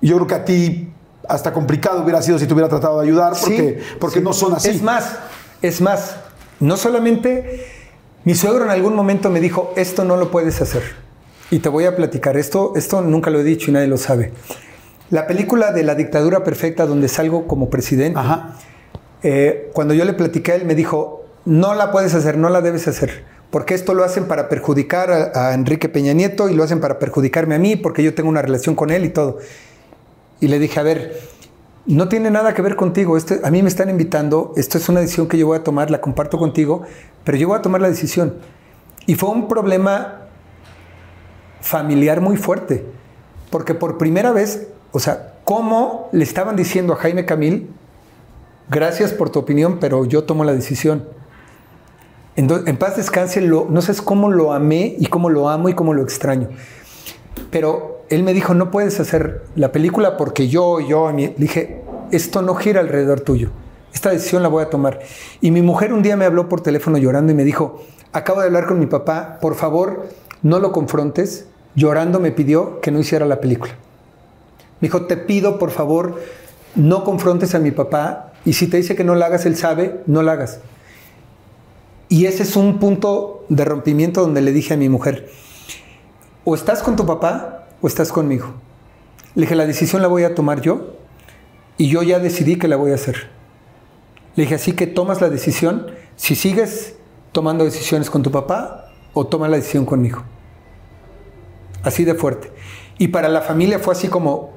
Yo creo que a ti hasta complicado hubiera sido si te hubiera tratado de ayudar porque, Sí, porque sí. no son así. Es más, es más, no solamente mi suegro en algún momento me dijo, esto no lo puedes hacer. Y te voy a platicar, esto, esto nunca lo he dicho y nadie lo sabe. La película de la dictadura perfecta donde salgo como presidente, Ajá. eh, cuando yo le platiqué a él me dijo, no la puedes hacer, no la debes hacer, porque esto lo hacen para perjudicar a, a Enrique Peña Nieto y lo hacen para perjudicarme a mí, porque yo tengo una relación con él y todo. Y le dije, a ver, no tiene nada que ver contigo, este, a mí me están invitando, esto es una decisión que yo voy a tomar, la comparto contigo, pero yo voy a tomar la decisión. Y fue un problema familiar muy fuerte, porque por primera vez, o sea, ¿cómo le estaban diciendo a Jaime Camil, gracias por tu opinión, pero yo tomo la decisión? En, paz descanse, no sé cómo lo amé y cómo lo amo y cómo lo extraño. Pero él me dijo, no puedes hacer la película porque yo, yo, mi-". le dije, esto no gira alrededor tuyo. Esta decisión la voy a tomar. Y mi mujer un día me habló por teléfono llorando y me dijo, acabo de hablar con mi papá, por favor, no lo confrontes. Llorando me pidió que no hiciera la película. Me dijo, te pido, por favor, no confrontes a mi papá y si te dice que no la hagas, él sabe, no la hagas. Y ese es un punto de rompimiento donde le dije a mi mujer, o estás con tu papá o estás conmigo. Le dije, la decisión la voy a tomar yo y yo ya decidí que la voy a hacer. Le dije, así que tomas la decisión si sigues tomando decisiones con tu papá o tomas la decisión conmigo. Así de fuerte. Y para la familia fue así como,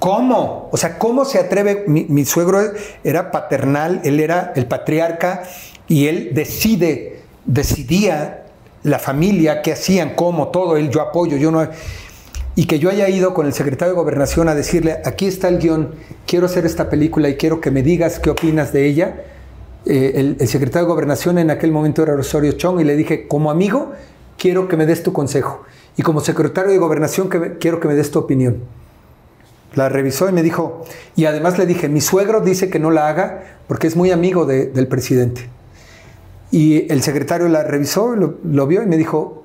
¿Cómo? O sea, ¿cómo se atreve? Mi, suegro era paternal, él era el patriarca y él decide, decidía la familia, qué hacían, cómo, todo, él yo apoyo, yo no... Y que yo haya ido con el secretario de Gobernación a decirle, aquí está el guion, quiero hacer esta película y quiero que me digas qué opinas de ella. Eh, el, el secretario de Gobernación en aquel momento era Rosario Chong y le dije, como amigo, quiero que me des tu consejo. Y como secretario de Gobernación, que quiero que me des tu opinión. La revisó y me dijo, y además le dije, mi suegro dice que no la haga porque es muy amigo de- del presidente. Y el secretario la revisó, lo, lo vio y me dijo,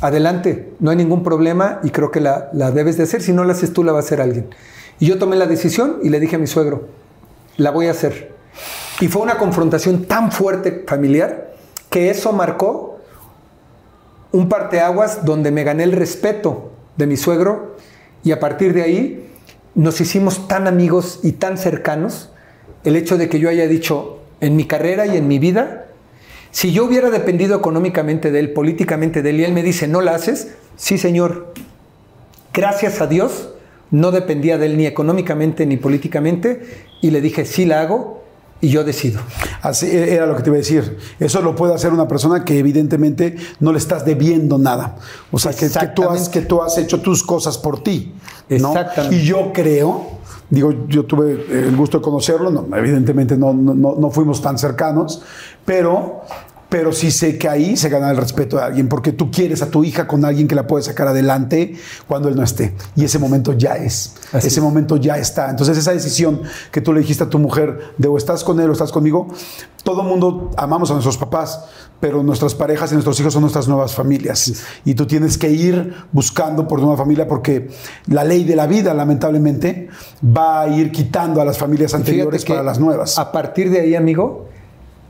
adelante, no hay ningún problema y creo que la, la debes de hacer, si no la haces tú, la va a hacer alguien. Y yo tomé la decisión y le dije a mi suegro, la voy a hacer. Y fue una confrontación tan fuerte familiar que eso marcó un parteaguas donde me gané el respeto de mi suegro y a partir de ahí nos hicimos tan amigos y tan cercanos el hecho de que yo haya dicho en mi carrera y en mi vida, si yo hubiera dependido económicamente de él, políticamente de él, y él me dice, no la haces, sí señor, gracias a Dios, no dependía de él ni económicamente ni políticamente, y le dije, sí la hago y yo decido. Así e- era lo que te iba a decir. Eso lo puede hacer una persona que evidentemente no le estás debiendo nada. O sea, que, que tú, has, que tú has hecho tus cosas por ti. ¿no? Exactamente. Y yo creo, digo, yo tuve el gusto de conocerlo, no, evidentemente no, no- no fuimos tan cercanos, pero, pero sí sé que ahí se gana el respeto de alguien, porque tú quieres a tu hija con alguien que la puede sacar adelante cuando él no esté. Y ese momento ya es. Así ese es. momento ya está. Entonces esa decisión que tú le dijiste a tu mujer de o estás con él o estás conmigo, todo mundo amamos a nuestros papás, pero nuestras parejas y nuestros hijos son nuestras nuevas familias. Y tú tienes que ir buscando por tu nueva familia porque la ley de la vida, lamentablemente, va a ir quitando a las familias anteriores para las nuevas. A partir de ahí, amigo,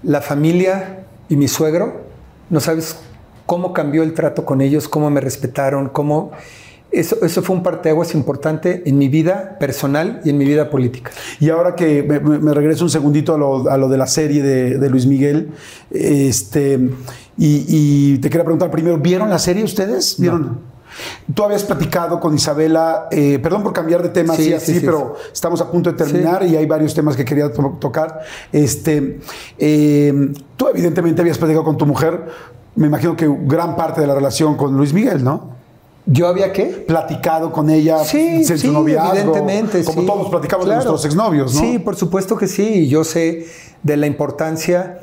la familia y mi suegro, no sabes cómo cambió el trato con ellos, cómo me respetaron, cómo... Eso, eso fue un parteaguas importante en mi vida personal y en mi vida política. Y ahora que me, me- regreso un segundito a lo, a lo de la serie de, de Luis Miguel, este, y, y te quería preguntar primero, ¿vieron la serie ustedes? ¿Vieron? Tú habías platicado con Isabela, eh, perdón por cambiar de tema Sí, sí, así, sí, pero estamos a punto de terminar y hay varios temas que quería to- tocar. Este, eh, tú evidentemente habías platicado con tu mujer, me imagino que gran parte de la relación con Luis Miguel, ¿no? ¿Yo había qué? Platicado con ella Sí, en su sí, noviazgo, evidentemente. como sí. todos platicamos Claro. de nuestros exnovios, ¿no? Sí, por supuesto que sí. Y Yo sé de la importancia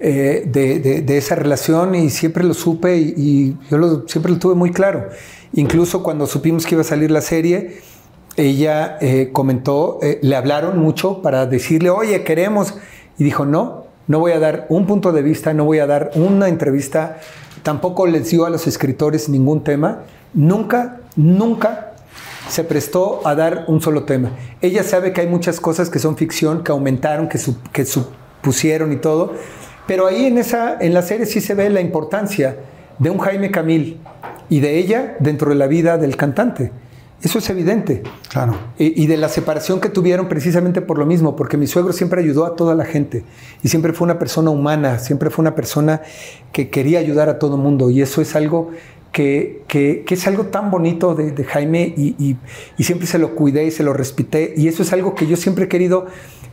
eh, de, esa relación y siempre lo supe y, yo siempre lo tuve muy claro. Incluso cuando supimos que iba a salir la serie, ella eh, comentó, eh, le hablaron mucho para decirle, oye, queremos. Y dijo, no, no voy a dar un punto de vista, no voy a dar una entrevista. Tampoco les dio a los escritores ningún tema. Nunca, nunca se prestó a dar un solo tema. Ella sabe que hay muchas cosas que son ficción, que aumentaron, que, su- que supusieron y todo, pero ahí en, esa, en la serie sí se ve la importancia de un Jaime Camil y de ella dentro de la vida del cantante. Eso es evidente. Claro. Y, y de la separación que tuvieron precisamente por lo mismo, porque mi suegro siempre ayudó a toda la gente y siempre fue una persona humana, siempre fue una persona que quería ayudar a todo el mundo y eso es algo que, que- que es algo tan bonito de, de Jaime y, y- y siempre se lo cuidé y se lo respité y eso es algo que yo siempre he querido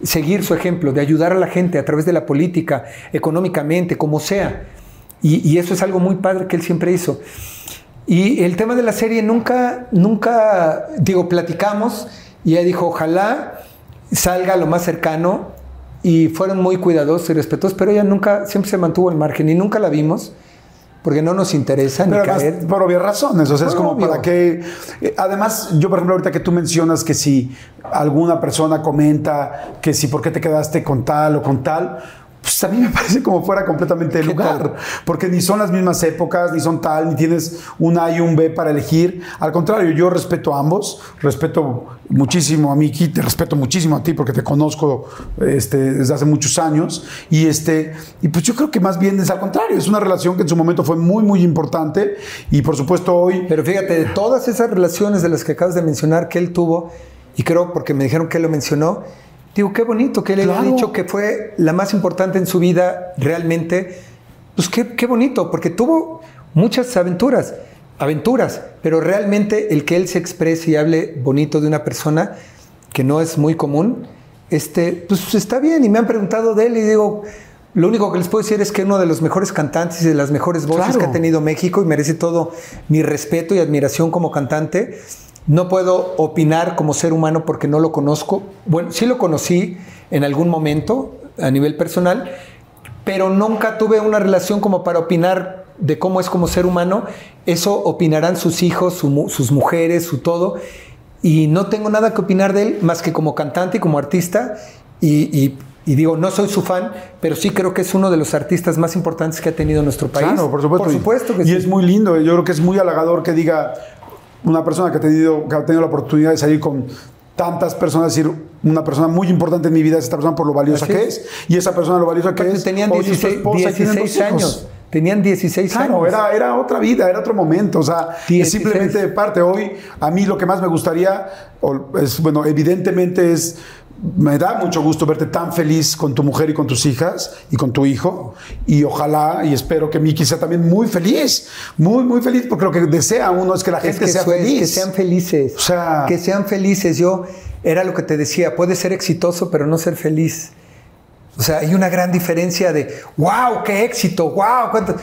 seguir su ejemplo, de ayudar a la gente a través de la política, económicamente, como sea. Y, eso es algo muy padre que él siempre hizo. Y el tema de la serie nunca, nunca, digo, platicamos y ella dijo, ojalá salga lo más cercano y fueron muy cuidadosos y respetuosos, pero ella nunca, siempre se mantuvo al margen y nunca la vimos porque no nos interesa ni además, caer. por obvias razones, o sea, es como obvio. para que... eh, Además, yo, por ejemplo, ahorita que tú mencionas que si alguna persona comenta que si por qué te quedaste con tal o con tal, pues a mí me parece como fuera completamente el ¿Qué lugar, tal? porque ni son las mismas épocas, ni son tal, ni tienes un A y un B para elegir. Al contrario, yo respeto a ambos, respeto muchísimo a Miki, te respeto muchísimo a ti porque te conozco este, desde hace muchos años y este y pues yo creo que más bien es al contrario, es una relación que en su momento fue muy muy importante y por supuesto hoy Pero fíjate, de todas esas relaciones de las que acabas de mencionar que él tuvo, y creo porque me dijeron que él lo mencionó, digo, qué bonito que él haya Claro. dicho que fue la más importante en su vida realmente. Pues qué, qué bonito, porque tuvo muchas aventuras. aventuras, pero realmente el que él se exprese y hable bonito de una persona que no es muy común, este, pues está bien. Y me han preguntado de él y digo, lo único que les puedo decir es que uno de los mejores cantantes y de las mejores voces Claro. que ha tenido México y merece todo mi respeto y admiración como cantante. No puedo opinar como ser humano porque no lo conozco. Bueno, sí lo conocí en algún momento a nivel personal, pero nunca tuve una relación como para opinar de cómo es como ser humano. Eso opinarán sus hijos, su sus mujeres, su todo. Y no tengo nada que opinar de él más que como cantante y como artista. Y, y- y digo, no soy su fan, pero sí creo que es uno de los artistas más importantes que ha tenido nuestro país. Claro, por supuesto. Por supuesto que y sí. es muy lindo. Yo creo que es muy halagador que diga una persona que ha tenido, que ha tenido la oportunidad de salir con tantas personas, decir, una persona muy importante en mi vida es esta persona por lo valiosa Así que es. es. Y esa persona lo valiosa que es. tenían hoy es tu 16, esposa y tienen dos 16 hijos. años. Tenían 16 Claro, años. era, era otra vida, era otro momento. O sea, 16. es simplemente de parte. Hoy, a mí lo que más me gustaría, es, bueno, evidentemente es. Me da mucho gusto verte tan feliz con tu mujer y con tus hijas y con tu hijo. Y ojalá y espero que Miki sea también muy feliz. Muy, muy feliz, porque lo que desea uno es que la Es gente que sea es, feliz. que sean felices. O sea- que sean felices. Yo era lo que te decía, puedes ser exitoso, pero no ser feliz. O sea, hay una gran diferencia de, wow, qué éxito, wow, cuánto.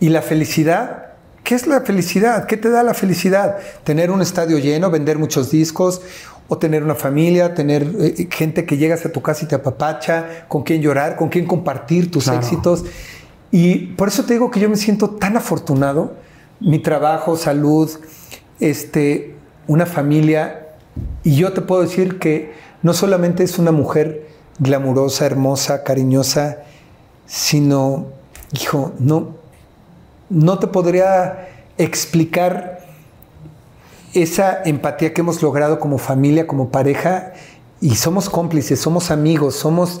Y la felicidad, ¿qué es la felicidad? ¿Qué te da la felicidad? Tener un estadio lleno, vender muchos discos, o tener una familia, tener eh, gente que llegas a tu casa y te apapacha, con quien llorar, con quien compartir tus Claro. éxitos. Y por eso te digo que yo me siento tan afortunado. Mi trabajo, salud, este, una familia. Y yo te puedo decir que no solamente es una mujer glamurosa, hermosa, cariñosa, sino, hijo, no, no te podría explicar esa empatía que hemos logrado como familia, como pareja, y somos cómplices, somos amigos, somos,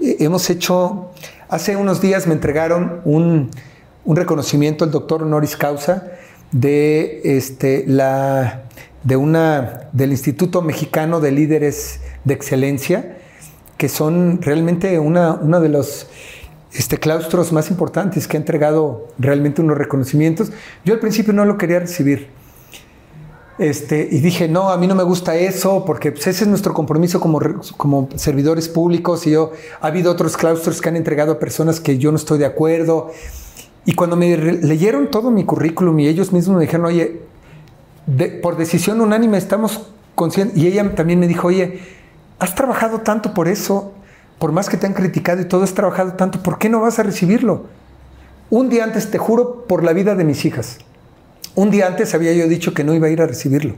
eh, hemos hecho, hace unos días me entregaron un, un reconocimiento al doctor honoris causa de, este, la, de una, del Instituto Mexicano de Líderes de Excelencia, que son realmente una, uno de los este, claustros más importantes que ha entregado realmente unos reconocimientos. Yo al principio no lo quería recibir. Este, y dije, no, a mí no me gusta eso, porque pues, ese es nuestro compromiso como, como servidores públicos. Y yo, ha habido otros claustros que han entregado a personas que yo no estoy de acuerdo. Y cuando me leyeron todo mi currículum y ellos mismos me dijeron, oye, de- por decisión unánime estamos conscientes. Y ella también me dijo, oye, has trabajado tanto por eso, por más que te han criticado y todo, has trabajado tanto, ¿por qué no vas a recibirlo? Un día antes, te juro, por la vida de mis hijas. Un día antes había yo dicho que no iba a ir a recibirlo.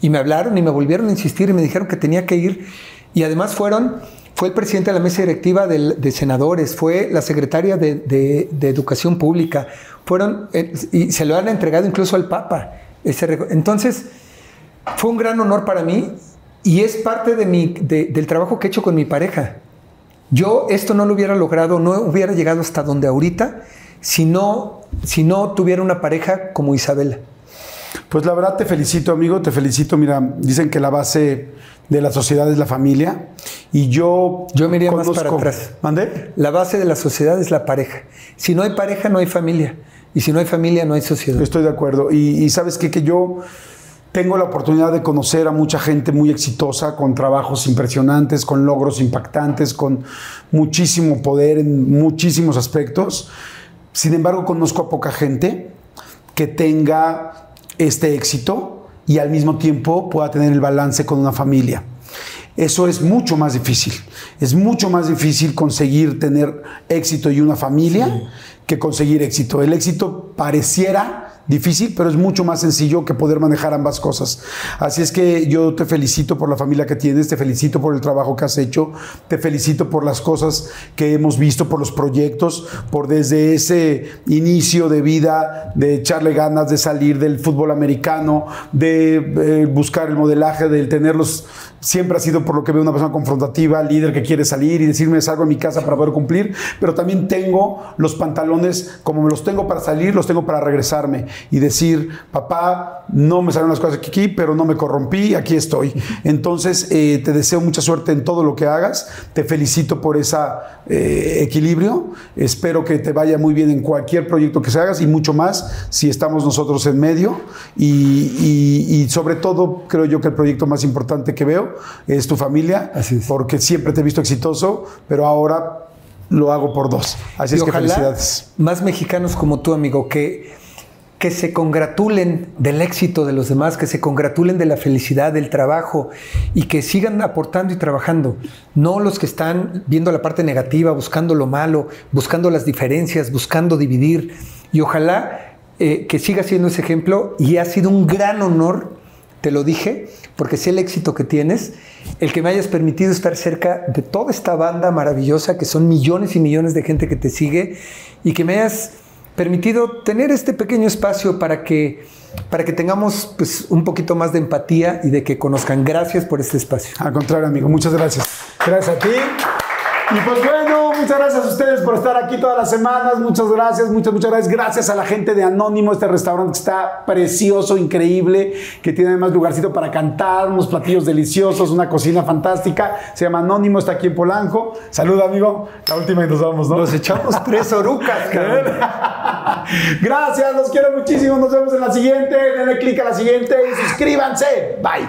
Y me hablaron y me volvieron a insistir y me dijeron que tenía que ir. Y además fueron, fue el presidente de la mesa directiva de, senadores, fue la secretaria de, Educación Pública, fueron, eh, y se lo han entregado incluso al Papa. Entonces, fue un gran honor para mí y es parte de mi, de- del trabajo que he hecho con mi pareja. Yo esto no lo hubiera logrado, no hubiera llegado hasta donde ahorita si no, si no tuviera una pareja como Isabela. Pues la verdad te felicito, amigo, te felicito. Mira, dicen que la base de la sociedad es la familia. Y yo. Yo me iría más para atrás. ¿Mandé? La base de la sociedad es la pareja. Si no hay pareja, no hay familia. Y si no hay familia, no hay sociedad. Estoy de acuerdo. Y, y sabes qué? que yo tengo la oportunidad de conocer a mucha gente muy exitosa, con trabajos impresionantes, con logros impactantes, con muchísimo poder en muchísimos aspectos. Sin embargo, conozco a poca gente que tenga este éxito y al mismo tiempo pueda tener el balance con una familia. Eso es mucho más difícil. Es mucho más difícil conseguir tener éxito y una familia que conseguir éxito. El éxito pareciera difícil, pero es mucho más sencillo que poder manejar ambas cosas. Así es que yo te felicito por la familia que tienes, te felicito por el trabajo que has hecho, te felicito por las cosas que hemos visto, por los proyectos, por desde ese inicio de vida, de echarle ganas, de salir del fútbol americano, de eh, buscar el modelaje, del tener los siempre ha sido por lo que veo una persona confrontativa, líder que quiere salir y decirme salgo en mi casa para poder cumplir, pero también tengo los pantalones, como los tengo para salir, los tengo para regresarme y decir, papá, no me salieron las cosas aquí, pero no me corrompí, aquí estoy. Entonces, eh, te deseo mucha suerte en todo lo que hagas, te felicito por ese equilibrio, espero que te vaya muy bien en cualquier proyecto que se hagas y mucho más si estamos nosotros en medio y sobre todo creo yo que el proyecto más importante que veo es tu familia, Así es. porque siempre te he visto exitoso, pero ahora lo hago por dos. Así Y es que felicidades. Más mexicanos como tú, amigo, que, que se congratulen del éxito de los demás, que se congratulen de la felicidad, del trabajo y que sigan aportando y trabajando. No los que están viendo la parte negativa, buscando lo malo, buscando las diferencias, buscando dividir. Y ojalá eh, que siga siendo ese ejemplo y ha sido un gran honor te lo dije, porque sé el éxito que tienes, el que me hayas permitido estar cerca de toda esta banda maravillosa, que son millones y millones de gente que te sigue, y que me hayas permitido tener este pequeño espacio para que, para que tengamos pues, un poquito más de empatía y de que conozcan. Gracias por este espacio. Al contrario, amigo, muchas gracias. Gracias a ti. Y pues bueno, muchas gracias a ustedes por estar aquí todas las semanas. Muchas gracias, muchas, muchas gracias. Gracias a la gente de Anónimo, este restaurante que está precioso, increíble, que tiene además lugarcito para cantar, unos platillos deliciosos, una cocina fantástica. Se llama Anónimo, está aquí en Polanco. Saluda, amigo. La última y nos vamos, ¿no? Nos echamos tres orucas, cabrón. Gracias, los quiero muchísimo. Nos vemos en la siguiente. Denle clic a la siguiente y suscríbanse. Bye.